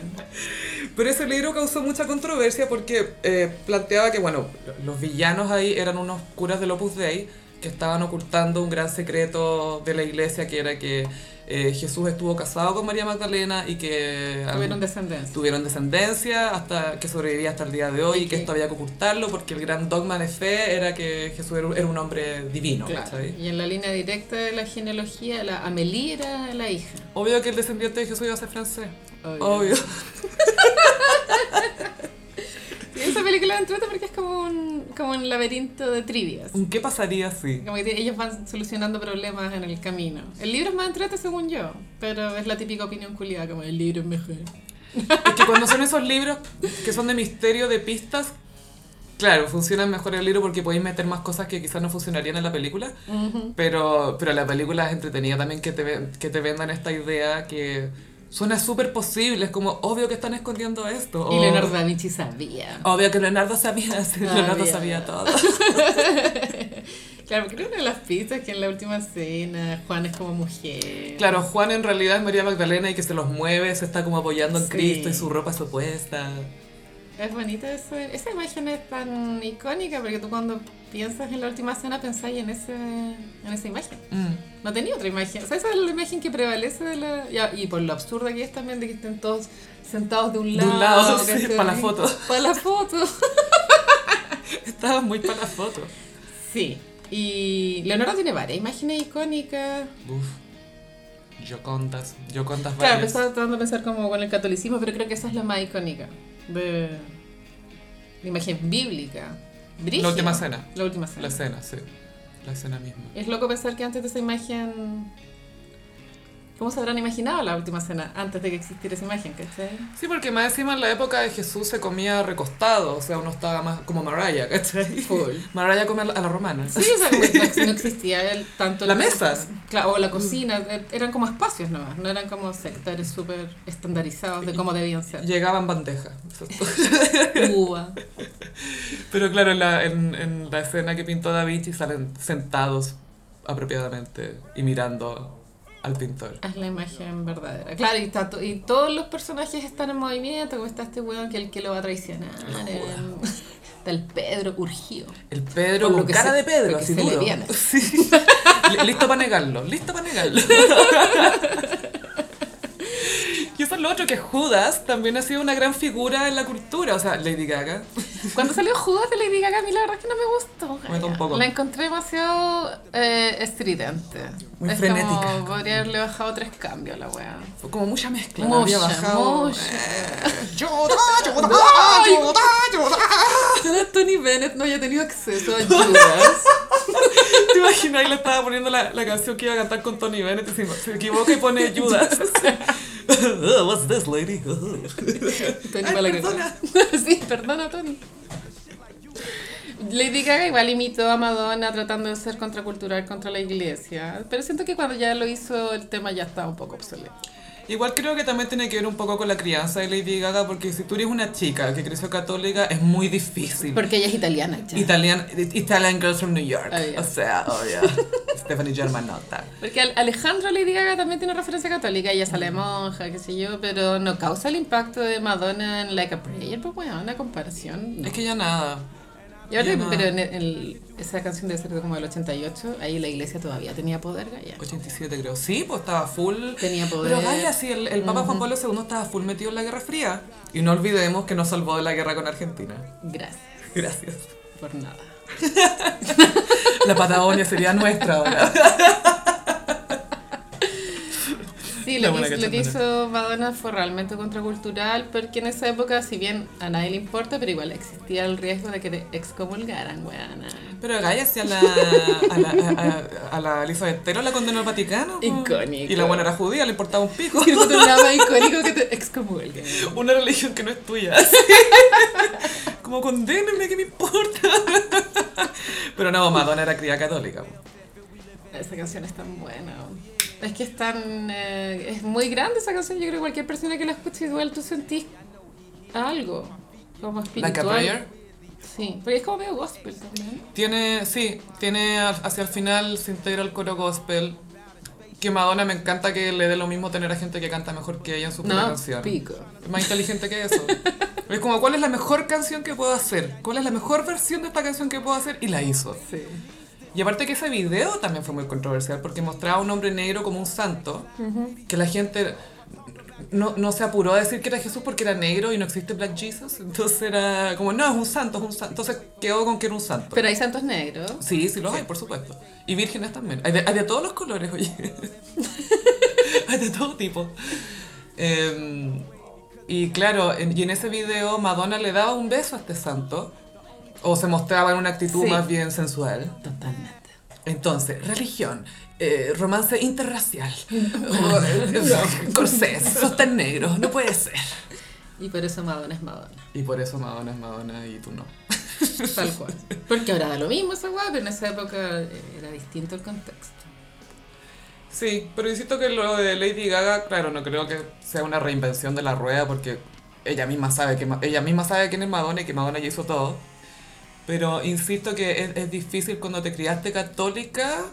Pero ese libro causó mucha controversia porque eh, planteaba que, bueno, los villanos ahí eran unos curas del Opus Dei que estaban ocultando un gran secreto de la iglesia, que era que eh, Jesús estuvo casado con María Magdalena y que Tuvieron descendencia. tuvieron descendencia hasta que sobrevivía hasta el día de hoy y que esto había que ocultarlo porque el gran dogma de fe era que Jesús era un- era un hombre divino. Claro. Y en la línea directa de la genealogía, la Amelie era la hija. Obvio que el descendiente de Jesús iba a ser francés. Obvio. Obvio. <laughs> Esa película me entrete porque es como un, como un laberinto de trivias. ¿Qué pasaría si? Como que ellos van solucionando problemas en el camino. El libro es más entrete según yo, pero es la típica opinión culiada, como el libro es mejor. Es que cuando son esos libros que son de misterio, de pistas, claro, funcionan mejor el libro porque podéis meter más cosas que quizás no funcionarían en la película, pero, pero la película es entretenida también que te, que te vendan esta idea que suena súper posible, es como obvio que están escondiendo esto. Y o- Leonardo da Vinci sabía. Obvio que Leonardo sabía, <laughs> Leonardo Sabía. todo. <laughs> Claro, creo que una de las pistas que en la última escena Juan es como mujer. Claro, Juan en realidad es María Magdalena y que se los mueve, se está como apoyando en Sí. Cristo y su ropa es opuesta. Es bonita eso, esa imagen es tan icónica porque tú cuando piensas en la última escena pensáis en, ese, en esa imagen. Mm. No tenía otra imagen. O sea, esa es la imagen que prevalece de la... y por lo absurda que es también de que estén todos sentados de un De lado. un lado, sí, ¿cachai? <laughs> pa' la foto. <laughs> Para la foto. Estaba muy para la foto. Sí. Y Leonardo tiene varias imágenes icónicas. Uf. Yocondas, Yocondas Claro, varias. estaba tratando de pensar como con el catolicismo, pero creo que esa es la más icónica. De la imagen bíblica. Brígida. La última cena. La última cena. La escena, sí. La escena misma. Es loco pensar que antes de esa imagen. ¿Cómo se habrán imaginado la última cena antes de que existiera esa imagen, cachai? Sí, porque más encima en la época de Jesús se comía recostado, o sea, uno estaba más como Mariah, ¿cachai? Full. <laughs> Mariah come a la, la romana. Sí, o sea, no, no existía el, tanto... La mesa. Claro, o la cocina, eh, eran como espacios nomás, no eran como sectores súper estandarizados de cómo debían ser. Llegaban bandeja. eso es <laughs> todo. Uva. Pero claro, en la, en, en la escena que pintó Da Vinci salen sentados apropiadamente y mirando al pintor. Es la imagen verdadera. Claro, y, está to- y todos los personajes están en movimiento, como está este weón que el que lo va a traicionar. El Está el Pedro urgido. El Pedro con cara se- de Pedro, así duro. <laughs> Sí. Listo para negarlo, listo para negarlo. <laughs> Y eso es lo otro, que Judas también ha sido una gran figura en la cultura. O sea, Lady Gaga. Cuando salió Judas de Lady Gaga, a mí la verdad es que no me gustó. A mí tampoco. La encontré demasiado eh, estridente. Muy es frenética. Como, podría haberle bajado tres cambios a la wea. Fue como mucha mezcla. Mucha, había bajado. mucha. Eh, Yoda, <laughs> Yoda. Yoda, Yoda. Ojalá Tony Bennett no haya tenido acceso a <laughs> Judas. ¿Te imaginas? Y le estaba poniendo la, la canción que iba a cantar con Tony Bennett y se, se equivoca y pone <laughs> Judas. <laughs> Oh, what's this, lady? <laughs> Tony Ay, perdona. <laughs> sí, perdona, Tony. Lady Gaga igual imitó a Madonna tratando de ser contracultural contra la iglesia, pero siento que cuando ya lo hizo el tema ya estaba un poco obsoleto. Igual creo que también tiene que ver un poco con la crianza de Lady Gaga, porque si tú eres una chica que creció católica, es muy difícil. Porque ella es italiana, ya. Italian, Italian Girls from New York. Oh, yeah. O sea, oh <laughs> yeah. Stephanie Germanotta. Porque Al- Alejandro Lady Gaga también tiene referencia católica, ella sale monja, qué sé yo, pero no causa el impacto de Madonna en Like a Prayer, pues bueno, una comparación. no. Es que ya nada. Y ahora- no. pero en, el- el- esa canción debe ser como del 88, ahí la iglesia todavía tenía poder, Gaya. 87 creo. Sí, pues estaba full. Tenía poder. Pero vaya, sí, el, el Papa Juan Pablo II estaba full metido en la Guerra Fría. Y no olvidemos que nos salvó de la guerra con Argentina. Gracias Gracias. por nada. <laughs> La Patagonia sería nuestra ahora. <laughs> Sí, lo que, hizo, lo que cachondona. hizo Madonna fue realmente contracultural, porque en esa época, si bien a nadie le importa, pero igual existía el riesgo de que te excomulgaran, weana. Pero sí a la, a la, a, a- a la Elizabeth Taylor la condenó al Vaticano. Icónico. Y la buena era judía, le importaba un pico. Y nada más <laughs> icónico que te excomulguen. Una religión que no es tuya. <laughs> Como condénenme, ¿qué me importa? <laughs> Pero no, Madonna era cría católica. Esa canción es tan buena. Es que es tan... eh, es muy grande esa canción. Yo creo que cualquier persona que la escuche igual tú sentís algo. Como espiritual. Like a prayer. Sí, porque es como medio gospel también. Tiene, sí, tiene hacia el final se integra el coro gospel. Que Madonna me encanta que le dé lo mismo tener a gente que canta mejor que ella en su propia No, canción. pico. Es más inteligente que eso. Es como, ¿cuál es la mejor canción que puedo hacer? ¿Cuál es la mejor versión de esta canción que puedo hacer? Y la hizo. Sí. Y aparte que ese video también fue muy controversial porque mostraba a un hombre negro como un santo, que la gente no, no se apuró a decir que era Jesús porque era negro y no existe Black Jesus. Entonces era como, no, es un santo, es un santo. Entonces quedó con que era un santo. Pero hay santos negros. Sí, sí los hay, por supuesto. Y vírgenes también. Hay de, hay de todos los colores, oye. <laughs> hay de todo tipo. Eh, y claro, en- y en ese video Madonna le daba un beso a este santo. O se mostraba en una actitud Sí. más bien sensual. Totalmente. Entonces, religión, eh, romance interracial, <laughs> oh, corsés, sostén negro, no puede ser. Y por eso Madonna es Madonna. Y por eso Madonna es Madonna y tú no. <laughs> Tal cual. Porque ahora da lo mismo esa weá, pero en esa época eh, era distinto el contexto. Sí, pero insisto que lo de Lady Gaga, claro, no creo que sea una reinvención de la rueda porque ella misma sabe que ella misma sabe quién es Madonna y que Madonna ya hizo todo. Pero insisto que es, es difícil cuando te criaste católica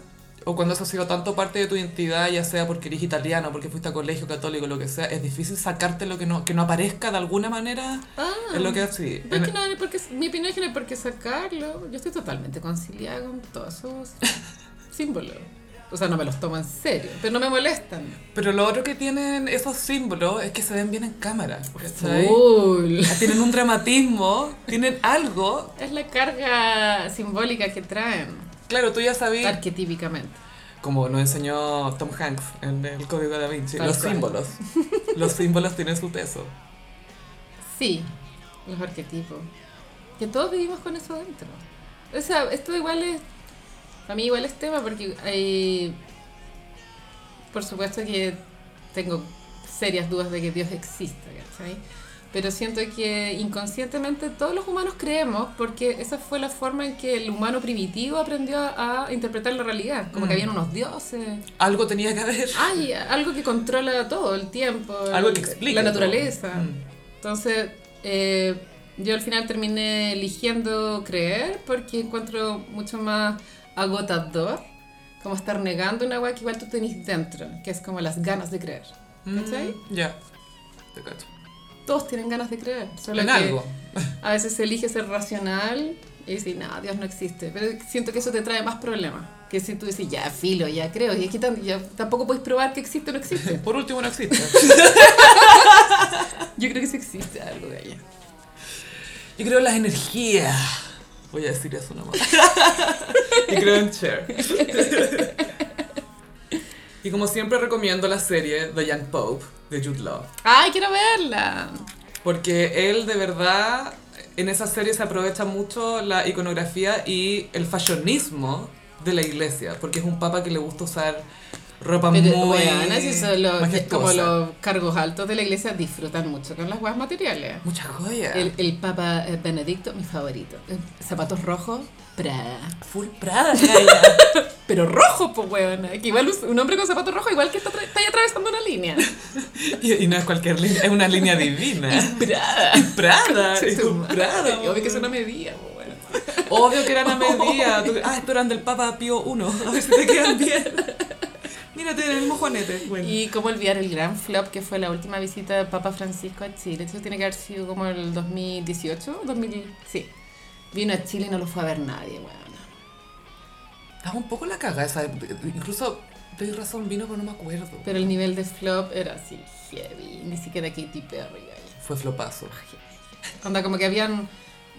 o cuando eso ha sido tanto parte de tu identidad, ya sea porque eres italiano, porque fuiste a colegio católico, lo que sea, es difícil sacarte lo que no, que no aparezca de alguna manera Ah, en lo que sí. pero es que no hay por qué- mi opinión es que no hay por qué sacarlo. Yo estoy totalmente conciliada con todos esos <laughs> símbolos. O sea, no me los tomo en serio, pero no me molestan. Pero lo otro que tienen esos símbolos es que se ven bien en cámara. ¿cachai? Full. Tienen un dramatismo, tienen algo. Es la carga simbólica que traen, Claro, tú ya sabías, arquetípicamente. como nos enseñó Tom Hanks en el Código da Vinci, Tal los cual. símbolos. Los símbolos tienen su peso. Sí, los arquetipos. Que todos vivimos con eso dentro. O sea, esto igual es. A mí igual es tema porque hay. Por supuesto que tengo serias dudas de que Dios exista, ¿cachai? Pero siento que inconscientemente todos los humanos creemos porque esa fue la forma en que el humano primitivo aprendió a, a interpretar la realidad. Como que Mm. habían unos dioses. Algo tenía que haber. Hay algo que controla todo, el tiempo, Algo el- que explica la naturaleza. Mm. Entonces, eh, yo al final terminé eligiendo creer porque encuentro mucho más agotador como estar negando una agua que igual tú tenés dentro, que es como las ganas de creer. ¿Cachai? Mm, Ya. Te cacho. Todos tienen ganas de creer, solo En que algo. a veces se elige ser racional y decir, no, Dios no existe. Pero siento que eso te trae más problemas. Que si tú decís, ya, filo, ya creo, y es que ya tampoco puedes probar que existe o no existe. <laughs> Por último, no existe. Yo creo que sí existe algo de allá. Yo creo en las energías. Voy a decir eso nomás. <laughs> y creo en Cher. <laughs> y como siempre recomiendo la serie The Young Pope de Jude Law. ¡Ay, quiero verla! Porque él de verdad en esa serie se aprovecha mucho la iconografía y el fashionismo de la iglesia. Porque es un papa que le gusta usar ropa Pero, muy weona, si como los cargos altos de la iglesia disfrutan mucho con las huevas materiales. Muchas joyas. El, el Papa eh, Benedicto, mi favorito. Eh, Zapatos rojos, Prada. Full Prada. <laughs> Pero rojo, pues, weona. Que igual un hombre con zapatos rojos, igual que está, está ahí atravesando una línea. <laughs> y, y no es cualquier línea, es una línea divina. Prada. Prada, y tu madre. Prada. Obvio que es una medida, pues. Obvio que eran a <laughs> medida. Tú- Ah, estos eran del Papa Pío I. A ver si te quedan bien. Mírate, el mismo Juanete. Bueno. Y cómo olvidar el gran flop que fue la última visita del Papa Francisco a Chile. Eso tiene que haber sido como el 2018, 2000, sí. Vino a Chile y no lo fue a ver nadie, weona. Estaba un poco la caga esa. Incluso, tenés razón, vino, pero no me acuerdo. Pero el nivel de flop era así, heavy. Ni siquiera Katy Perry. Fue flopazo. Onda, como que habían.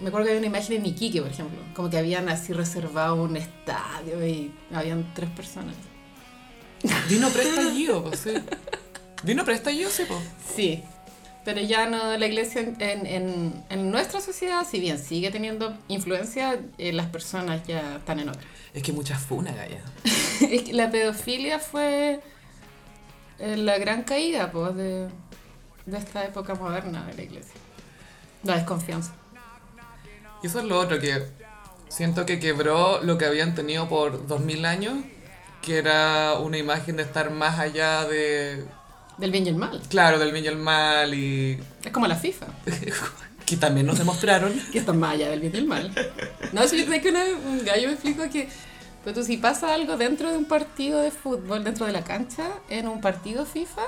Me acuerdo que había una imagen en Iquique, por ejemplo. Como que habían así reservado un estadio y habían tres personas. Vino preestallido, pues sí. Vino preestallido, sí, pues. Sí. Pero ya no, la iglesia en, en, en- en nuestra sociedad, si bien sigue teniendo influencia, eh, las personas ya están en otra. Es que muchas funas, Gaya. <laughs> Es que la pedofilia fue eh, la gran caída pues, de, de esta época moderna de la iglesia. La desconfianza. Y eso es lo otro que siento que quebró lo que habían tenido por 2000 años, que era una imagen de estar más allá de, Del bien y el mal. claro, del bien y el mal y Es como la FIFA. <laughs> que también nos demostraron. que está más allá del bien y el mal. No, si yo creo que una- un gallo me explicó que pero tú, si pasa algo dentro de un partido de fútbol, dentro de la cancha, en un partido FIFA,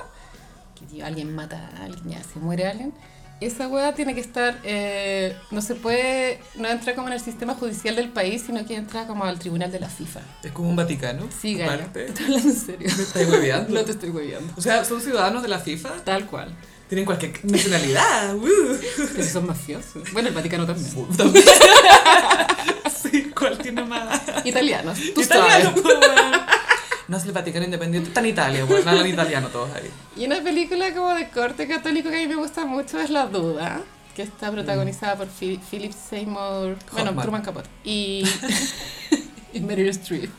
que tío, alguien mata a alguien, ya se muere alguien, esa weá tiene que estar, eh, no se puede, no entra como en el sistema judicial del país, sino que entra como al tribunal de la FIFA. Es como un Vaticano. Sí, gallo. <laughs> Te estoy hablando en serio. Me estáis hueveando. No te estoy hueveando. O sea, son ciudadanos de la FIFA, Tal cual. tienen cualquier nacionalidad. <laughs> ¡uh! Pero son mafiosos. Bueno, el Vaticano también. <laughs> sí, ¿cuál tiene más? Italianos. Tú Italiano, sabes. No es el Vaticano Independiente, está en Italia, weón, hablan italiano todos ahí. Y una película como de corte católico que a mí me gusta mucho es La Duda, que está protagonizada por Phil- Philip Seymour, bueno. Truman Capote, y, y <laughs> Meryl Streep.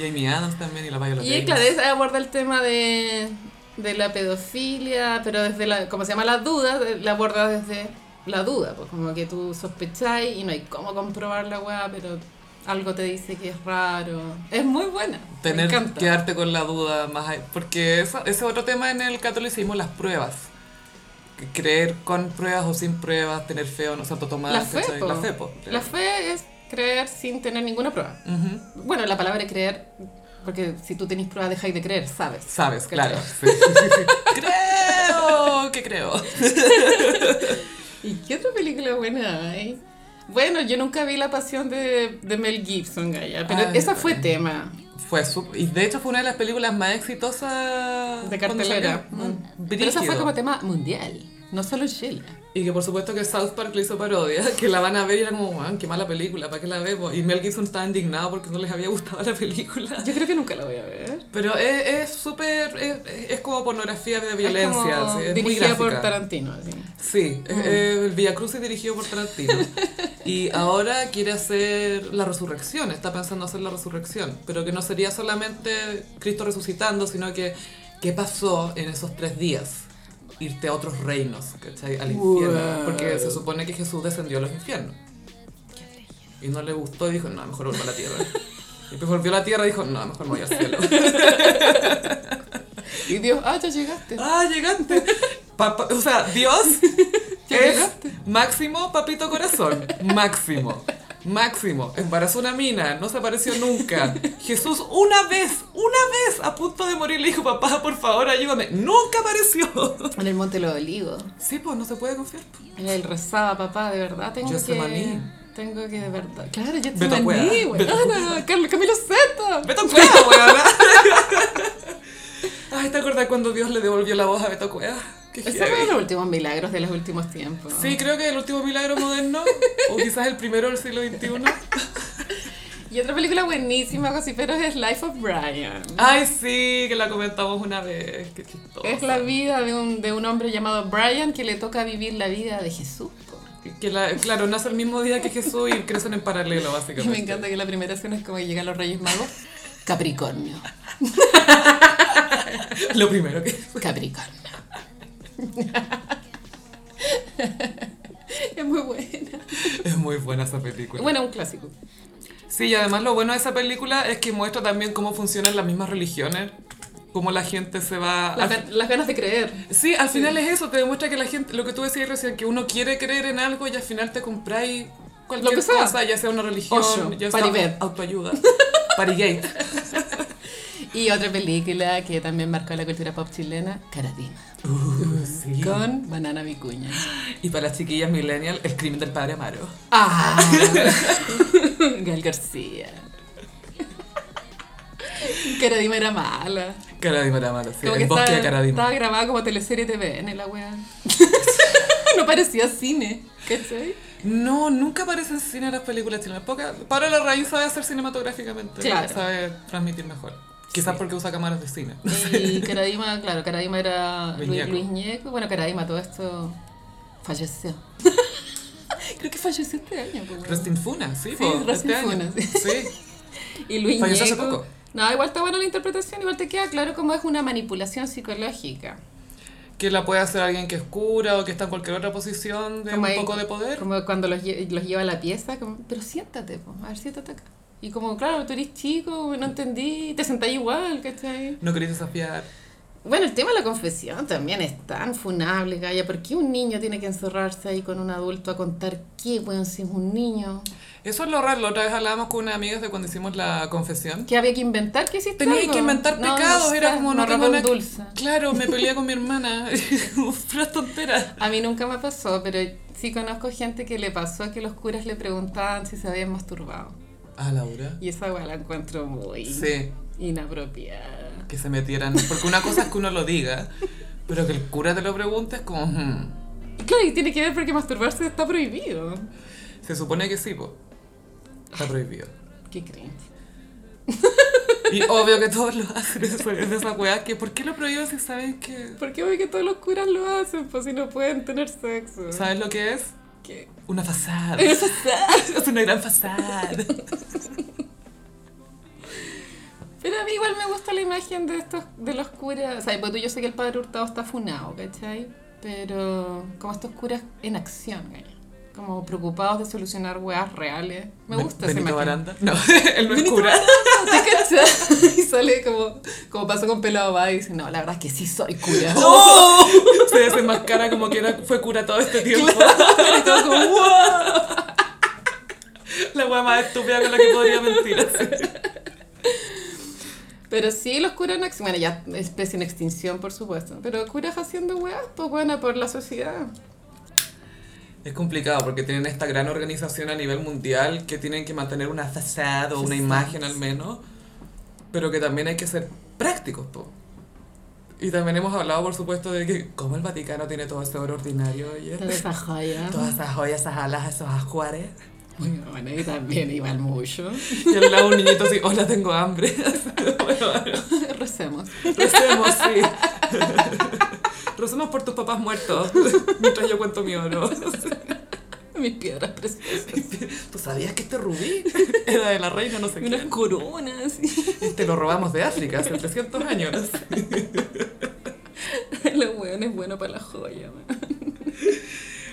Y Amy Adams también y la Viola Y claro, aborda el tema de, de la pedofilia, pero desde la, como se llama La Duda, la aborda desde la duda, pues como que tú sospecháis y no hay cómo comprobar la weá, pero algo te dice que es raro. Es muy buena. me Tener encanta. quedarte con la duda más ahí. Porque eso, ese es otro tema en el catolicismo, las pruebas. Creer con pruebas o sin pruebas, tener fe o no, santo tomás, La fe, po. La fe, po. La fe es creer sin tener ninguna prueba. Ujú. Bueno, la palabra creer, porque si tú tenés pruebas dejáis de creer, sabes. Sabes, claro. sí. <laughs> creo que creo. <laughs> ¿Y qué otra película buena hay? Bueno, yo nunca vi La Pasión de, de Mel Gibson, Gaya, pero Ay, esa fue tema. Fue su- y de hecho fue una de las películas más exitosas De cartelera. Mm. Pero esa fue como tema mundial, no solo en Chile. Y que por supuesto que South Park le hizo parodia, <laughs> que la van a ver y era como, man, qué mala película, ¿para qué la vemos? Y Mel Gibson estaba indignado porque no les había gustado la película. Yo creo que nunca la voy a ver. Pero es es súper, es, es como pornografía de violencia, es sí, es muy dirigida por. Tarantino. Así. Sí, es- es el Via Crucis dirigido por Tarantino. <laughs> y ahora quiere hacer la resurrección, está pensando hacer la resurrección, pero que no sería solamente Cristo resucitando, sino que qué pasó en esos tres días. Irte a otros reinos, ¿cachai? Al infierno. Wow. Porque se supone que Jesús descendió a los infiernos. Y no le gustó y dijo, no, mejor vuelvo a la tierra. <laughs> Y después volvió a la tierra y dijo, no, mejor me voy al cielo. <laughs> Y Dios, ah, ya llegaste. ¡Ah, llegaste! <laughs> Papá- o sea, Dios Ya es llegaste. máximo papito corazón. Máximo. Máximo. Embarazó una mina, no se apareció nunca. Jesús una vez, una vez, a punto de morir, le dijo, papá, por favor, ayúdame. Nunca apareció. <laughs> En el Monte de los Olivos. Sí, pues, no se puede confiar. Él rezaba, papá, de verdad tengo Getsemaní. que... Tengo que de verdad... Claro. Getsemaní, Beto weona. Carlos Camilo Seto. Beto Cueva, weón. <laughs> Ay, ¿te acuerdas cuando Dios le devolvió la voz a Beto Cueva? Heavy. fueron los últimos milagros de los últimos tiempos. Sí, creo que el último milagro moderno, o quizás el primero del siglo XXI. <laughs> Y otra película buenísima, gossiperos, es Life of Brian. Ay, sí, que la comentamos una vez. Qué chistoso. Es la vida de un, de un hombre llamado Brian que le toca vivir la vida de Jesús. Que la, claro, nace el mismo día que Jesús y crecen en paralelo, Y básicamente. me encanta que la primera escena es como que llegan los Reyes Magos. Capricornio. <laughs> Lo primero que... Capricornio. es muy buena. Es muy buena esa película. Bueno, un clásico. Sí, y además lo bueno de esa película es que muestra también cómo funcionan las mismas religiones. Cómo la gente se va... Las, al- las ganas de creer. Sí, al final es eso, te demuestra que la gente, lo que tú decías recién, que uno quiere creer en algo y al final te compráis cualquier Lo que sea. cosa, ya sea una religión, Ocho, ya sea autoayuda, Parigate. <laughs> Y otra película que también marcó la cultura pop chilena, Caradima. Uh, sí. Con Banana Vicuña. Y para las chiquillas millennial, el crimen del padre Amaro. ¡Ah! <laughs> Gal García. Caradima era mala. Caradima era malo, sí. Como el que bosque estaba, de Caradima. estaba grabada como teleserie TVN la wea. no parecía cine, ¿cachai? No, nunca aparece en cine las películas chilenas. Poca, Pablo Larraín sabe hacer cinematográficamente. Claro. Sabe transmitir mejor. Quizás porque usa cámaras de cine. Y <laughs> Caradima, claro, Caradima era Luis Luis, Ñeco. Bueno, Caradima todo esto falleció. <laughs> Creo que falleció este año. pues, Rest in Funa, sí, Sí, po, Rest in este año. Funa, sí. Sí. <laughs> Y Luis Falleció hace Ñeco- poco. No, igual está buena la interpretación, igual te queda claro cómo es una manipulación psicológica. Que la puede hacer alguien que es cura o que está en cualquier otra posición de Como un poco de poder. Como cuando los, los lleva a la pieza, como, pero siéntate, po, a ver, siéntate acá. Y como, claro, tú eres chico, no entendí, te sentás igual, ¿cachai? No queréis desafiar. Bueno, el tema de la confesión también es tan funable, Gaya. ¿Por qué un niño tiene que encerrarse ahí con un adulto a contar qué, bueno, si es un niño? Eso es lo raro. La otra vez hablábamos con unas amigas de cuando hicimos la confesión. ¿Qué había que inventar? ¿Qué hiciste Tenía algo? que inventar No, pecados, no era sé, como no robó tengo que- dulce. Claro, me peleé <laughs> con mi hermana. <laughs> Puras tonteras. A mí nunca me pasó, pero sí conozco gente que le pasó que los curas le preguntaban si se habían masturbado. Ah, Laura. Y esa weá la encuentro muy Sí, inapropiada. que se metieran. Porque una cosa es que uno lo diga, pero que el cura te lo pregunte es como. hmm. Claro, y tiene que ver porque masturbarse está prohibido. Se supone que sí, po. Está prohibido. ¿Qué creen? Y obvio que todos lo hacen. <laughs> Es de esa weá que. ¿Por qué lo prohíben si saben que. ¿Por qué ve que todos los curas lo hacen? Pues si no pueden tener sexo. ¿Sabes lo que es? ¿Qué? Una fasada. Eso <laughs> Es una gran fasada. Pero a mí igual me gusta la imagen de estos, de los curas. O sea, pues yo sé que el padre Hurtado está funado, ¿cachai? Pero como estos curas en acción, ¿cachai? Como preocupados de solucionar weas reales. Me gusta imagen. Baranda. No, <laughs> él no es cura. Y sale como, como pasó con Pelado va y dice, no, la verdad es que sí soy cura. <laughs> ¡Oh! Se desenmascara como que era, fue cura todo este tiempo. Y todo como, "Wow". La weá más estúpida con la que podría mentir. <laughs> así. Pero sí, los curas bueno, ya especie en extinción, por supuesto, pero curas haciendo weas, pues bueno, por la sociedad. Es complicado porque tienen esta gran organización a nivel mundial que tienen que mantener una fachada o una imagen al menos, pero que también hay que ser prácticos, po. Y también hemos hablado, por supuesto, de que como el Vaticano tiene todo ese oro ordinario y Toda <laughs> esa joya. todas esas joyas, esas alas, esos ajuares. Bueno, bueno, y también igual mucho. Y al lado un niñito así, hola, tengo hambre. <laughs> <laughs> Recemos. recemos, sí. Recemos por tus papás muertos, <laughs> mientras yo cuento mi oro. <laughs> Mis piedras preciosas. <laughs> ¿Tú sabías que este rubí era de la reina no sé Y unas qué? coronas. Este lo robamos de África hace 300 años. Los weón es bueno para la joya, man.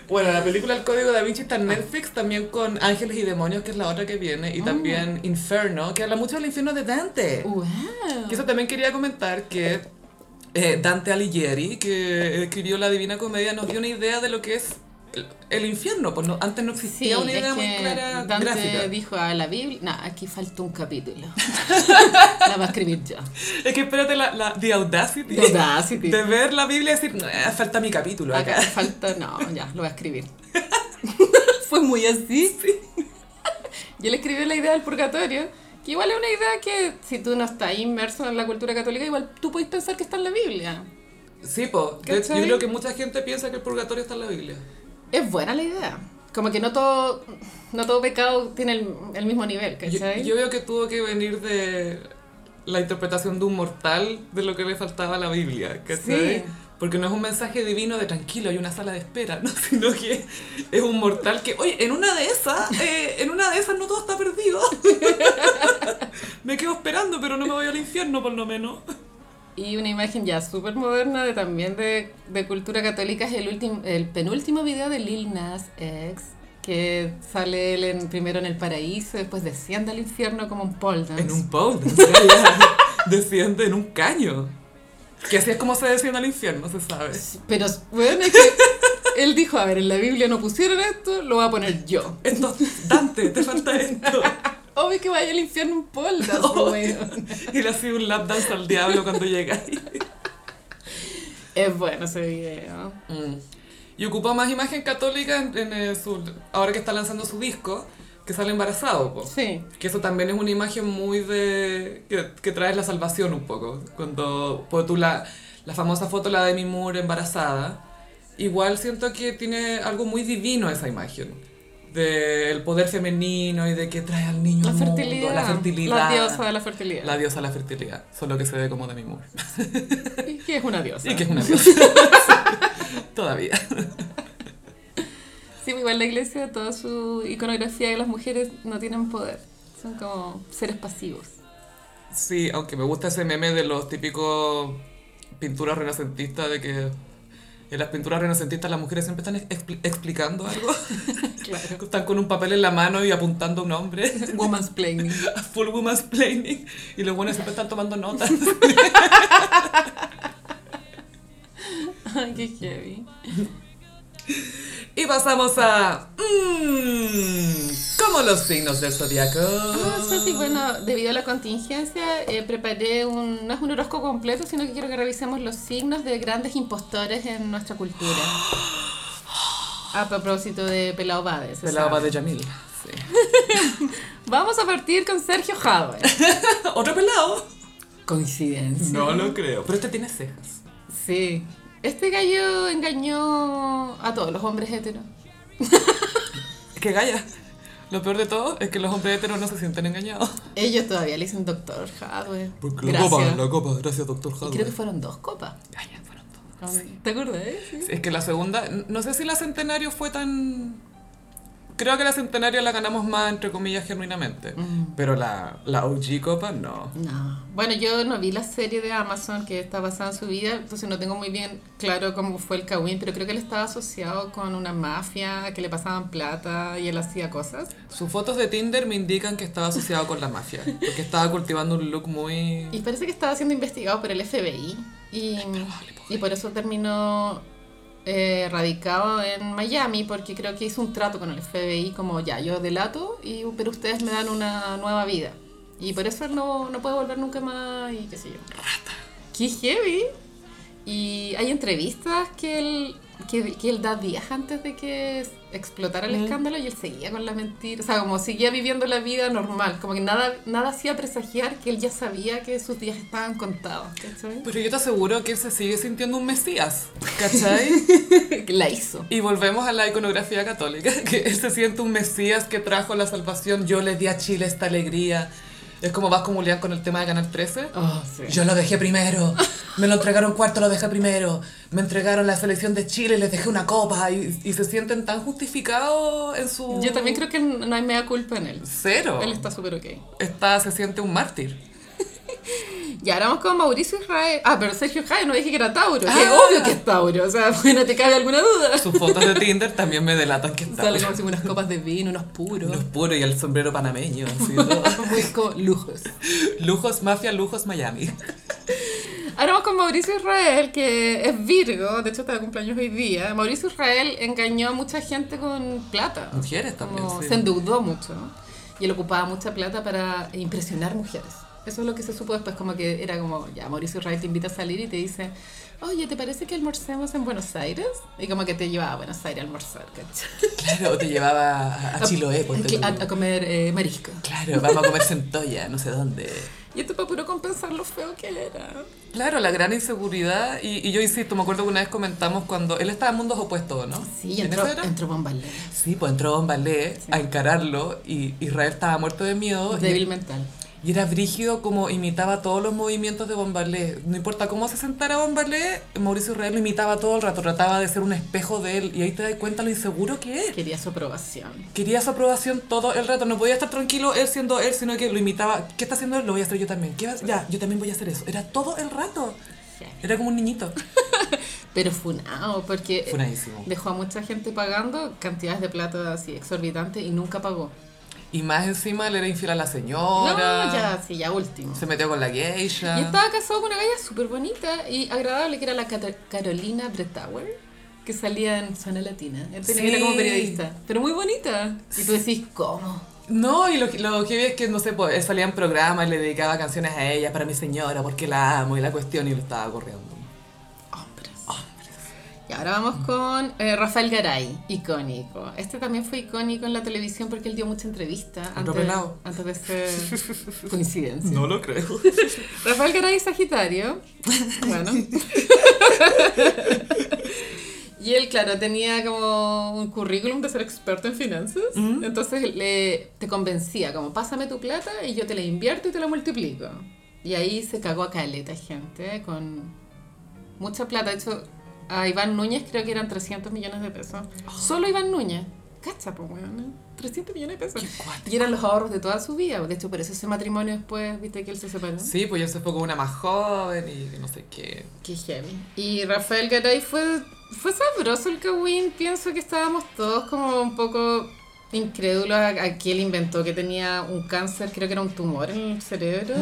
Bueno, la película El Código Da Vinci está en Netflix, también con Ángeles y Demonios, que es la otra que viene, y también Inferno, que habla mucho del infierno de Dante. Wow. Que eso también quería comentar que eh, Dante Alighieri, que escribió La Divina Comedia, nos dio una idea de lo que es el, el infierno. Pues no- antes no Sí, existía una idea muy clara Dante gráfica. dijo a la Biblia, no, aquí falta un capítulo. <laughs> la va a escribir yo. Es que espérate la, la the audacity, The audacity. de ver la Biblia y decir, "Eh, falta mi capítulo acá. Acá falta, no, ya, lo voy a escribir. <laughs> Fue muy así. Y él escribió la idea del purgatorio, que igual es una idea que si tú no estás inmerso en la cultura católica, igual tú puedes pensar que está en la Biblia. Sí, po. Yo creo que mucha gente piensa que el purgatorio está en la Biblia. Es buena la idea. Como que no todo, no todo pecado tiene el, el mismo nivel, Yo, ¿cachai? yo veo que tuvo que venir de la interpretación de un mortal de lo que le faltaba a la Biblia, ¿cachai? Sí. Porque no es un mensaje divino de tranquilo, hay una sala de espera, ¿no? <laughs> Sino que es un mortal que, oye, en una de esas, eh, en una de esas no todo está perdido. <laughs> me quedo esperando, pero no me voy al infierno por lo menos. Y una imagen ya súper moderna de también de, de cultura católica es el, último el penúltimo video de Lil Nas X, que sale él en- primero en el paraíso, después desciende al infierno como un pole dance. En un pole dance, <laughs> ya, desciende en un caño. Que así es como se desciende al infierno, se sabe. Pero bueno, es que <laughs> él dijo, a ver, en la Biblia no pusieron esto, lo voy a poner yo. Entonces, Dante, te falta esto. <laughs> Obvio que vaya al infierno un <laughs> weón. Y le hacía un lap dance al diablo cuando llega ahí. Es bueno ese video. Mm. Y ocupó más imagen católica en, en, su, ahora que está lanzando su disco, que sale embarazado, po. Sí. Que eso también es una imagen muy de... que, que trae la salvación un poco. Cuando pues, tú la, la famosa foto, la de Demi Moore embarazada, igual siento que tiene algo muy divino esa imagen. Del poder femenino y de que trae al niño La al mundo, fertilidad. la fertilidad. La diosa de la fertilidad. La diosa de la fertilidad. Solo que se ve como Demi Moore. Y que es una diosa. Y que es una <laughs> diosa. <laughs> Todavía. Sí, igual la iglesia, toda su iconografía de las mujeres no tienen poder. Son como seres pasivos. Sí, aunque me gusta ese meme de los típicos pinturas renacentistas de que en las pinturas renacentistas las mujeres siempre están expli- explicando algo. <laughs> Claro. <laughs> Están con un papel en la mano y apuntando a un hombre. <laughs> Woman's planning. Full woman's planning. Y los buenos siempre están tomando notas. Ay, qué heavy. Y pasamos a... Mmm, como los signos del zodiaco. Ah, bueno, debido a la contingencia, eh, preparé un, no es un horóscopo completo, sino que quiero que revisemos los signos de grandes impostores en nuestra cultura. <gasps> A propósito de Pelao Bade. se De la sabe. Ava de Yamil. Sí. <laughs> Vamos a partir con Sergio Jadwe. <laughs> ¿Otro pelado? Coincidencia. No lo creo. Pero este tiene cejas. Sí. Este gallo engañó a todos los hombres heteros. <laughs> Que gaya. Lo peor de todo es que los hombres heteros no se sienten engañados. Ellos todavía le dicen doctor Jadwe. Porque la Gracias. copa, la copa, gracias doctor Y Hadwe. creo que fueron dos copas. Gaya, fueron todos. ¿Te acuerdas? Sí. Es que la segunda, no sé si la centenario fue tan... Creo que la centenario la ganamos más, entre comillas, genuinamente. Mm. Pero la, la OG copa, no. No. Bueno, yo no vi la serie de Amazon que está basada en su vida, entonces no tengo muy bien claro cómo fue el Kawin, pero creo que él estaba asociado con una mafia que le pasaban plata y él hacía cosas. Sus fotos de Tinder me indican que estaba asociado con la mafia. Porque estaba cultivando un look muy... Y parece que estaba siendo investigado por el FBI y, y por eso terminó eh, radicado en Miami porque creo que hizo un trato con el FBI como ya, yo delato, y, pero ustedes me dan una nueva vida. Y por eso él no, no puede volver nunca más y qué sé yo. Rata. Qué heavy. Y hay entrevistas que él, que, que él da días antes de que explotara el Mm. escándalo y él seguía con la mentira. O sea, como seguía viviendo la vida normal. Como que nada, nada hacía presagiar que él ya sabía que sus días estaban contados. ¿Cachai? Pero yo te aseguro que él se sigue sintiendo un mesías, ¿cachai? <laughs> La hizo. Y volvemos a la iconografía católica, <laughs> que él se siente un mesías que trajo la salvación. Yo le di a Chile esta alegría. Es como vas como Julián con el tema de Canal 13. Oh, sí. Yo lo dejé primero, me lo entregaron cuarto, lo dejé primero, me entregaron la selección de Chile, les dejé una copa y, y se sienten tan justificados en su... Yo también creo que no hay mea culpa en él. Cero. Él está súper ok. Está, se siente un mártir. <laughs> Y ahora vamos con Mauricio Israel. Ah, pero Sergio Jaime no dije que era Tauro. Que Ah. obvio que es Tauro. O sea, <laughs> no te cabe alguna duda. Sus fotos de Tinder también me delatan que está. Sale como si unas copas de vino, unos puros. Los puros y el sombrero panameño. Así, <laughs> todo. Muy como lujos. lujos, mafia, lujos, Miami. Ahora vamos con Mauricio Israel, que es Virgo, de hecho está de cumpleaños hoy día. Mauricio Israel engañó a mucha gente con plata. Mujeres también, Como sí. Se endeudó mucho. Y él ocupaba mucha plata para impresionar mujeres. Eso es lo que se supo después, como que era como, ya, Mauricio Israel te invita a salir y te dice, oye, ¿te parece que almorcemos en Buenos Aires? Y como que te llevaba a Buenos Aires a almorzar, ¿cachai? Claro, te llevaba a, Chiloé. A, a comer eh, marisco. Claro, vamos a comer centolla, no sé dónde. Y esto para puro compensar lo feo que era. Claro, la gran inseguridad. Y, y yo insisto, me acuerdo que una vez comentamos cuando él estaba en mundos opuestos, ¿no? Sí, ¿En entró, entró Bombalé. Sí, pues entró Don Ballet a encararlo y Israel estaba muerto de miedo. y- Débil mental. Y era brígido como imitaba todos los movimientos de Bombalé. No importa cómo se sentara Bombalé, Mauricio Israel lo imitaba todo el rato, trataba de ser un espejo de él. Y ahí te das cuenta lo inseguro que es. Quería su aprobación. Quería su aprobación todo el rato. No podía estar tranquilo él siendo él, sino que lo imitaba. ¿Qué está haciendo él? Lo voy a hacer yo también. ¿Qué vas? Ya, yo también voy a hacer eso. Era todo el rato. Era como un niñito. <laughs> Pero funado, porque Funadísimo. dejó a mucha gente pagando cantidades de plata así exorbitantes y nunca pagó. Y más encima le era infiel a la No, señora. ya, sí, ya último. Se metió con la geisha. Y estaba casado con una galla súper bonita y agradable que era la Cata- Carolina Bretauer, que salía en Zona Latina. Sí. como periodista, pero muy bonita. Y tú decís, ¿cómo? No, y lo, que- lo que vi es que, no sé, pues él salía en programas y le dedicaba canciones a ella para mi señora porque la amo y la cuestión y lo estaba corriendo. Y ahora vamos con eh, Rafael Garay, icónico. Este también fue icónico en la televisión porque él dio mucha entrevista antes, pelado. antes de ser <laughs> coincidencia. lo creo. <laughs> Rafael Garay Sagitario. Bueno. <laughs> Y él, claro, tenía como un currículum de ser experto en finanzas. Entonces le, te convencía, como, pásame tu plata y yo te la invierto y te la multiplico. Y ahí se cagó a caleta gente con mucha plata. De hecho, a Iván Núñez creo que eran 300 millones de pesos. Solo Iván Núñez. Cacha, pues, weón. 300 millones de pesos. Y eran los ahorros de toda su vida. De hecho, por eso ese matrimonio después, viste que él se separó. Sí, pues él se fue con una más joven y no sé qué. Qué heavy. Y Rafael Garay fue, fue sabroso el Kawin. Pienso que estábamos todos como un poco incrédulos a, a que él inventó que tenía un cáncer, creo que era un tumor en el cerebro.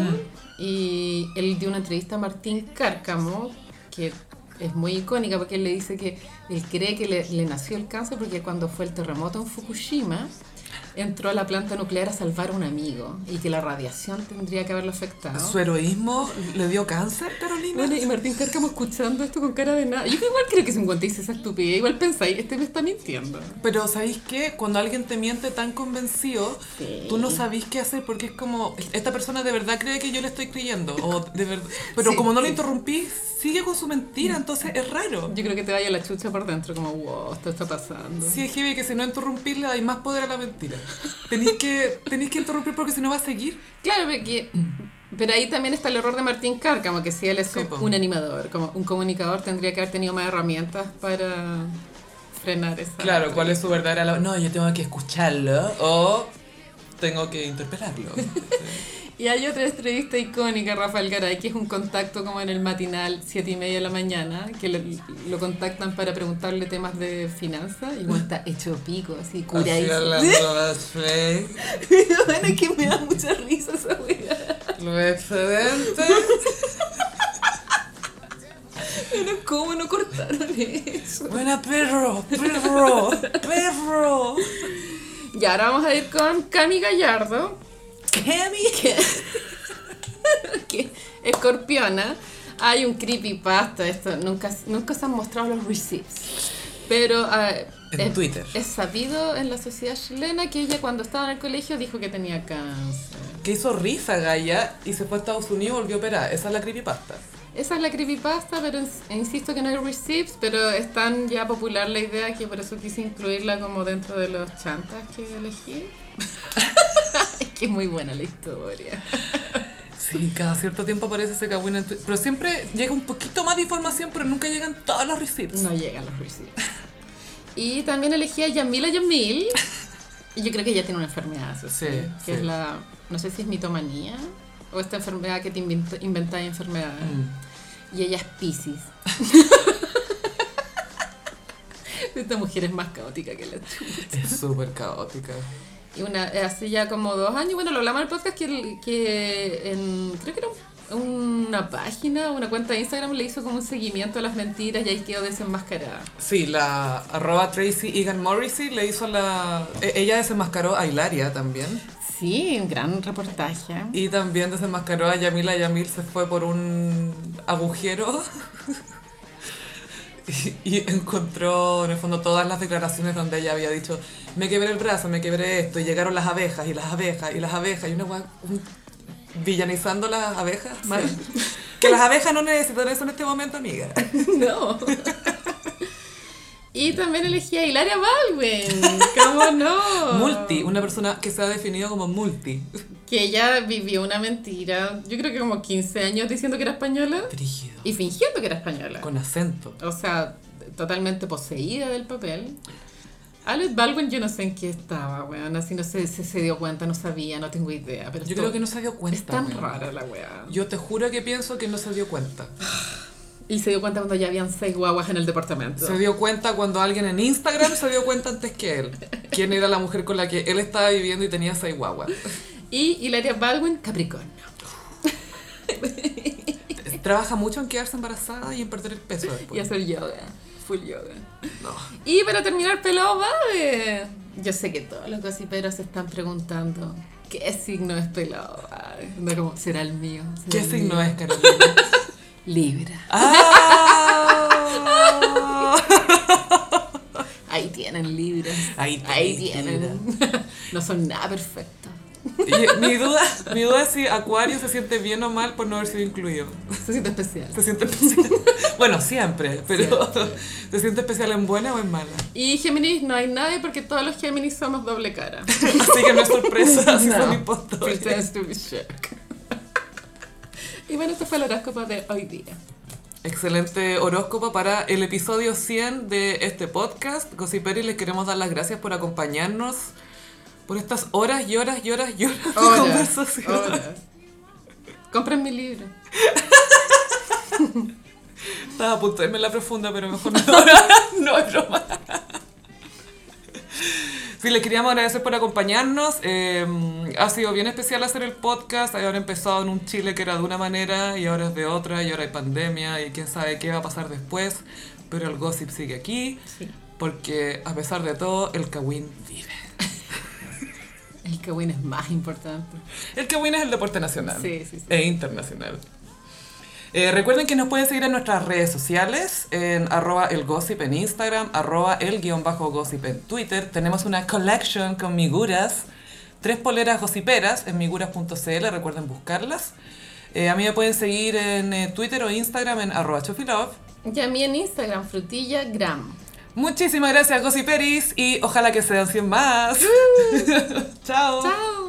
Y él dio una entrevista a Martín Cárcamo, que es muy icónica porque él le dice que él cree que le, le nació el cáncer porque cuando fue el terremoto en Fukushima entró a la planta nuclear a salvar a un amigo y que la radiación tendría que haberlo afectado. ¿Su heroísmo le dio cáncer, Carolina? Bueno, y Martín Cárcamo escuchando esto con cara de nada. Yo igual creo que si un guante dice esa estupidez, igual pensáis, este me está mintiendo. Pero ¿sabéis qué? Cuando alguien te miente tan convencido, Sí. tú no sabís qué hacer porque es como, esta persona de verdad cree que yo le estoy creyendo. O de verdad, pero Sí, como no lo sí. interrumpí, sigue con su mentira, entonces es raro. Yo creo que te vaya la chucha por dentro, como, wow, esto está pasando. Sí, es heavy que si no interrumpís le dais más poder a la mentira. Tenéis que, tenéis que interrumpir porque si no va a seguir. Claro, porque, pero ahí también está el error de Martín Cárcamo, que si él es Sí, po. un animador, como un comunicador, tendría que haber tenido más herramientas para frenar esa. Claro, ¿cuál es su verdadera... No, yo tengo que escucharlo o tengo que interpelarlo. <laughs> Y hay otra entrevista icónica, Rafael Garay, que es un contacto como en el matinal, siete y media de la mañana, que lo, lo contactan para preguntarle temas de finanzas, y bueno, está hecho pico, así, curadísimo. <laughs> bueno, es que me da mucha risa esa weá. Los excedentes. Pero ¿cómo no cortaron eso? Buena perro, perro, perro. Y ahora vamos a ir con Cami Gallardo, Cami. <laughs> que, escorpiona. Hay un creepypasta, esto nunca, nunca se han mostrado los receipts. Pero ah, En es, Twitter. es sabido en la sociedad chilena que ella cuando estaba en el colegio dijo que tenía cáncer. Que hizo risa Gaia y se fue a Estados Unidos y volvió a operar. Esa es la creepypasta. Esa es la creepypasta, pero ins- insisto que no hay receipts, pero es tan ya popular la idea que por eso quise incluirla como dentro de los chantas que elegí. <laughs> es que es muy buena la historia. Sí, cada cierto tiempo aparece ese cagüín en Twitter. Pero siempre llega un poquito más de información, pero nunca llegan todos los receipts. No llegan los receipts. Y también elegí a Yamila Yamil. Y yo creo que ella tiene una enfermedad, sí, Sí, que es la, no sé si es mitomanía o esta enfermedad que te inventa, enfermedades. Mm. Y ella es Pisces. <laughs> Esta mujer es más caótica que la chucha. Es súper caótica. Y una, hace ya como dos años, bueno, lo hablamos en el podcast, que, el- que en, creo que era un- una página, una cuenta de Instagram le hizo como un seguimiento a las mentiras y ahí quedó desenmascarada. Sí, la arroba Tracy Egan Morrissey le hizo la... e- Ella desenmascaró a Hilaria también. Sí, un gran reportaje. Y también desenmascaró a Yamila. Yamil se fue por un agujero <laughs> y, <laughs> y encontró en el fondo todas las declaraciones donde ella había dicho me quebré el brazo, me quebré esto, y llegaron las abejas y las abejas y las abejas y una un villanizando las abejas. mal. <laughs> Que las abejas no necesitan eso en este momento, amiga. <laughs> No. Y también elegí a Hilaria Baldwin. ¿Cómo no? Multi, una persona que se ha definido como multi. Que ella vivió una mentira, yo creo que como 15 años diciendo que era española Brígido. y fingiendo que era española. Con acento. O sea, totalmente poseída del papel. Alec Baldwin yo no sé en qué estaba, weón. Así no sé si se dio cuenta, no sabía, no tengo idea. Pero Yo creo que no se dio cuenta. Es tan weón. rara la weá. Yo te juro que pienso que no se dio cuenta. Y se dio cuenta cuando ya habían seis guaguas en el departamento. Se dio cuenta cuando alguien en Instagram se dio cuenta antes que él. ¿Quién era la mujer con la que él estaba viviendo y tenía seis guaguas? Y Hilaria Baldwin, Capricornio. <laughs> Trabaja mucho en quedarse embarazada y en perder el peso después. Y hacer yoga. Full yoga. No. Y para terminar, pelado. Yo sé que todos los gossiperos se están preguntando ¿qué signo es pelado Babe? No como, ¿será el mío? ¿Será ¿Qué el signo mío? es, Carolina? <laughs> Libra. ¡Ah! <laughs> Ahí tienen libras. Ahí Ahí tienen tienen. no son nada perfectos. Y mi duda, mi duda es si Acuario se siente bien o mal por no haber sido incluido. Se siente especial. Se siente especial. <laughs> Bueno, siempre, pero ¿se siente especial en buena o en mala? Y Géminis no hay nadie porque todos los Géminis somos doble cara. <laughs> Así que no es sorpresa, así No. son. Y bueno, este fue el horóscopo de hoy día. Excelente horóscopo para el episodio 100 de este podcast. Gossiperi, les queremos dar las gracias por acompañarnos por estas horas y horas y horas y horas de Horas, conversación. horas. Compren mi libro. Estaba a punto de irme en la profunda, pero mejor no. <laughs> no es broma. Sí, les queríamos agradecer por acompañarnos. Eh, ha sido bien especial hacer el podcast. Habían empezado en un Chile que era de una manera y ahora es de otra y ahora hay pandemia y quién sabe qué va a pasar después. Pero el gossip sigue aquí Sí. porque a pesar de todo el Kawin vive. El Kawin es más importante. El Kawin es el deporte nacional Sí, sí, sí. e internacional. Eh, recuerden que nos pueden seguir en nuestras redes sociales, en arroba el gossip en Instagram, arroba el guion bajo gossip en Twitter. Tenemos una collection con miguras, tres poleras gossiperas en miguras.cl, recuerden buscarlas. Eh, a mí me pueden seguir en eh, Twitter o Instagram en arroba chofilove. Y a mí en Instagram, frutillagram. Muchísimas gracias, gossiperis, y ojalá que sean 100 más. <laughs> Chao. Chao.